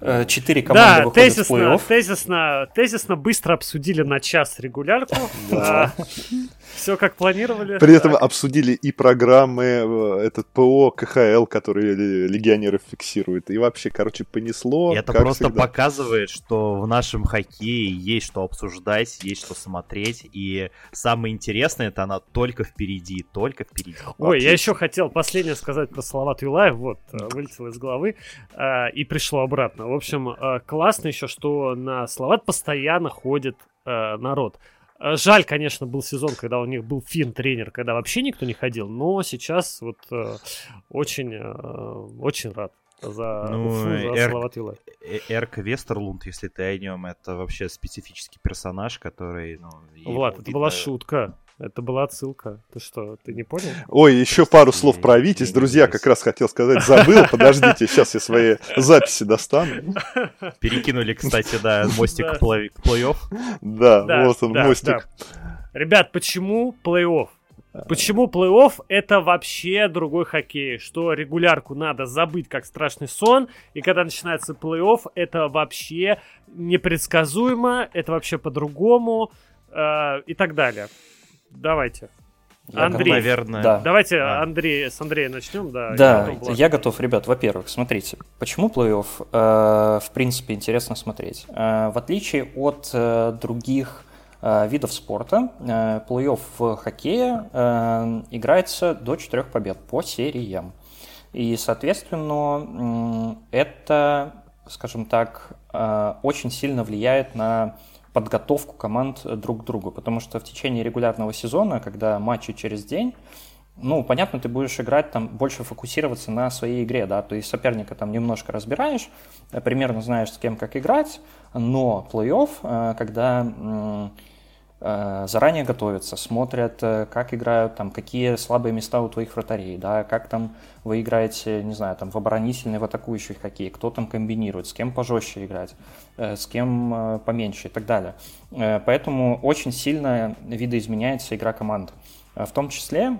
Speaker 4: Э, Четыре команды
Speaker 1: да,
Speaker 4: выходят в
Speaker 1: тезисно,
Speaker 4: плей-офф.
Speaker 1: тезисно, тезисно быстро обсудили на час регулярку. Все как планировали.
Speaker 3: При этом
Speaker 1: Так.
Speaker 3: обсудили и программы, э, этот ПО, КХЛ, которые ле- легионеры фиксируют. И вообще, короче, понесло.
Speaker 2: И это просто
Speaker 3: всегда.
Speaker 2: показывает, что в нашем хоккее есть что обсуждать, есть что смотреть. И самое интересное, это она только впереди, только впереди.
Speaker 1: Ой, я
Speaker 3: Отлично.
Speaker 1: еще хотел последнее сказать про Салават Юлаев, вот, э, вылетело из головы э, и пришло обратно. В общем, э, классно еще, что на Салават постоянно ходит э, народ. Э, жаль, конечно, был сезон, когда у них был фин-тренер, когда вообще никто не ходил, но сейчас вот э, очень, э, очень рад за
Speaker 2: Ну,
Speaker 1: Уфу, за
Speaker 2: Эр-
Speaker 1: Салават Юлаев.
Speaker 2: Э- Эрк Вестерлунд, если ты о нем, это вообще специфический персонаж, который, ну...
Speaker 1: Влад, это была шутка. Это была отсылка. Ты что, ты не понял?
Speaker 3: Ой, еще пару слов про Витязь. Друзья, как раз хотел сказать, забыл. Подождите, сейчас я свои записи достану.
Speaker 2: Перекинули, кстати, да, мостик к плей- к плей-офф.
Speaker 3: Да, вот он, мостик.
Speaker 1: Ребят, почему плей-офф? Почему плей-офф это вообще другой хоккей? Что регулярку надо забыть как страшный сон, и когда начинается плей-офф, это вообще непредсказуемо, это вообще по-другому э, и так далее. Давайте.
Speaker 4: Я
Speaker 1: Андрей.
Speaker 4: готов.
Speaker 2: Наверное,
Speaker 4: Да.
Speaker 1: Давайте
Speaker 2: Да.
Speaker 1: Андрей, с Андрея начнем, да.
Speaker 4: Да,
Speaker 1: Влад.
Speaker 4: я готов, ребят. Во-первых, смотрите, почему плей-офф, э, в принципе, интересно смотреть. Э, в отличие от э, других э, видов спорта, э, плей-офф в хоккее э, играется до четырех побед по сериям. И, соответственно, м, это, скажем так, э, очень сильно влияет на подготовку команд друг к другу, потому что в течение регулярного сезона, когда матчи через день, ну, понятно, ты будешь играть там, больше фокусироваться на своей игре, да, то есть соперника там немножко разбираешь, э, примерно знаешь, с кем как играть, но плей-офф, э, когда э, заранее готовятся, смотрят, э, как играют, там, какие слабые места у твоих вратарей, да, как там вы играете, не знаю, там, в оборонительный, в атакующий хоккей, кто там комбинирует, с кем пожестче играть, э, с кем э, поменьше и так далее. Э, Поэтому очень сильно видоизменяется игра команд. Э, В том числе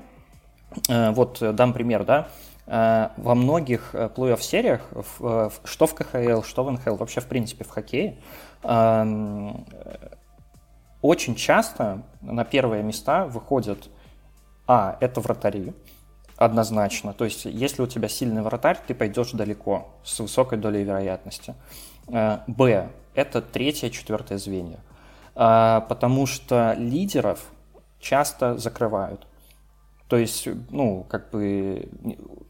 Speaker 4: Э, Вот э, дам пример, да. Э, Во многих э, плей-офф сериях, э, что в КХЛ, что в НХЛ, вообще в принципе в хоккее, эм, э, очень часто на первые места выходят, а, это вратари, однозначно. То есть, если у тебя сильный вратарь, ты пойдешь далеко, с высокой долей вероятности. Э, Б, это третье, четвертое звенья. Э, Потому что лидеров часто закрывают. То есть, ну, как бы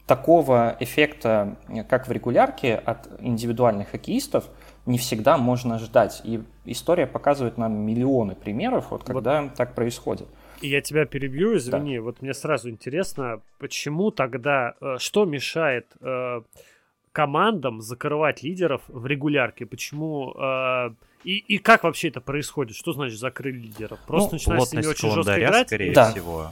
Speaker 4: такого эффекта, как в регулярке, от индивидуальных хоккеистов не всегда можно ждать. И история показывает нам миллионы примеров, вот когда так происходит.
Speaker 1: И я тебя перебью, извини. Вот мне сразу интересно, почему тогда, э, что мешает э, командам закрывать лидеров в регулярке? Почему э, и, и как вообще это происходит? Что значит закрыли лидеров? Просто
Speaker 4: Ну,
Speaker 1: начинаешь с ними очень жестко играть?
Speaker 2: скорее
Speaker 4: Да.
Speaker 2: всего.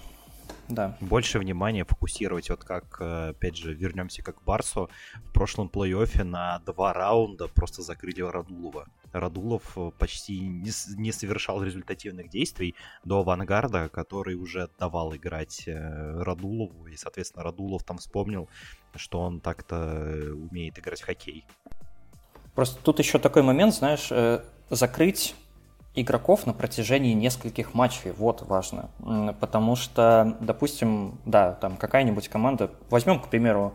Speaker 4: Да.
Speaker 2: Больше внимания фокусировать, вот как, э, опять же, вернемся как к Барсу, в прошлом плей-оффе на два раунда просто закрыли Радулова. Радулов э, почти не, не совершал результативных действий до авангарда, который уже давал играть э, Радулову, и, соответственно, Радулов там вспомнил, что он так-то умеет играть в хоккей.
Speaker 4: Просто тут еще такой момент, знаешь, закрыть игроков на протяжении нескольких матчей, вот важно. Потому что, допустим, да, там какая-нибудь команда, возьмем, к примеру,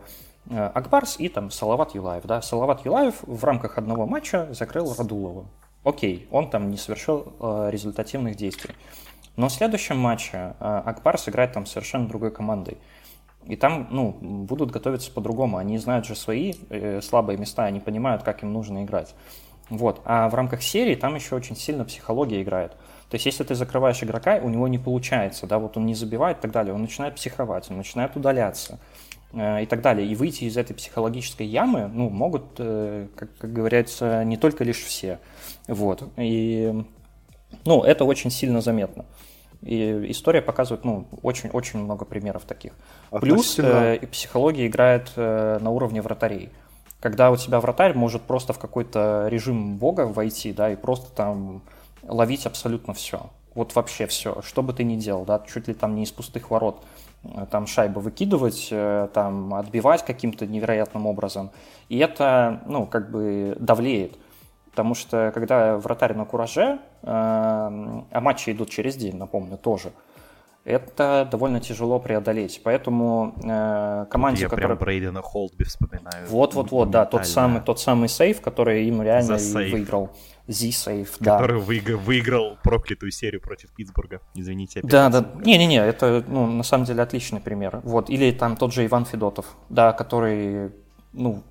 Speaker 4: э, Акбарс и там Салават Юлаев, да, Салават Юлаев в рамках одного матча закрыл Радулова. Окей, он там не совершил э, результативных действий. Но в следующем матче э, Акбарс играет там совершенно другой командой. И там, ну, будут готовиться по-другому. Они знают же свои слабые места, они понимают, как им нужно играть. Вот. А в рамках серии там еще очень сильно психология играет. То есть, если ты закрываешь игрока, у него не получается, да, вот он не забивает и так далее, он начинает психовать, он начинает удаляться э, и так далее. И выйти из этой психологической ямы, ну, могут, э, как, как говорится, не только лишь все. Вот. И, ну, это очень сильно заметно. И история показывает, ну, очень-очень много примеров таких. Плюс э, и психология играет э, на уровне вратарей. Когда у тебя вратарь может просто в какой-то режим бога войти, да, и просто там ловить абсолютно все. Вот вообще все, что бы ты ни делал, да, чуть ли там не из пустых ворот, э, там шайбы выкидывать, э, там отбивать каким-то невероятным образом. И это, ну, как бы давлеет. Потому что когда вратарь на кураже, э, а матчи идут через день, напомню, тоже, это довольно тяжело преодолеть. Поэтому э, команде,
Speaker 2: Я
Speaker 4: которая...
Speaker 2: прям Брейдена Холдби вспоминаю.
Speaker 4: Вот-вот-вот, да, тот самый, тот самый сейф, который им реально и выиграл. Z-сейф, да.
Speaker 2: Который выиг- выиграл проклятую серию против Питтсбурга. Извините. опять
Speaker 4: Да, да. Не-не-не, это, ну, на самом деле отличный пример. Вот. Или там тот же Иван Федотов, да, который, ну,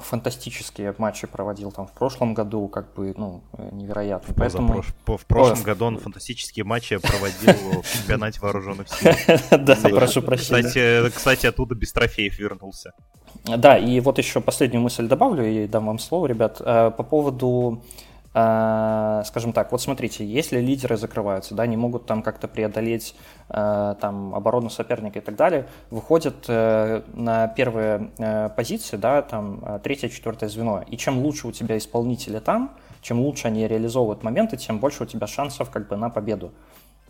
Speaker 4: фантастические матчи проводил там в прошлом году, как бы, ну, невероятно.
Speaker 2: Поэтому... В прошлом году он фантастические матчи проводил в чемпионате вооруженных сил.
Speaker 4: Да, прошу прощения.
Speaker 2: Кстати, оттуда без трофеев вернулся.
Speaker 4: Да, и вот еще последнюю мысль добавлю и дам вам слово, ребят, э, по поводу э, скажем так, вот смотрите, если лидеры закрываются, да, не могут там как-то преодолеть э, там оборону соперника и так далее, выходят на первые позиции, да, там третье, четвертое звено. И чем лучше у тебя исполнители там, чем лучше они реализовывают моменты, тем больше у тебя шансов как бы на победу.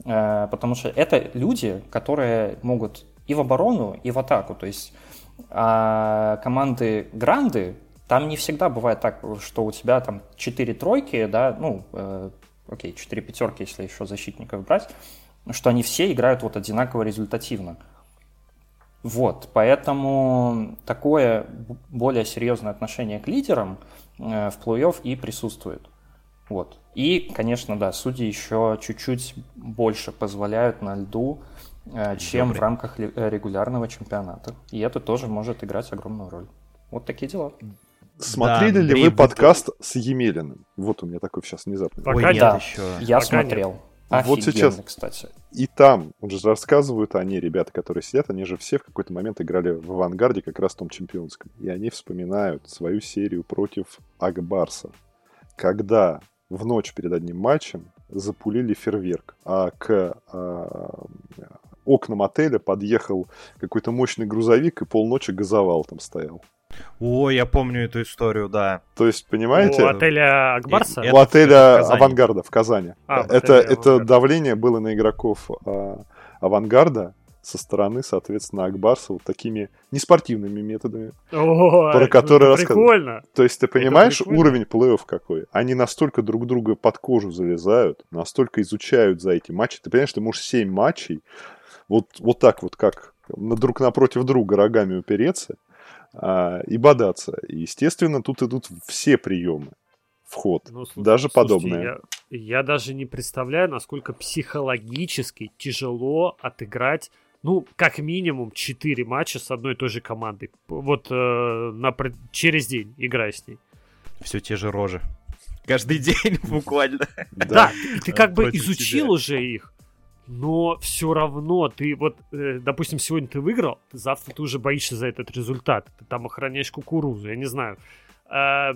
Speaker 4: Потому что это люди, которые могут и в оборону, и в атаку. То есть а команды гранды, там не всегда бывает так, что у тебя там 4 тройки, да, ну, э, окей, 4 пятерки, если еще защитников брать, что они все играют вот одинаково результативно. Вот, поэтому такое более серьезное отношение к лидерам э, в плей-офф и присутствует. Вот. И, конечно, да, судьи еще чуть-чуть больше позволяют на льду Э, чем Добрый. в рамках регулярного чемпионата. И это тоже может играть огромную роль. Вот такие дела.
Speaker 3: Смотрели да, ли вы подкаст с Емелиным? Вот у меня такой сейчас внезапный.
Speaker 4: Пока Ой, нет да, еще. Я Пока смотрел.
Speaker 3: Нет. вот сейчас, кстати. И там, он же рассказывают они, ребята, которые сидят, они же все в какой-то момент играли в авангарде, как раз в том чемпионском. И они вспоминают свою серию против Акбарса. Когда в ночь перед одним матчем запулили фейерверк, а к а, окнам отеля подъехал какой-то мощный грузовик и полночи газовал там стоял.
Speaker 2: О, я помню эту историю, да.
Speaker 3: То есть, понимаете?
Speaker 1: У отеля Акбарса?
Speaker 3: У отеля в Авангарда в Казани. А, это, это давление было на игроков а, Авангарда со стороны, соответственно, Акбарса вот такими неспортивными методами,
Speaker 1: О, про которые
Speaker 3: рассказывают. То есть ты понимаешь уровень плей-офф какой? Они настолько друг друга под кожу залезают, настолько изучают за эти матчи. Ты понимаешь, ты можешь 7 матчей вот, вот так вот, как друг напротив друга рогами упереться и бодаться. И, естественно, тут идут все приемы вход, ну, слушай, даже подобное.
Speaker 1: Я, я даже не представляю, насколько психологически тяжело отыграть, ну, как минимум 4 матча с одной и той же командой. Вот э, на, через день играя с ней.
Speaker 2: Все те же рожи. Каждый день буквально.
Speaker 1: Да, ты как бы изучил уже их но все равно ты вот, э, допустим, сегодня ты выиграл, завтра ты уже боишься за этот результат, ты там охраняешь кукурузу, я не знаю. Э,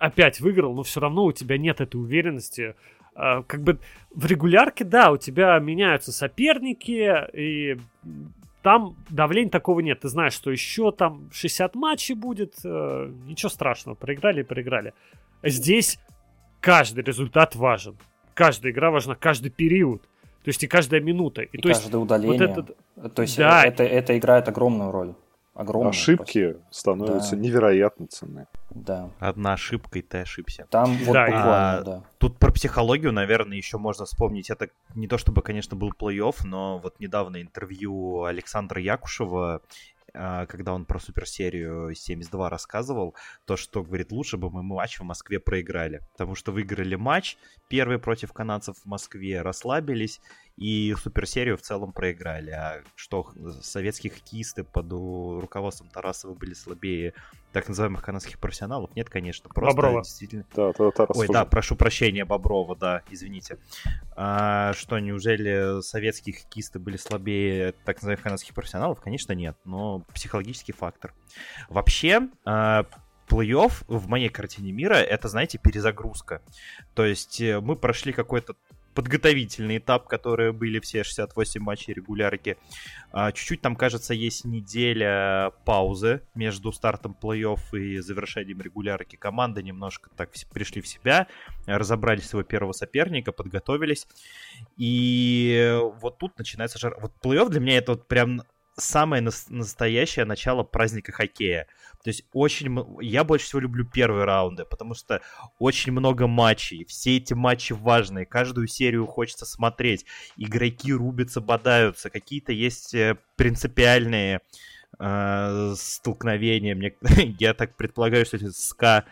Speaker 1: опять выиграл, но все равно у тебя нет этой уверенности. Э, как бы в регулярке, да, у тебя меняются соперники, и там давления такого нет. Ты знаешь, что еще там 60 матчей будет, э, ничего страшного, проиграли и проиграли. Здесь каждый результат важен. Каждая игра важна, каждый период. То есть и каждая минута.
Speaker 4: И, и
Speaker 1: то
Speaker 4: каждое есть, удаление. Вот этот... То есть да. это, это играет огромную роль. Огромную,
Speaker 3: Ошибки просто. становятся да. невероятно ценны.
Speaker 4: Да.
Speaker 2: Одна ошибка, и ты ошибся.
Speaker 4: Там вот да, буквально,
Speaker 2: а, да. Тут про психологию, наверное, еще можно вспомнить. Это не то чтобы, конечно, был плей-офф, но вот недавно интервью Александра Якушева когда он про суперсерию 72 рассказывал, то, что, говорит, лучше бы мы матч в Москве проиграли. Потому что выиграли матч первый против канадцев в Москве, расслабились, и суперсерию в целом проиграли. А что, советские хоккеисты под руководством Тарасова были слабее так называемых канадских профессионалов? Нет, конечно. Просто
Speaker 1: Боброва.
Speaker 2: действительно...
Speaker 3: Да, да,
Speaker 2: Тарас Ой, да, прошу прощения, Боброва, да, извините. А, что, неужели советские хоккеисты были слабее так называемых канадских профессионалов? Конечно, нет, но психологический фактор. Вообще, а, плей-офф в моей картине мира это, знаете, перезагрузка. То есть э, мы прошли какой-то подготовительный этап, которые были все 68 матчей регулярки. А, чуть-чуть там, кажется, есть неделя паузы между стартом плей-офф и завершением регулярки. Команды немножко так пришли в себя, разобрали своего первого соперника, подготовились. И вот тут начинается жар. Вот плей-офф для меня это вот прям самое настоящее начало праздника хоккея. То есть очень... Я больше всего люблю первые раунды, потому что очень много матчей. Все эти матчи важные. Каждую серию хочется смотреть. Игроки рубятся, бодаются. Какие-то есть э, принципиальные э, столкновения. Мне... Я так предполагаю, что СКА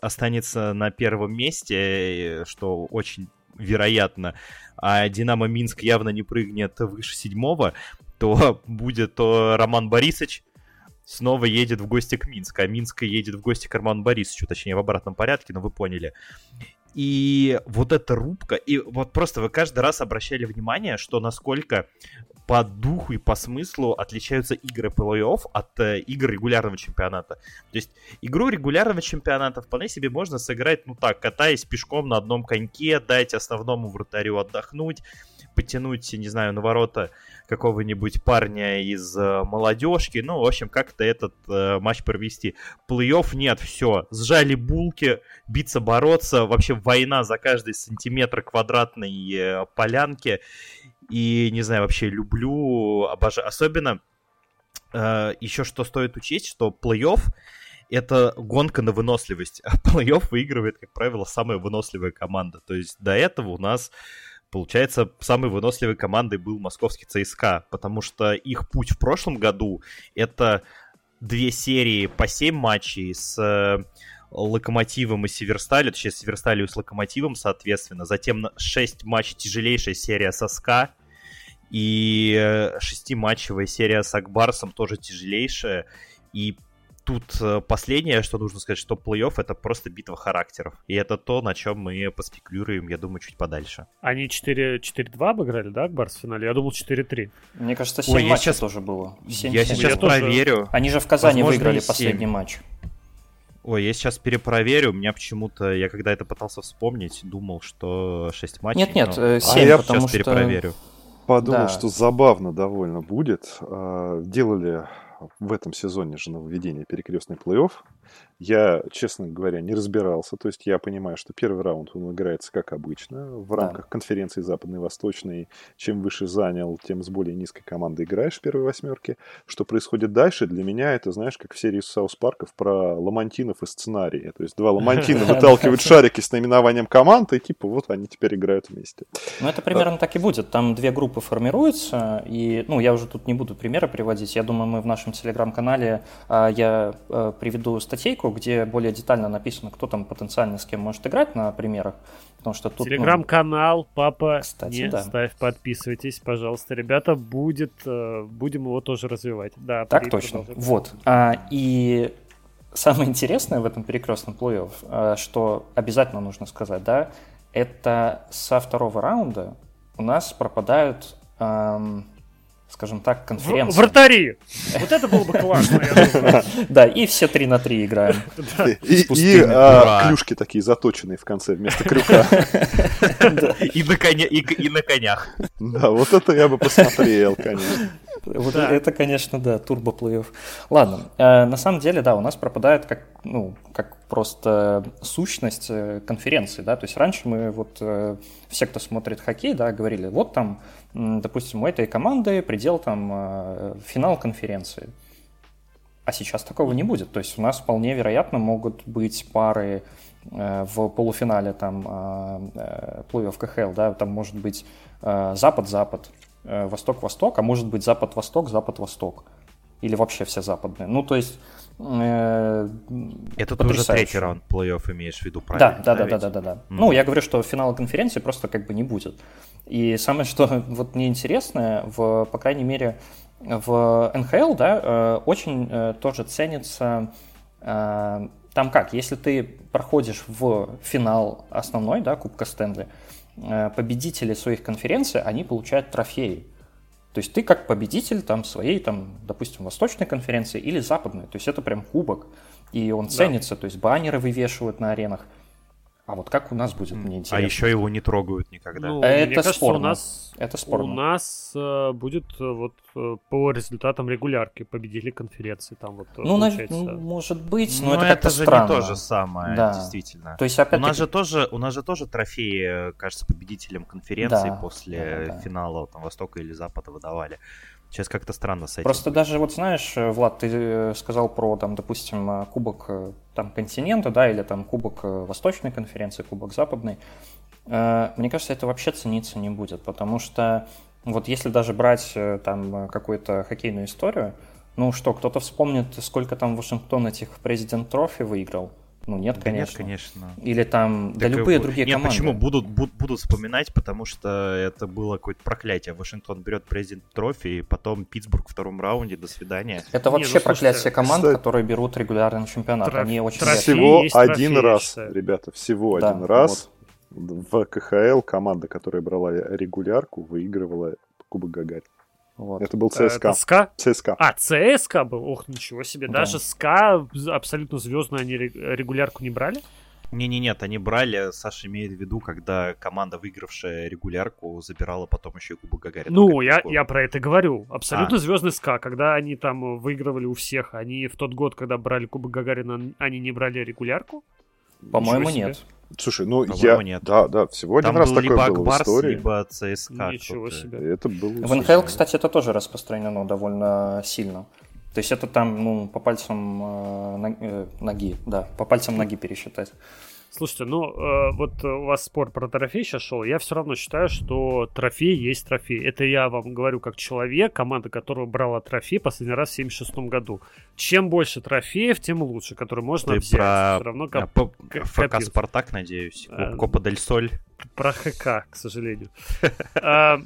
Speaker 2: останется на первом месте, что очень вероятно, а Динамо Минск явно не прыгнет выше седьмого, то будет Роман Борисович, снова едет в гости к Минску, а Минск едет в гости к Арману Борисовичу, точнее в обратном порядке, но вы поняли. И вот эта рубка, и вот просто вы каждый раз обращали внимание, что насколько по духу и по смыслу отличаются игры плей-офф от э, игр регулярного чемпионата. То есть игру регулярного чемпионата вполне себе можно сыграть, ну так, катаясь пешком на одном коньке, дать основному вратарю отдохнуть, потянуть, не знаю, на ворота какого-нибудь парня из э, молодежки, ну, в общем, как-то этот э, матч провести. Плей-офф нет, все, сжали булки, биться, бороться, вообще война за каждый сантиметр квадратной э, полянки, и, не знаю, вообще люблю, обожаю. Особенно э, еще что стоит учесть, что плей-офф это гонка на выносливость. А плей-офф выигрывает, как правило, самая выносливая команда. То есть до этого у нас Получается, самой выносливой командой был московский ЦСКА, потому что их путь в прошлом году это две серии по 7 матчей с э, Локомотивом и Северсталью, точнее, с Северсталью и с Локомотивом, соответственно. Затем 6 матчей тяжелейшая серия со СКА. И э, шестиматчевая серия с Акбарсом тоже тяжелейшая. И тут э, последнее, что нужно сказать, что плей-офф это просто битва характеров. И это то, на чем мы поспекулируем, я думаю, чуть подальше.
Speaker 1: Они 4-2 обыграли, да, Акбарс в финале? Я думал 4-3.
Speaker 4: Мне кажется, 7 Ой, матчей сейчас... тоже было.
Speaker 2: 7, я 7. сейчас я проверю.
Speaker 4: Тоже... Они же в Казани Возможно, выиграли последний матч.
Speaker 2: Ой, я сейчас перепроверю. У меня почему-то, я когда это пытался вспомнить, думал, что 6 матчей.
Speaker 4: Нет, нет,
Speaker 2: но...
Speaker 4: 7, а я потому сейчас
Speaker 2: что... перепроверю.
Speaker 3: Подумал, да. что забавно довольно будет. А, делали в этом сезоне же нововведение перекрестный плей-офф. Я, честно говоря, не разбирался. То есть я понимаю, что первый раунд он играется как обычно в рамках да. конференции Западной Восточной. Чем выше занял, тем с более низкой командой играешь в первой восьмерке. Что происходит дальше, для меня это, знаешь, как в серии Саус Парков про ламантинов и сценарии. То есть два ламантина выталкивают шарики с наименованием команд, и типа вот они теперь играют вместе.
Speaker 4: Ну это примерно так и будет. Там две группы формируются, и, ну, я уже тут не буду примеры приводить. Я думаю, мы в нашем телеграм-канале, а, я а, приведу статейку, ссылку, где более детально написано, кто там потенциально с кем может играть на примерах. Потому что тут,
Speaker 1: ну, Телеграм-канал, ну, папа, кстати, не да. ставь, подписывайтесь, пожалуйста, ребята, будет, э, будем его тоже развивать. Да,
Speaker 4: так точно. Вот. А, и самое интересное в этом перекрестном плей-офф, а, что обязательно нужно сказать, да, это со второго раунда у нас пропадают эм, скажем так, конференция.
Speaker 1: Вратари! Вот это было бы классно,
Speaker 4: Да, и все три на три играем.
Speaker 3: И а, клюшки такие заточенные в конце вместо крюка.
Speaker 2: И на конях.
Speaker 3: Да, вот это я бы посмотрел, конечно.
Speaker 4: Вот да. это, конечно, да, турбо плей-офф. Ладно, э, на самом деле, да, у нас пропадает как, ну, как просто сущность э, конференции, да, то есть раньше мы вот, э, все, кто смотрит хоккей, да, говорили, вот там, допустим, у этой команды предел там э, финал конференции. А сейчас такого не будет. То есть у нас вполне вероятно могут быть пары э, в полуфинале там э, плей-офф КХЛ, да, там может быть Запад-Запад, Восток-Восток, а может быть Запад-Восток, Запад-Восток. Или вообще все западные. Ну, то есть
Speaker 2: это ты уже третий раунд плей-офф имеешь в виду, правильно?
Speaker 4: Да, да, да, да, да, да. Mm. Ну, я говорю, что финала конференции просто как бы не будет. И самое, что вот мне интересное, в, по крайней мере, в НХЛ, да, э, очень э, тоже ценится э, там как, если ты проходишь в финал основной, да, Кубка Стэнли, победители своих конференций, они получают трофеи. То есть ты как победитель там своей, там, допустим, восточной конференции или западной. То есть это прям кубок, и он да. ценится. То есть баннеры вывешивают на аренах. А вот как у нас будет, мне а интересно.
Speaker 2: А еще его не трогают никогда.
Speaker 1: Ну, это мне кажется, спорно. У нас, это спорно. У нас э, будет э, вот э, по результатам регулярки победили конференции. Там вот,
Speaker 4: ну, получается... ну, может быть, но,
Speaker 2: но
Speaker 4: это,
Speaker 2: это же
Speaker 4: странно.
Speaker 2: не то же самое, да. действительно.
Speaker 4: То есть, опять
Speaker 2: у, нас же тоже, у нас же тоже трофеи, кажется, победителям конференции да, после да, да. финала там, Востока или Запада выдавали. Сейчас как-то странно с этим.
Speaker 4: Просто даже вот знаешь, Влад, ты э, сказал про, там, допустим, э, кубок э, там, континента, да, или там кубок Восточной конференции, кубок Западной. Мне кажется, это вообще цениться не будет, потому что вот если даже брать там какую-то хоккейную историю, ну что, кто-то вспомнит, сколько там Вашингтон этих президент трофи выиграл? Ну, нет,
Speaker 2: Да
Speaker 4: конечно.
Speaker 2: Нет, конечно.
Speaker 4: Или там, да
Speaker 2: Так,
Speaker 4: любые
Speaker 2: э,
Speaker 4: другие
Speaker 2: нет,
Speaker 4: команды.
Speaker 2: почему будут, буд- будут вспоминать, потому что это было какое-то проклятие. Вашингтон берет Presidents' Trophy, и потом Питтсбург в втором раунде, до свидания.
Speaker 4: Это
Speaker 1: Не,
Speaker 4: вообще
Speaker 1: ну, слушайте,
Speaker 4: проклятие команд,
Speaker 3: кстати-
Speaker 4: которые берут регулярный чемпионат.
Speaker 1: Троф-
Speaker 4: Они очень
Speaker 1: трофей.
Speaker 3: Всего
Speaker 1: есть
Speaker 3: один
Speaker 1: трофей,
Speaker 3: раз,
Speaker 1: считаю.
Speaker 3: ребята, всего
Speaker 4: Да,
Speaker 3: один раз в КХЛ команда, которая брала регулярку, выигрывала Кубок Гагарина.
Speaker 4: Вот.
Speaker 3: Это был
Speaker 1: Э,
Speaker 3: ЦСКА.
Speaker 1: это СКА?
Speaker 3: ЦСКА.
Speaker 1: А, ЦСКА был? Ох, ничего себе.
Speaker 4: Да.
Speaker 1: Даже СКА абсолютно звездную они ре- регулярку не брали?
Speaker 2: Не-не, нет, они брали, Саша имеет в виду, когда команда, выигравшая регулярку, забирала потом еще и Кубок Гагарина.
Speaker 1: Ну, я, я про это говорю. Абсолютно
Speaker 2: А.
Speaker 1: звездный СКА, когда они там выигрывали у всех, они в тот год, когда брали Кубок Гагарина, они не брали регулярку?
Speaker 4: По-моему, нет.
Speaker 3: Слушай, ну
Speaker 2: По-моему,
Speaker 3: я...
Speaker 2: нет.
Speaker 3: Да, да, всего один
Speaker 2: Там
Speaker 3: раз
Speaker 2: был
Speaker 3: такое
Speaker 2: либо
Speaker 3: было в
Speaker 2: Акбарс,
Speaker 3: истории.
Speaker 2: либо ЦСКА.
Speaker 1: Ничего себе.
Speaker 3: Это было...
Speaker 4: В НХЛ, кстати, это тоже распространено довольно сильно. То есть это там, ну, по пальцам э, но- э, ноги, да, по пальцам ноги пересчитать.
Speaker 1: Слушайте, ну э, вот у вас спор про трофей сейчас шел. Я все равно считаю, что трофей есть трофей. Это я вам говорю как человек, команда которого брала трофей последний раз в 76 году. Чем больше трофеев, тем лучше, которые можно
Speaker 2: Ты
Speaker 1: взять.
Speaker 2: про
Speaker 1: Все равно
Speaker 2: А,
Speaker 1: как
Speaker 2: по-
Speaker 1: к-
Speaker 2: ФК. Спартак, надеюсь.
Speaker 1: А,
Speaker 2: Копа Дель Соль.
Speaker 1: про ХК, к сожалению. А,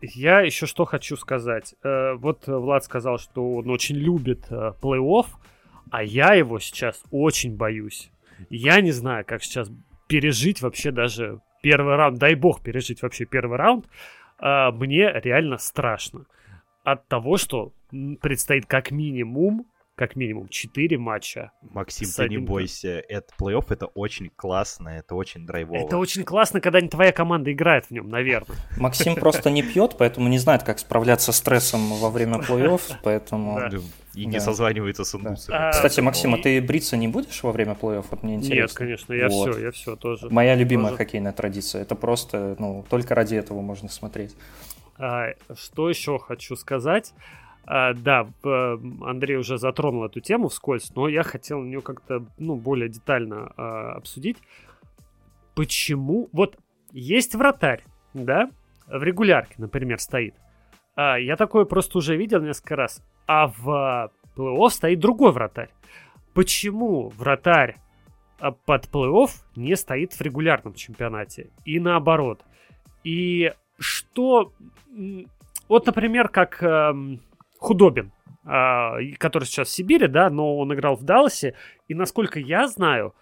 Speaker 1: Я еще что хочу сказать. Э, Вот Влад сказал, что он очень любит э, плей-офф, а я его сейчас очень боюсь. Я не знаю, как сейчас пережить вообще даже первый раунд. Дай бог пережить вообще первый раунд. А, Мне реально страшно от того, что предстоит как минимум, как минимум 4 матча
Speaker 2: Максим, ты не
Speaker 1: одним-
Speaker 2: бойся. Это плей-офф, это очень классно, это очень драйвово.
Speaker 1: Это очень классно, когда не твоя команда играет в нем, наверное.
Speaker 4: Максим просто не пьет, поэтому не знает, как справляться с стрессом во время плей-офф, поэтому...
Speaker 1: Да.
Speaker 2: И не созванивается с индусами.
Speaker 1: А,
Speaker 4: Кстати, Максим, а ты бриться не будешь во время плей-офф? Вот мне интересно.
Speaker 1: Нет, конечно, я все, я все тоже.
Speaker 4: Моя любимая хоккейная традиция. Это просто, ну, только ради этого можно смотреть.
Speaker 1: А, что еще хочу сказать? А, да, Андрей уже затронул эту тему вскользь, но я хотел ее как-то ну, более детально а, обсудить. Почему? Вот есть вратарь, да, в регулярке, например, стоит. А, я такое просто уже видел несколько раз. А в плей-офф стоит другой вратарь. Почему вратарь под плей-офф не стоит в регулярном чемпионате? И наоборот. И что... Вот, например, как эм, Худобин, а, который сейчас в Сибири, да, но он играл в Далласе. И, насколько я знаю,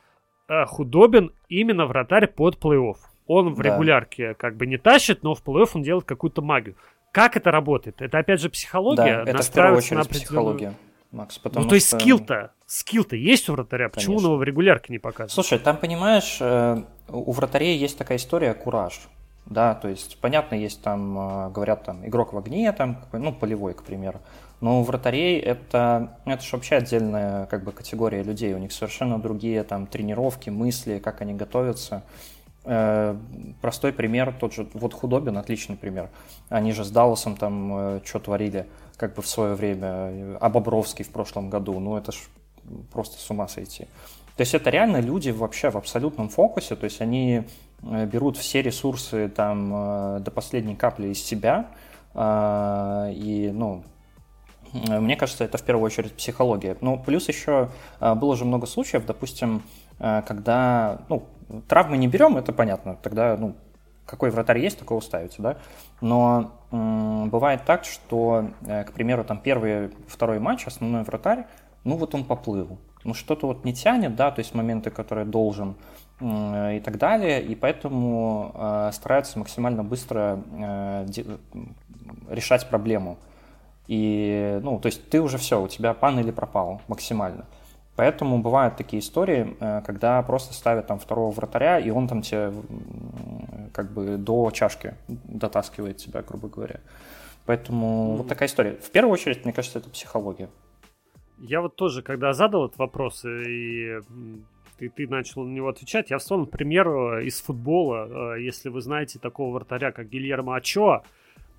Speaker 1: э, Худобин именно вратарь под плей-офф. Он в
Speaker 4: Да.
Speaker 1: регулярке как бы не тащит, но в плей-офф он делает какую-то магию. Как это работает? Это опять же психология?
Speaker 4: да, это в первую
Speaker 1: настраиваться на
Speaker 4: очередь
Speaker 1: определенную-
Speaker 4: психология, Макс. Потому
Speaker 1: Ну, то есть
Speaker 4: что-
Speaker 1: скилл-то, скилл-то есть у вратаря, почему он
Speaker 4: Конечно.
Speaker 1: его в регулярке не показывает?
Speaker 4: Слушай, там, понимаешь, э, у вратарей есть такая история кураж. Да, то есть, понятно, есть там, э, говорят, там, игрок в огне, там, ну, полевой, к примеру. Но у вратарей это, это же вообще отдельная как бы категория людей. У них совершенно другие там тренировки, мысли, как они готовятся. Э, Простой пример, тот же, вот Худобин, отличный пример. Они же с Далласом там что творили, как бы в свое время, а Бобровский в прошлом году, ну это ж просто с ума сойти. То есть это реально люди вообще в абсолютном фокусе, то есть они э, берут все ресурсы там э, до последней капли из себя, а, и, ну, э, мне кажется, это в первую очередь психология. Ну, плюс еще э, было же много случаев, допустим, э, когда, ну, травмы не берем, это понятно, тогда, ну, какой вратарь есть, такого ставите, да? Но м, бывает так, что, э, к примеру, там первый, второй матч, основной вратарь, ну вот он поплыл, ну что-то вот не тянет, да, то есть моменты, которые должен и так далее, и поэтому э, стараются максимально быстро э, решать проблему. И, ну, то есть ты уже все, у тебя пан или пропал максимально. Поэтому бывают такие истории, э, когда просто ставят там второго вратаря, и он там тебе как бы до чашки дотаскивает тебя, грубо говоря. Поэтому вот такая история. В первую очередь, мне кажется, это психология.
Speaker 1: Я вот тоже, когда задал этот вопрос, и ты, ты начал на него отвечать, я вспомнил пример э, из футбола. Э, Если вы знаете такого вратаря, как Гильермо Ачоа,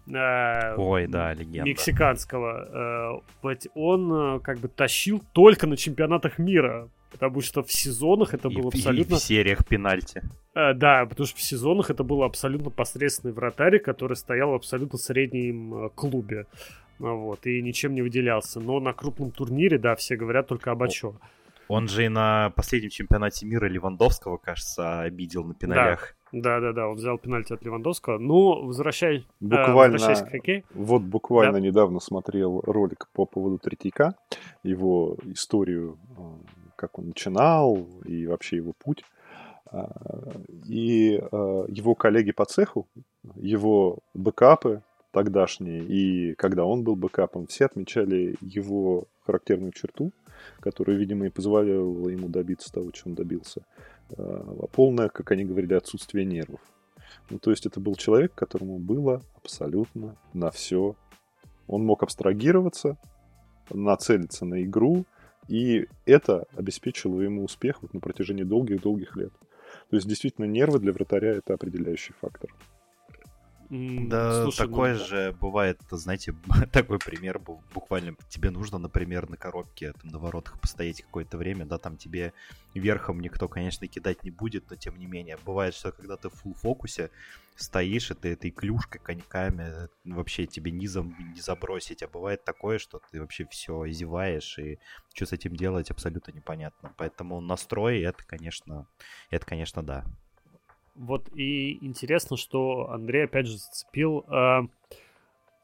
Speaker 1: э,
Speaker 2: Ой, да, легенда.
Speaker 1: мексиканского, э, он как бы тащил только на чемпионатах мира, потому что в сезонах это
Speaker 2: И
Speaker 1: было
Speaker 2: в- и
Speaker 1: абсолютно...
Speaker 2: в сериях пенальти.
Speaker 1: Э, да, потому что в сезонах это был абсолютно посредственный вратарь, который стоял в абсолютно среднем клубе. Вот, и ничем не выделялся. Но на крупном турнире, да, все говорят только об Ачо.
Speaker 2: Он же и на последнем чемпионате мира Левандовского, кажется, обидел на пеналях.
Speaker 1: Да, да, да, он взял пенальти от Левандовского. Ну, возвращай,
Speaker 3: буквально,
Speaker 1: э, возвращаясь к хоккею.
Speaker 3: Вот буквально да. недавно смотрел ролик по поводу Третьяка, его историю, э, как он начинал и вообще его путь. Э, и э, его коллеги по цеху, его бэкапы тогдашние, и когда он был бэкапом, все отмечали его характерную черту, которая, видимо, и позволяла ему добиться того, чего он добился – а полное, как они говорили, отсутствие нервов. Ну, то есть это был человек, которому было абсолютно на все. Он мог абстрагироваться, нацелиться на игру, и это обеспечило ему успех вот на протяжении долгих-долгих лет. То есть действительно нервы для вратаря это определяющий фактор.
Speaker 2: Да, Слушай, такое ну, же бывает, знаете, такой пример был, буквально тебе нужно, например, на коробке, там, на воротах постоять какое-то время, да, там тебе верхом никто, конечно, кидать не будет, но тем не менее, бывает, что когда ты в full фокусе стоишь, и ты этой клюшкой, коньками, вообще тебе низом не забросить, а бывает такое, что ты вообще все зеваешь, и что с этим делать абсолютно непонятно, поэтому настрой, это, конечно, это, конечно, да.
Speaker 1: Вот и интересно, что Андрей опять же зацепил, э,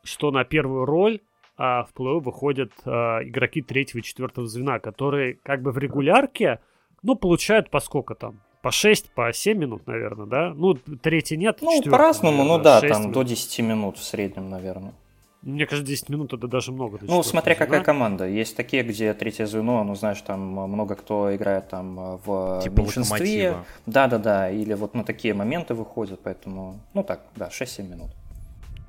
Speaker 1: что на первую роль а в плей выходят э, игроки третьего и четвертого звена, которые как бы в регулярке, ну, получают по сколько там? По 6, по 7 минут, наверное, да? Ну, третий нет,
Speaker 4: Ну, по-разному, ну да, там минут. до 10 минут в среднем, наверное.
Speaker 1: Мне кажется, 10 минут это даже много.
Speaker 4: Ну, смотря звена. какая команда. Есть такие, где третье звено, ну, знаешь, там много кто играет там в типа меньшинстве. Да-да-да, или вот на такие моменты выходят, поэтому, ну так, да, 6-7 минут.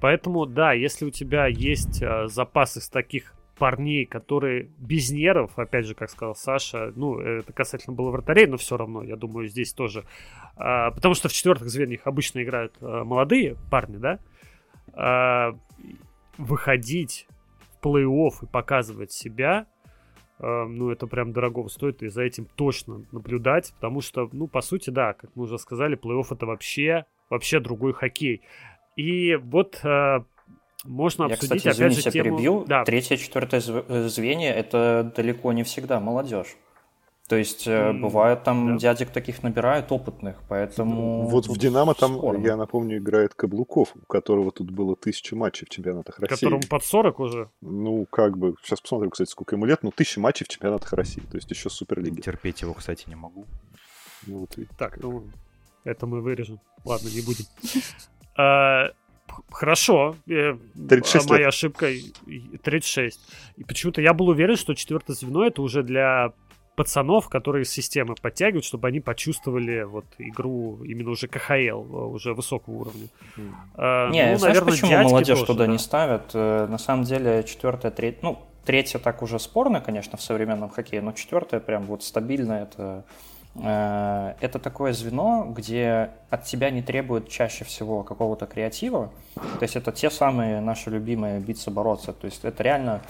Speaker 1: Поэтому, да, если у тебя есть э, запас из таких парней, которые без нервов, опять же, как сказал Саша, ну, это касательно было вратарей, но все равно, я думаю, здесь тоже. А, потому что в четвертых звеньях обычно играют а, молодые парни, да, а, выходить в плей-офф и показывать себя, э, ну, это прям дорого стоит, и за этим точно наблюдать, потому что, ну, по сути, да, как мы уже сказали, плей-офф это вообще, вообще другой хоккей. И вот э, можно
Speaker 4: Я,
Speaker 1: обсудить,
Speaker 4: кстати, опять же, тему... перебью. Да. Третье, четвертое э, звенье — это далеко не всегда молодежь. То есть mm, бывает там да. дядек таких набирают опытных, поэтому...
Speaker 3: Вот в «Динамо» там, спорно. я напомню, играет Каблуков, у которого тут было тысяча матчей в чемпионатах России.
Speaker 1: Которому под 40 уже?
Speaker 3: Ну, как бы, сейчас посмотрим, кстати, сколько ему лет, ну, тысяча матчей в чемпионатах России, то есть еще Суперлиги.
Speaker 2: Терпеть его, кстати, не могу.
Speaker 1: Ну, вот и... Так, ну, это мы вырежем. Ладно, не будем. А, хорошо. 36 Моя ошибка 36. И почему-то я был уверен, что четвертое звено это уже для пацанов, которые системы подтягивают, чтобы они почувствовали вот игру именно уже КХЛ, э, уже высокого уровня.
Speaker 4: Mm. Не, ну, знаешь, наверное, почему молодежь тоже, туда да. не ставят? Э, на самом деле четвертая, третья, ну, третья так уже спорно, конечно, в современном хоккее, но четвертая прям вот стабильно это это такое звено, где от тебя не требуют чаще всего какого-то креатива. То есть это те самые наши любимые биться-бороться. То есть это реально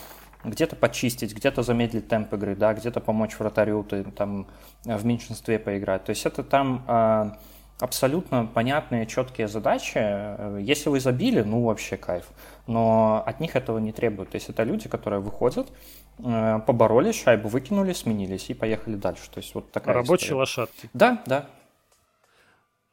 Speaker 4: где-то почистить, где-то замедлить темп игры, да, где-то помочь вратарю, ты, там в меньшинстве поиграть. То есть это там э, абсолютно понятные, четкие задачи. Если вы забили, ну вообще кайф. Но от них этого не требуют. То есть это люди, которые выходят, э, поборолись, шайбу выкинули, сменились и поехали дальше. То есть вот такая
Speaker 1: Рабочие история. лошадки.
Speaker 4: Да, да.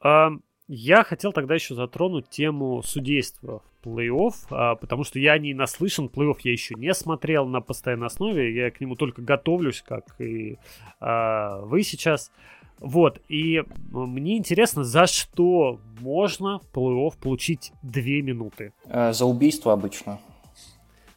Speaker 1: А, я хотел тогда еще затронуть тему судейства в плей-офф, а, потому что я не наслышан, плей-офф я еще не смотрел на постоянной основе, я к нему только готовлюсь, как и а, вы сейчас. Вот, и мне интересно, за что можно в плей-офф получить две минуты?
Speaker 4: Э, за убийство обычно.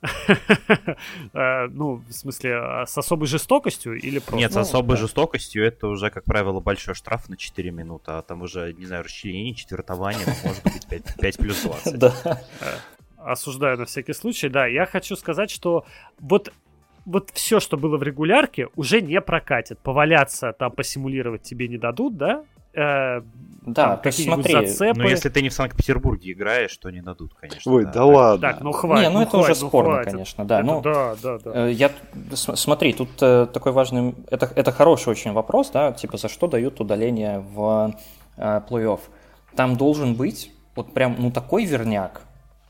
Speaker 1: Э, ну, в смысле, а с особой жестокостью или просто?
Speaker 2: Нет, с особой жестокостью это уже, как правило, большой штраф на 4 минуты, а там уже, не знаю, расчленение, четвертование, может быть 5 плюс 20. Да.
Speaker 1: Э, осуждаю на всякий случай, да. Я хочу сказать, что вот вот все, что было в регулярке, уже не прокатит. Поваляться там, посимулировать тебе не дадут, да?
Speaker 4: Э, да, смотри,
Speaker 2: зацепы. Ну, если ты не в Санкт-Петербурге играешь, то не дадут, конечно.
Speaker 3: Ой, да, да ладно.
Speaker 1: Так, ну хватит.
Speaker 4: Не, ну, ну это хватит, уже ну, спорно, хватит. конечно, да. Это, ну,
Speaker 1: да, да, да.
Speaker 4: Э, я, смотри, тут э, такой важный, это, это хороший очень вопрос, да, типа за что дают удаление в э, плей-офф. Там должен быть вот прям, ну такой верняк,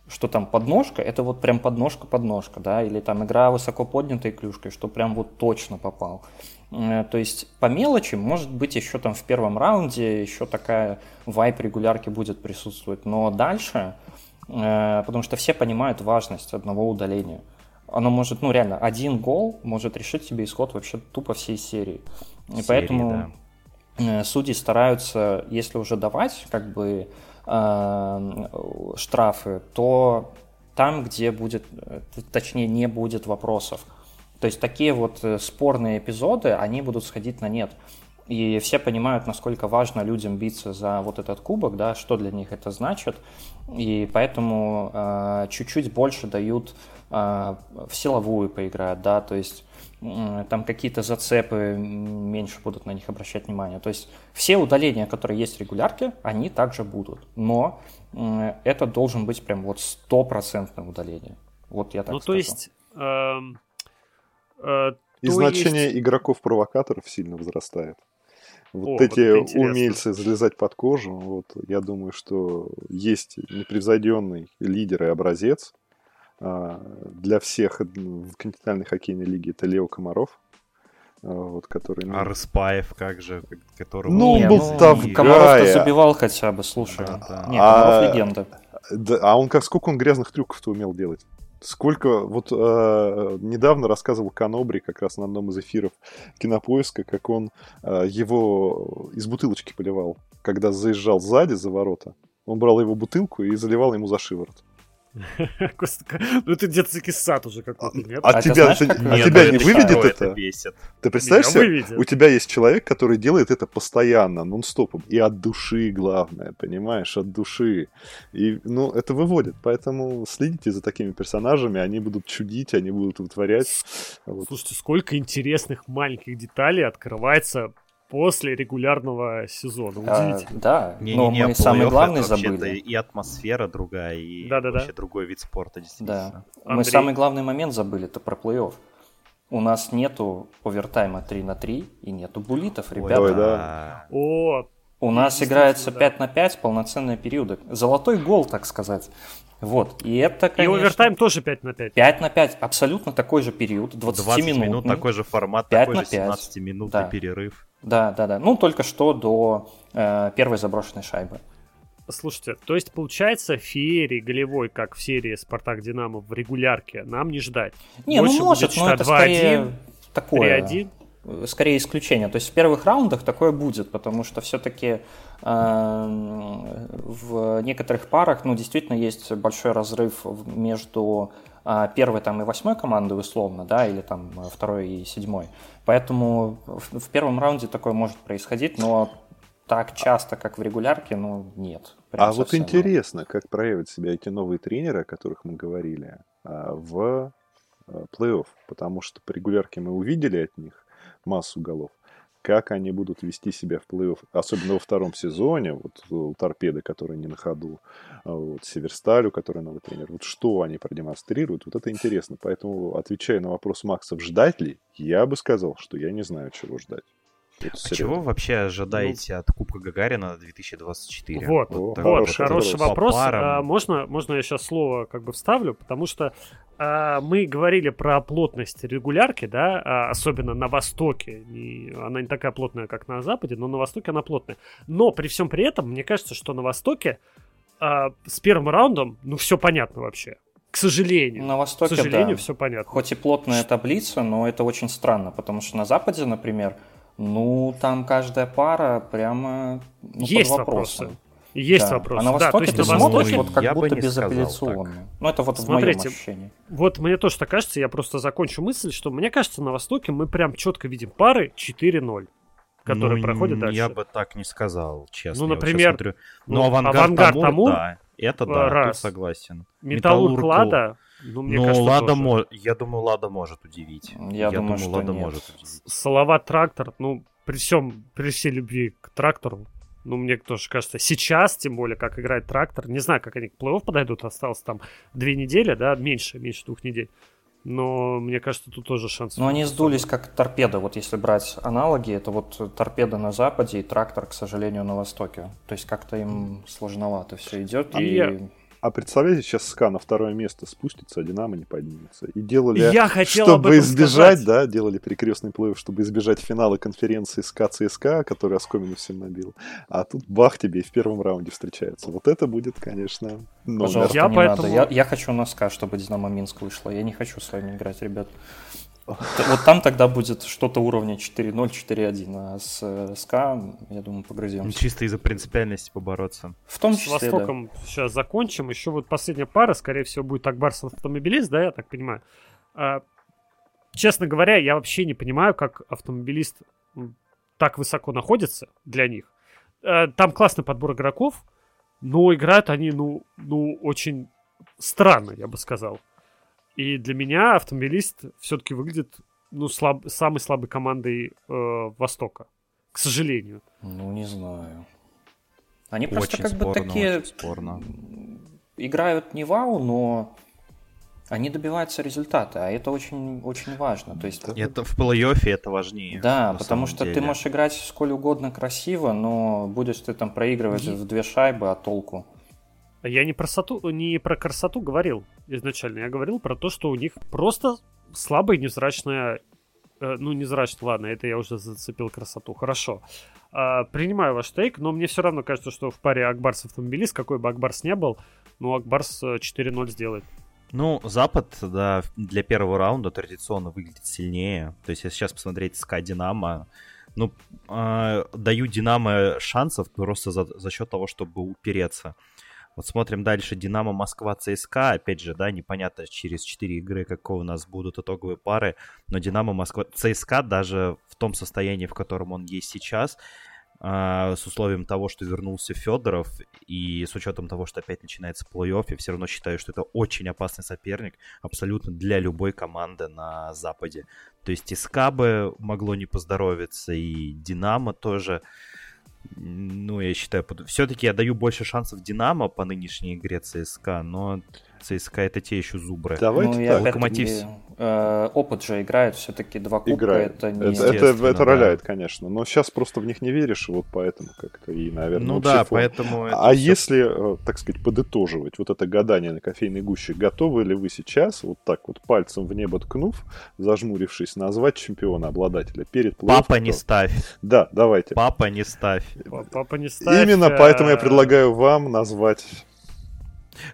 Speaker 4: что там подножка, это вот прям подножка-подножка, да, или там игра высоко поднятой клюшкой, что прям вот точно попал. Э, то есть по мелочи, может быть, еще там в первом раунде еще такая вайп регулярки будет присутствовать, но дальше, э, потому что все понимают важность одного удаления. Оно может, ну реально, один гол может решить тебе исход вообще тупо всей серии. И серии, поэтому да. Э, судьи стараются, если уже давать, как бы штрафы, то там, где будет, точнее, не будет вопросов. То есть такие вот э, спорные эпизоды, они будут сходить на нет. И все понимают, насколько важно людям биться за вот этот кубок, да, что для них это значит. И поэтому э, чуть-чуть больше дают э, в силовую поиграть, да, то есть там какие-то зацепы, меньше будут на них обращать внимание. То есть все удаления, которые есть в регулярке, они также будут. Но это должен быть прям вот стопроцентное удаление. Вот я так
Speaker 1: Ну,
Speaker 4: скажу.
Speaker 1: то есть... Э,
Speaker 3: э, И значение есть... игроков-провокаторов сильно возрастает. Вот О, эти вот умельцы залезать под кожу, вот я думаю, что есть непревзойденный лидер и образец, а, для всех в континентальной хоккейной лиге это Лео Комаров. А, вот, который...
Speaker 2: Ну... А Рыспаев как же? Которого...
Speaker 3: Ну, он был ну.
Speaker 4: Комаров-то забивал хотя бы, слушай. Да, да. Не, Комаров а, легенда.
Speaker 3: Да, а он как сколько он грязных трюков-то умел делать? Сколько, вот э, недавно рассказывал Канобри как раз на одном из эфиров Кинопоиска, как он э, его из бутылочки поливал, когда заезжал сзади за ворота. Он брал его бутылку и заливал ему за шиворот.
Speaker 1: Ну это детский сад уже какой-то,
Speaker 3: нет? А, а тебя, знаешь, а нет, тебя не выведет это? Бесит. Ты представляешь себе, у тебя есть человек, который делает это постоянно, нон-стопом, и от души главное, понимаешь, от души. И, ну, это выводит, поэтому следите за такими персонажами, они будут чудить, они будут вытворять.
Speaker 1: Слушайте, сколько интересных маленьких деталей открывается после регулярного сезона. А,
Speaker 4: Удивительно. А, да, не, но не, не, мы самый главный забыли.
Speaker 2: И атмосфера другая, и да, да, вообще да. другой вид спорта, действительно.
Speaker 4: Да. Мы самый главный момент забыли, это про плей-офф. У нас нету овертайма 3 на 3 и нету булитов, ребята. Ой, да.
Speaker 1: О,
Speaker 4: у нас играется да. 5 на 5 полноценные периоды. Золотой гол, так сказать. Вот, и это, конечно...
Speaker 1: И овертайм тоже 5 на 5.
Speaker 4: 5 на 5, абсолютно такой же период, 20, 20 минут. минут,
Speaker 2: такой же формат, такой же 17 минут да. перерыв.
Speaker 4: Да, да, да. Ну, только что до э, первой заброшенной шайбы.
Speaker 1: Слушайте, то есть получается феерии голевой, как в серии Спартак Динамо в регулярке, нам не ждать.
Speaker 4: Не, Больше ну может, но это 2-1, скорее такое. 3-1 скорее исключение. То есть в первых раундах такое будет, потому что все-таки э, в некоторых парах, ну, действительно есть большой разрыв между э, первой там и восьмой командой условно, да, или там второй и седьмой. Поэтому в, в первом раунде такое может происходить, но так часто, как в регулярке, ну, нет.
Speaker 3: А вот интересно, как проявят себя эти новые тренеры, о которых мы говорили, а, в а, плей-офф, потому что по регулярке мы увидели от них, массу голов. Как они будут вести себя в плей-офф, особенно во втором сезоне, вот у торпеды, которые не на ходу, а вот Северсталю, который новый тренер, вот что они продемонстрируют, вот это интересно. Поэтому, отвечая на вопрос Макса, ждать ли, я бы сказал, что я не знаю, чего ждать.
Speaker 2: А чего вообще ожидаете ну, от Кубка Гагарина 2024?
Speaker 1: Вот, вот, вот хороший вопрос. А, можно, можно я сейчас слово как бы вставлю, потому что а, мы говорили про плотность регулярки, да, а, особенно на Востоке. Не, она не такая плотная, как на Западе, но на Востоке она плотная. Но при всем при этом, мне кажется, что на Востоке а, с первым раундом, ну, все понятно вообще. К сожалению.
Speaker 4: На Востоке,
Speaker 1: К сожалению,
Speaker 4: да.
Speaker 1: все понятно.
Speaker 4: Хоть и плотная таблица, но это очень странно, потому что на Западе, например, ну, там каждая пара прямо ну,
Speaker 1: Есть под вопросы. Есть да. вопросы.
Speaker 4: А на Востоке да, то есть ты на смотришь вот как будто безапелляционно. Ну, это вот Смотрите, в моем ощущении.
Speaker 1: Вот мне тоже так кажется, я просто закончу мысль, что мне кажется, на Востоке мы прям четко видим пары 4-0 которые ну, проходят дальше.
Speaker 2: Я бы так не сказал, честно.
Speaker 1: Ну, например,
Speaker 2: вот ну, ну, авангард, авангард Амур, Амур, да, это да, раз. тут согласен.
Speaker 1: Металлург Лада, ну, мне Но кажется,
Speaker 2: Лада тоже. я думаю, Лада может удивить.
Speaker 4: Я, я думаю, думаю Лада нет. может
Speaker 1: удивить. Салават Трактор, ну, при всем, при всей любви к трактору, ну, мне тоже кажется, сейчас, тем более, как играет трактор, не знаю, как они к плей-офф подойдут, осталось там две недели, да, меньше, меньше двух недель. Но мне кажется, тут тоже шанс.
Speaker 4: Но они сдулись как торпеда. Вот если брать аналоги, это вот торпеда на западе и трактор, к сожалению, на востоке. То есть как-то им сложновато все идет.
Speaker 3: А, и... А представляете, сейчас СКА на второе место спустится, а Динамо не поднимется. И делали,
Speaker 1: Я хотел
Speaker 3: чтобы избежать,
Speaker 1: сказать.
Speaker 3: да, делали перекрестный плей чтобы избежать финала конференции СКА ЦСКА, который оскомину всем набил. А тут бах тебе и в первом раунде встречаются. Вот это будет, конечно, номер.
Speaker 4: Пожалуйста,
Speaker 1: Я
Speaker 4: не
Speaker 1: поэтому-
Speaker 4: надо. Я, я хочу на СКА, чтобы Динамо Минск вышло. Я не хочу с вами играть, ребят. Вот там тогда будет что-то уровня 4-0, 4-1, а с э, СКА, я думаю,
Speaker 2: Ну,
Speaker 4: погрыземся.
Speaker 2: Чисто из-за принципиальности побороться.
Speaker 4: В том
Speaker 1: С
Speaker 4: числе, да.
Speaker 1: Востоком сейчас закончим. Еще вот последняя пара, скорее всего, будет Акбарс автомобилист, да, я так понимаю. А, честно говоря, я вообще не понимаю, как автомобилист так высоко находится для них. А, там классный подбор игроков, но играют они, ну, ну, очень странно, я бы сказал. И для меня автомобилист все-таки выглядит, ну, слаб, самой слабой командой э, Востока. К сожалению.
Speaker 4: Ну, не знаю. Они просто
Speaker 2: Очень
Speaker 4: как бы
Speaker 2: спорно,
Speaker 4: такие...
Speaker 2: очень спорно.
Speaker 4: Играют не вау, но они добиваются результата, а это очень, очень важно. То есть,
Speaker 2: Это в плей-оффе это важнее.
Speaker 4: да, потому что ты
Speaker 2: деле.
Speaker 4: можешь играть сколь угодно красиво, но будешь ты там проигрывать
Speaker 1: Е-
Speaker 4: в две шайбы, а толку?
Speaker 1: Я не про, сату, не про красоту говорил изначально. Я говорил про то, что у них просто слабая невзрачная... э, ну, невзрачная, ладно, это я уже зацепил красоту. Хорошо. А, принимаю ваш тейк, но мне все равно кажется, что в паре Акбарс автомобилист, какой бы Акбарс не был, ну, Акбарс э, 4-0 сделает.
Speaker 2: Ну, Запад, да, для первого раунда традиционно выглядит сильнее. То есть, если сейчас посмотреть СКА Динамо, ну, э, даю Динамо шансов просто за, за счет того, чтобы упереться. Вот смотрим дальше. Динамо, Москва, ЦСКА. Опять же, да, непонятно через 4 игры, какого у нас будут итоговые пары. Но Динамо, Москва, ЦСКА даже в том состоянии, в котором он есть сейчас, а, с условием того, что вернулся Федоров, и с учетом того, что опять начинается плей-офф, я все равно считаю, что это очень опасный соперник абсолютно для любой команды на Западе. То есть и СКА бы могло не поздоровиться, и Динамо тоже. Ну, я считаю, все-таки я даю больше шансов Динамо по нынешней игре ЦСКА, но ЦСКА это те еще зубры.
Speaker 3: Давайте
Speaker 4: ну,
Speaker 3: так.
Speaker 2: Локомотив.
Speaker 4: э, опыт же играет, все-таки два кубка,
Speaker 3: Играет.
Speaker 4: это не...
Speaker 3: Это, это, это
Speaker 2: да.
Speaker 3: роляет, конечно. Но сейчас просто в них не веришь, и вот поэтому как-то и, наверное,
Speaker 2: ну да,
Speaker 3: фон.
Speaker 2: поэтому... это
Speaker 3: А
Speaker 2: всё-
Speaker 3: если, э, так сказать, подытоживать вот это гадание на кофейной гуще, готовы ли вы сейчас, вот так вот пальцем в небо ткнув, зажмурившись, назвать чемпиона, обладателя перед?
Speaker 2: Папа не ставь,
Speaker 3: Да, давайте.
Speaker 2: папа не ставь.
Speaker 1: Папа не ставь,
Speaker 3: Именно
Speaker 1: э,
Speaker 3: поэтому я предлагаю вам назвать...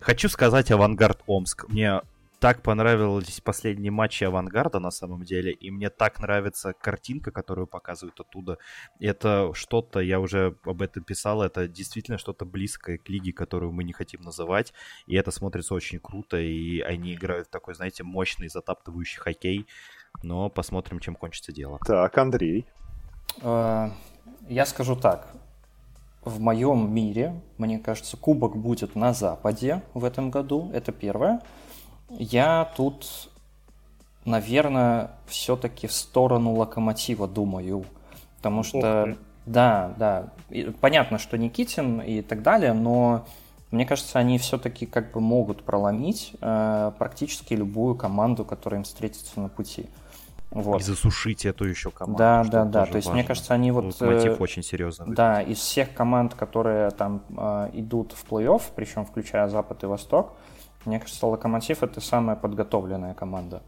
Speaker 2: Хочу сказать Авангард Омск. Мне так понравились последние матчи Авангарда на самом деле, и мне так нравится картинка, которую показывают оттуда. Это что-то, я уже об этом писал, это действительно что-то близкое к лиге, которую мы не хотим называть, и это смотрится очень круто, и они играют в такой, знаете, мощный, затаптывающий хоккей, но посмотрим, чем кончится дело.
Speaker 3: Так, Андрей.
Speaker 4: Э, Я скажу так. В моем мире, мне кажется, кубок будет на Западе в этом году. Это первое. Я тут, наверное, все-таки в сторону локомотива думаю. Потому что, да, да, и понятно, что Никитин и так далее, но мне кажется, они все-таки как бы могут проломить э, практически любую команду, которая им встретится на пути. Вот.
Speaker 2: И засушить эту еще команду.
Speaker 4: Да,
Speaker 2: что
Speaker 4: да, да. То есть, мне
Speaker 2: важно.
Speaker 4: кажется, они вот...
Speaker 2: Локомотив
Speaker 4: э,
Speaker 2: очень серьезно. выглядит.
Speaker 4: Да, из всех команд, которые там э, идут в плей-офф, причем включая Запад и Восток, мне кажется, Локомотив это самая подготовленная команда.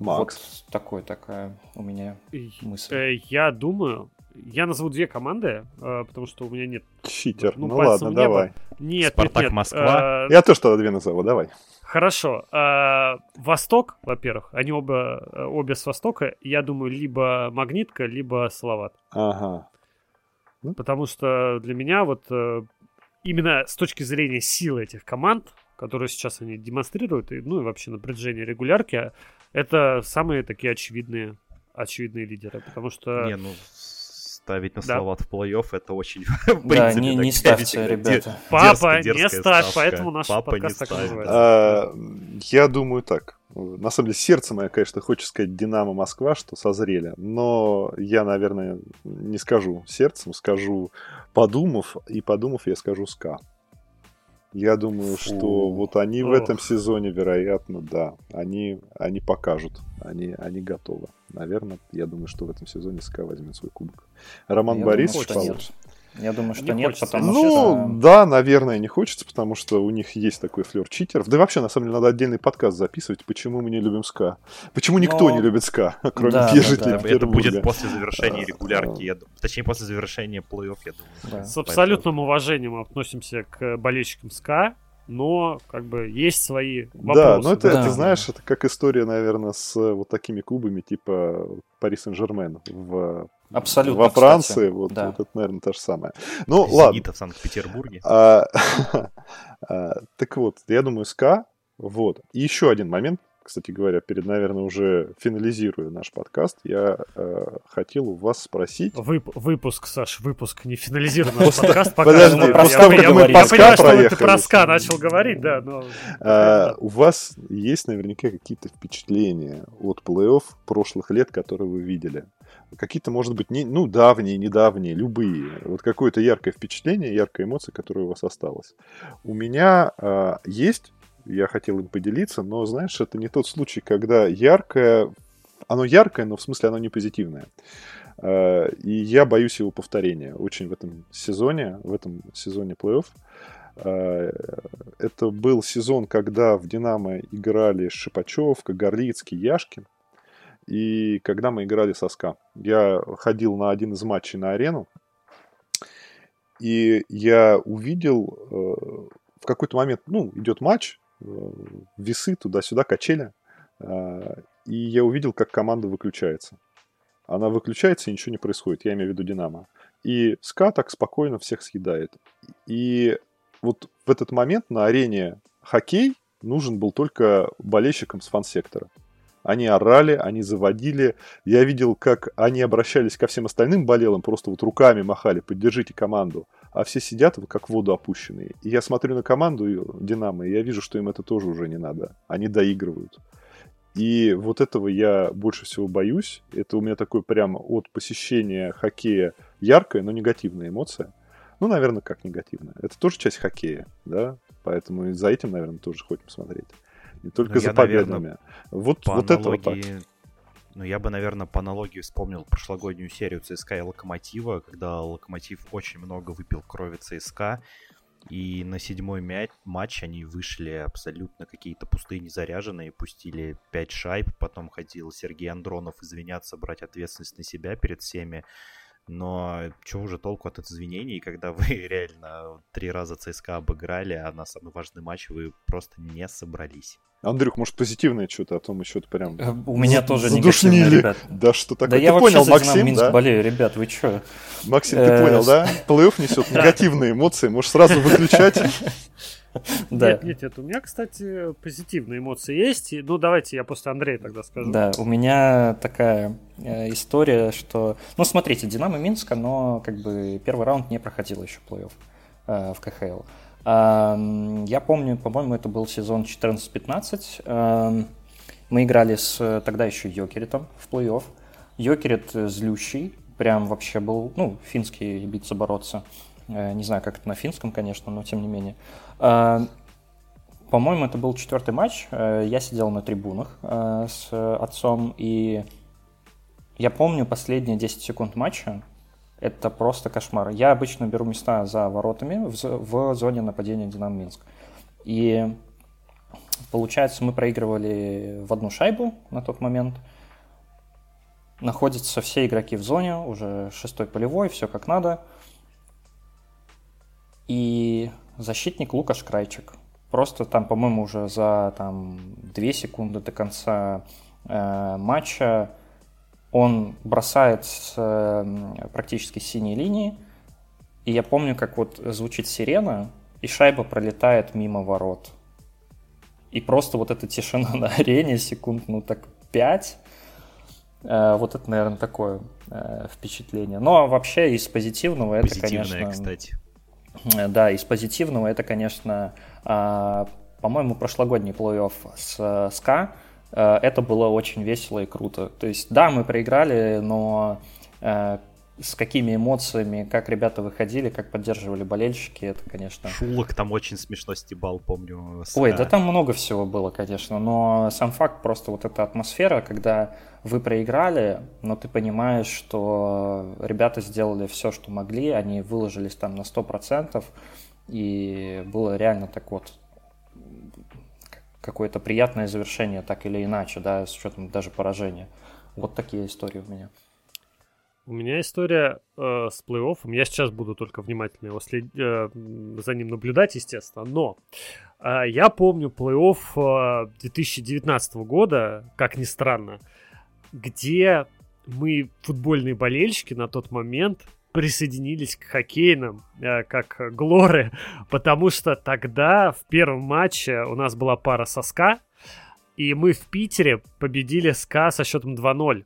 Speaker 3: Макс.
Speaker 4: Вот такой такая у меня мысль.
Speaker 1: э, Я думаю, я назову две команды, э, потому что у меня нет...
Speaker 3: Читер.
Speaker 1: Ну,
Speaker 3: Ну, ладно, давай.
Speaker 1: Нет,
Speaker 2: Спартак
Speaker 1: нет, нет.
Speaker 2: Москва.
Speaker 3: Я тоже тогда две назову, давай.
Speaker 1: Хорошо. А, Восток, во-первых, они оба, э, обе с Востока. Я думаю, либо Магнитка, либо Салават.
Speaker 3: Ага.
Speaker 1: Потому что для меня вот э, именно с точки зрения силы этих команд, которые сейчас они демонстрируют, и, ну и вообще на протяжении регулярки, это самые такие очевидные, очевидные лидеры. Потому что...
Speaker 2: Не, ну ставить на
Speaker 1: Да.
Speaker 2: В плей-офф это очень в
Speaker 4: Да,
Speaker 2: принципе,
Speaker 4: не, не ставьте, ребята.
Speaker 1: Папа,
Speaker 2: дерзкая-
Speaker 1: не ставь,
Speaker 2: ставка.
Speaker 1: поэтому наш
Speaker 2: Папа
Speaker 1: подкаст
Speaker 2: не
Speaker 1: так называется.
Speaker 3: А, Я думаю так. На самом деле, сердце мое, конечно, хочет сказать Динамо Москва, что созрели. Но я, наверное, не скажу сердцем, скажу подумав. И подумав, я скажу СКА. Я думаю,
Speaker 4: Фу.
Speaker 3: что вот они в
Speaker 1: Ох.
Speaker 3: этом сезоне, вероятно, да, они, они покажут, они, они готовы. Наверное, я думаю, что в этом сезоне СКА возьмет свой кубок. Роман
Speaker 4: Я
Speaker 3: Борисович,
Speaker 4: думаю,
Speaker 3: получит.
Speaker 4: Я думаю, что
Speaker 1: Не
Speaker 4: нет,
Speaker 1: хочется.
Speaker 4: потому
Speaker 3: Ну,
Speaker 4: что...
Speaker 3: да, наверное, не хочется, потому что у них есть такой флер читеров. Да и вообще, на самом деле, надо отдельный подкаст записывать, почему мы не любим ска. Почему никто
Speaker 4: Но-
Speaker 3: не любит ска, кроме
Speaker 4: Да, да,
Speaker 3: жителей
Speaker 4: да.
Speaker 2: Это
Speaker 3: Петербурга.
Speaker 2: будет после завершения
Speaker 3: А,
Speaker 2: регулярки, я ду- точнее, после завершения плей-офф, я думаю.
Speaker 4: Да.
Speaker 1: С абсолютным уважением относимся к болельщикам СКА, но как бы есть свои вопросы.
Speaker 3: Да, но это,
Speaker 4: Да.
Speaker 3: ты знаешь, это как история, наверное, с э, вот такими клубами типа Пари Сен-Жермен в,
Speaker 4: Абсолютно,
Speaker 3: во
Speaker 4: кстати.
Speaker 3: Франции. Вот,
Speaker 4: Да.
Speaker 3: вот это, наверное, то же самое. Ну, ладно.
Speaker 2: «Зенита» в Санкт-Петербурге.
Speaker 3: А, а, так вот, я думаю, СКА. Вот. И еще один момент, кстати говоря, перед, наверное, уже финализируя наш подкаст, я э, хотел у вас спросить.
Speaker 1: Вып- выпуск, Саш, выпуск, не финализированный
Speaker 3: После-
Speaker 1: подкаст пока.
Speaker 3: подожди,
Speaker 1: я, я- я-
Speaker 4: мы
Speaker 1: я
Speaker 4: по СКА
Speaker 1: понимаю, что ты про СКА начал говорить, да, но...
Speaker 3: А, у вас есть наверняка какие-то впечатления от плей-офф прошлых лет, которые вы видели? Какие-то, может быть, не, ну, давние, недавние, любые. Вот какое-то яркое впечатление, яркая эмоция, которая у вас осталась. У меня а, есть, я хотел им поделиться, но, знаешь, это не тот случай, когда яркое, оно яркое, но в смысле оно не позитивное. А, И я боюсь его повторения очень в этом сезоне, в этом сезоне плей-офф. А, Это был сезон, когда в «Динамо» играли Шипачев, Кагарлицкий, Яшкин. И когда мы играли со СКА. Я ходил на один из матчей на арену. И я увидел э, в какой-то момент, ну, идет матч, э, весы туда-сюда, качели. э, И я увидел, как команда выключается. Она выключается, и ничего не происходит. Я имею в виду «Динамо». И СКА так спокойно всех съедает. И вот в этот момент на арене хоккей нужен был только болельщикам с фан-сектора. Они орали, они заводили. Я видел, как они обращались ко всем остальным болелам, просто вот руками махали, поддержите команду. А все сидят вот как в воду опущенные. И я смотрю на команду Динамо, и я вижу, что им это тоже уже не надо. Они доигрывают. И вот этого я больше всего боюсь. Это у меня такой прямо от посещения хоккея яркая, но негативная эмоция. Ну, наверное, как негативная. Это тоже часть хоккея, да? Поэтому и за этим, наверное, тоже хотим смотреть. Не только
Speaker 2: Ну,
Speaker 3: за
Speaker 2: я, наверное,
Speaker 3: победами. вот,
Speaker 2: По
Speaker 3: вот это вот так.
Speaker 2: аналогии, ну, я бы, наверное, по аналогии вспомнил прошлогоднюю серию ЦСКА и Локомотива, когда Локомотив очень много выпил крови ЦСКА, и на седьмой мя- матч они вышли абсолютно какие-то пустые, незаряженные, пустили 5 шайб, потом ходил Сергей Андронов извиняться, брать ответственность на себя перед всеми. Но чего уже толку от извинений, когда вы реально три раза ЦСКА обыграли, а на самый важный матч вы просто не собрались.
Speaker 3: Андрюх, может, позитивное что-то, а то мы что-то прям...
Speaker 4: Э, У меня
Speaker 3: за-
Speaker 4: тоже
Speaker 3: задушнили.
Speaker 4: ребят.
Speaker 3: Да что такое?
Speaker 4: Да
Speaker 3: ты
Speaker 4: я вообще
Speaker 3: понял,
Speaker 4: за
Speaker 3: Максим,
Speaker 4: Динамо Минск
Speaker 3: да?
Speaker 4: болею, ребят, вы чё?
Speaker 3: Максим, ты
Speaker 4: Э,
Speaker 3: понял, да? Плей-офф несет негативные эмоции, можешь сразу выключать.
Speaker 4: Да.
Speaker 1: Нет, нет, нет, у меня, кстати, позитивные эмоции есть. Ну, давайте я после Андрея тогда скажу.
Speaker 4: Да, у меня такая э, история, что... Ну, смотрите, Динамо Минск, но как бы первый раунд не проходил еще плей-офф в КХЛ. Я помню, по-моему, это был сезон 14-15. Эм, мы играли с тогда еще Йокеритом в плей-офф. Йокерит э, злющий, прям вообще был, ну, финский биться бороться. Э, Не знаю, как это на финском, конечно, но тем не менее. По-моему, это был четвертый матч. Э, Я сидел на трибунах с отцом, и я помню последние 10 секунд матча. Это просто кошмар. Я обычно беру места за воротами в, в зоне нападения Динамо Минск. И получается, мы проигрывали в одну шайбу на тот момент. Находятся все игроки в зоне, уже шестой полевой, все как надо. И защитник Лукаш Крайчик. Просто там, по-моему, уже за там, 2 секунды до конца э, матча он бросает с э, практически синей линии. И я помню, как вот звучит сирена, и шайба пролетает мимо ворот. И просто вот эта тишина на арене, секунд, ну так 5. Э, вот это, наверное, такое э, впечатление. Ну, а вообще из позитивного это, конечно...
Speaker 2: кстати.
Speaker 4: Да, из позитивного это, конечно, а, по-моему, прошлогодний плей-офф с СКА. Э, Это было очень весело и круто. То есть, да, мы проиграли, но э, с какими эмоциями, как ребята выходили, как поддерживали болельщики, это, конечно...
Speaker 2: Шулок там очень смешно стебал, помню.
Speaker 4: Ска. Ой, да там много всего было, конечно, но сам факт, просто вот эта атмосфера, когда вы проиграли, но ты понимаешь, что ребята сделали все, что могли, они выложились там на 100%, и было реально так вот какое-то приятное завершение, так или иначе, да, с учетом даже поражения. Вот такие истории у меня.
Speaker 1: У меня история э, с плей-оффом. Я сейчас буду только внимательно его след... э, за ним наблюдать, естественно. Но э, я помню плей-офф э, 2019 года, как ни странно, где мы, футбольные болельщики, на тот момент присоединились к хоккейным, э, как Глоры, потому что тогда в первом матче у нас была пара со СКА, и мы в Питере победили СКА со счетом 2-0.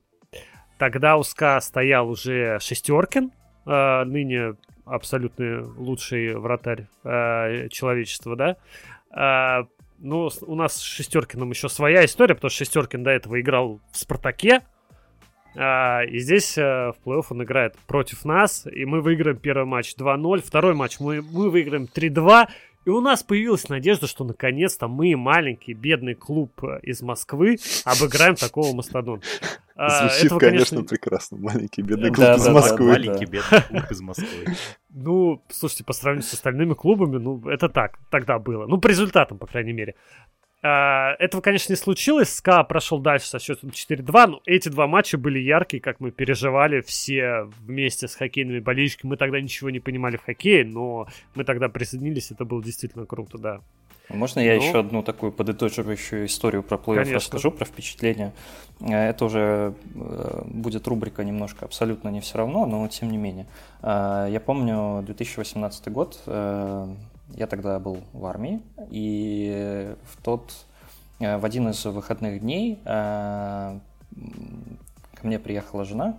Speaker 1: Тогда у СКА стоял уже Шестеркин, э, ныне абсолютно лучший вратарь э, человечества, да. Ну, у нас с Шестеркиным еще своя история, потому что Шестеркин до этого играл в Спартаке, и здесь а, в плей-офф он играет против нас, и мы выиграем первый матч 2-0, второй матч мы, мы выиграем 3-2, и у нас появилась надежда, что наконец-то мы, маленький бедный клуб э, из Москвы, обыграем такого мастодонта.
Speaker 3: А, Звучит, Этого, конечно, конечно, прекрасно. Маленький бедный клуб да, из да, Москвы. Да,
Speaker 2: маленький бедный клуб из Москвы.
Speaker 1: Ну, слушайте, по сравнению с остальными клубами, ну, это так, тогда было. Ну, по результатам, по крайней мере. А, этого, конечно, не случилось. СКА прошел дальше со счетом 4-2, но эти два матча были яркие, как мы переживали все вместе с хоккейными болельщиками. Мы тогда ничего не понимали в хоккее, но мы тогда присоединились, это было действительно круто, да.
Speaker 4: Можно я ну, еще одну такую подытоживающую историю про плей-офф расскажу, про впечатления? Э, это уже э, будет рубрика немножко абсолютно не все равно, но тем не менее. Э, я помню 2018 год, я тогда был в армии, и в тот, в один из выходных дней ко мне приехала жена,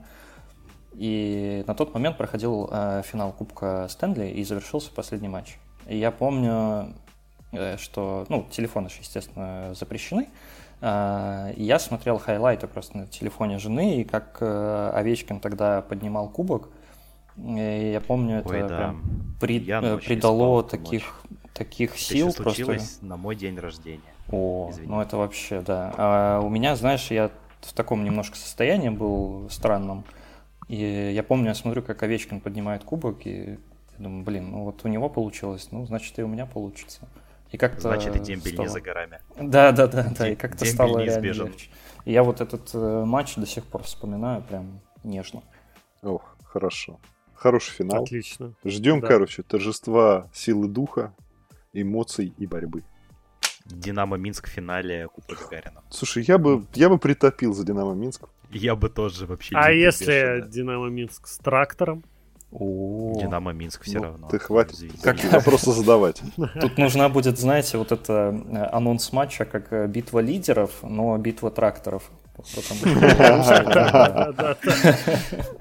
Speaker 4: и на тот момент проходил финал Кубка Стэнли, и завершился последний матч. И я помню, Э, что, ну, телефоны же, естественно, запрещены. Я смотрел хайлайты просто на телефоне жены, и как э, Овечкин тогда поднимал кубок, и я помню, это Ой, да. прям при, э, придало таких, таких это сил.
Speaker 2: Это просто... на мой день рождения.
Speaker 4: О, Извини. ну это вообще, да. А у меня, знаешь, я в таком немножко состоянии был странном. И я помню, я смотрю, как Овечкин поднимает кубок, и я думаю, блин, ну вот у него получилось, ну, значит, и у меня получится. И как-то
Speaker 2: Значит, и дембель стало... не за горами.
Speaker 4: Да, да, да, да. И как-то стало неизбежен. легче. И я вот этот э, матч до сих пор вспоминаю прям нежно.
Speaker 3: Ох, хорошо. Хороший финал.
Speaker 1: Отлично.
Speaker 3: Ждем, да. короче, торжества силы духа, эмоций и борьбы.
Speaker 2: Динамо Минск в финале Кубка Гагарина.
Speaker 3: Слушай, я бы, я бы притопил за Динамо Минск.
Speaker 2: Я бы тоже вообще.
Speaker 1: А если Динамо Минск с трактором?
Speaker 2: О, Динамо Минск все ну, равно.
Speaker 3: Ты хватит как вопросы задавать.
Speaker 4: Тут нужна будет, знаете, вот это э, анонс матча как э, битва лидеров, но битва тракторов.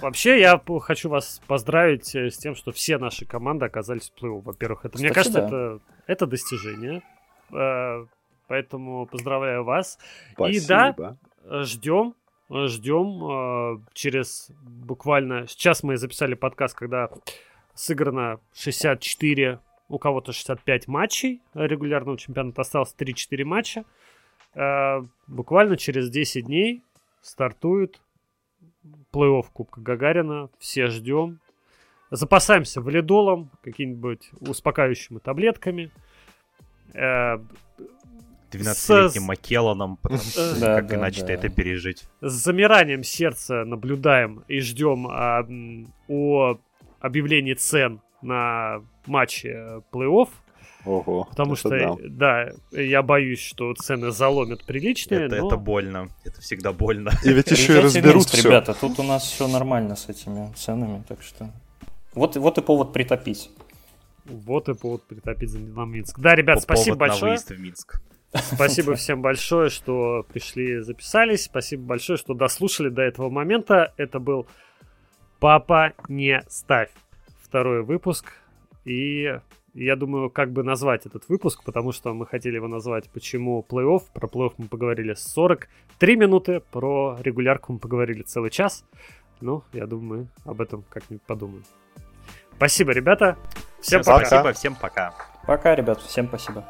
Speaker 1: Вообще, я хочу вас поздравить э, с тем, что все наши команды оказались в плей Во-первых, это, мне кажется, это, это достижение. Поэтому поздравляю вас. И да, ждем ждем э, через буквально... Сейчас мы записали подкаст, когда сыграно 64, у кого-то 65 матчей регулярного чемпионата, осталось 3-4 матча. Э, буквально через 10 дней стартует плей-офф Кубка Гагарина. Все ждем. Запасаемся валидолом, какими-нибудь успокаивающими таблетками. Э,
Speaker 2: 12-летним Макелланом, потому что да, как да, иначе да. это пережить.
Speaker 1: С замиранием сердца наблюдаем и ждем а, о объявлении цен на матче плей-офф.
Speaker 3: Ого,
Speaker 1: потому что, да. да, я боюсь, что цены заломят приличные.
Speaker 2: Это,
Speaker 1: но...
Speaker 2: это больно, это всегда больно.
Speaker 3: И ведь еще и разберут все.
Speaker 4: Ребята, тут у нас все нормально с этими ценами, так что... Вот, вот и повод притопить.
Speaker 1: Вот и повод притопить за Минск. Да, ребят, По спасибо большое. На выезд в Минск. Спасибо всем большое, что пришли, записались. Спасибо большое, что дослушали до этого момента. Это был «Папа, не ставь». Второй выпуск. И я думаю, как бы назвать этот выпуск, потому что мы хотели его назвать «Почему плей-офф?». Про плей-офф мы поговорили 43 минуты, про регулярку мы поговорили целый час. Ну, я думаю, мы об этом как-нибудь подумаем. Спасибо, ребята. Всем
Speaker 2: Всем
Speaker 1: пока.
Speaker 2: Спасибо, всем пока.
Speaker 4: Пока, ребят, всем спасибо.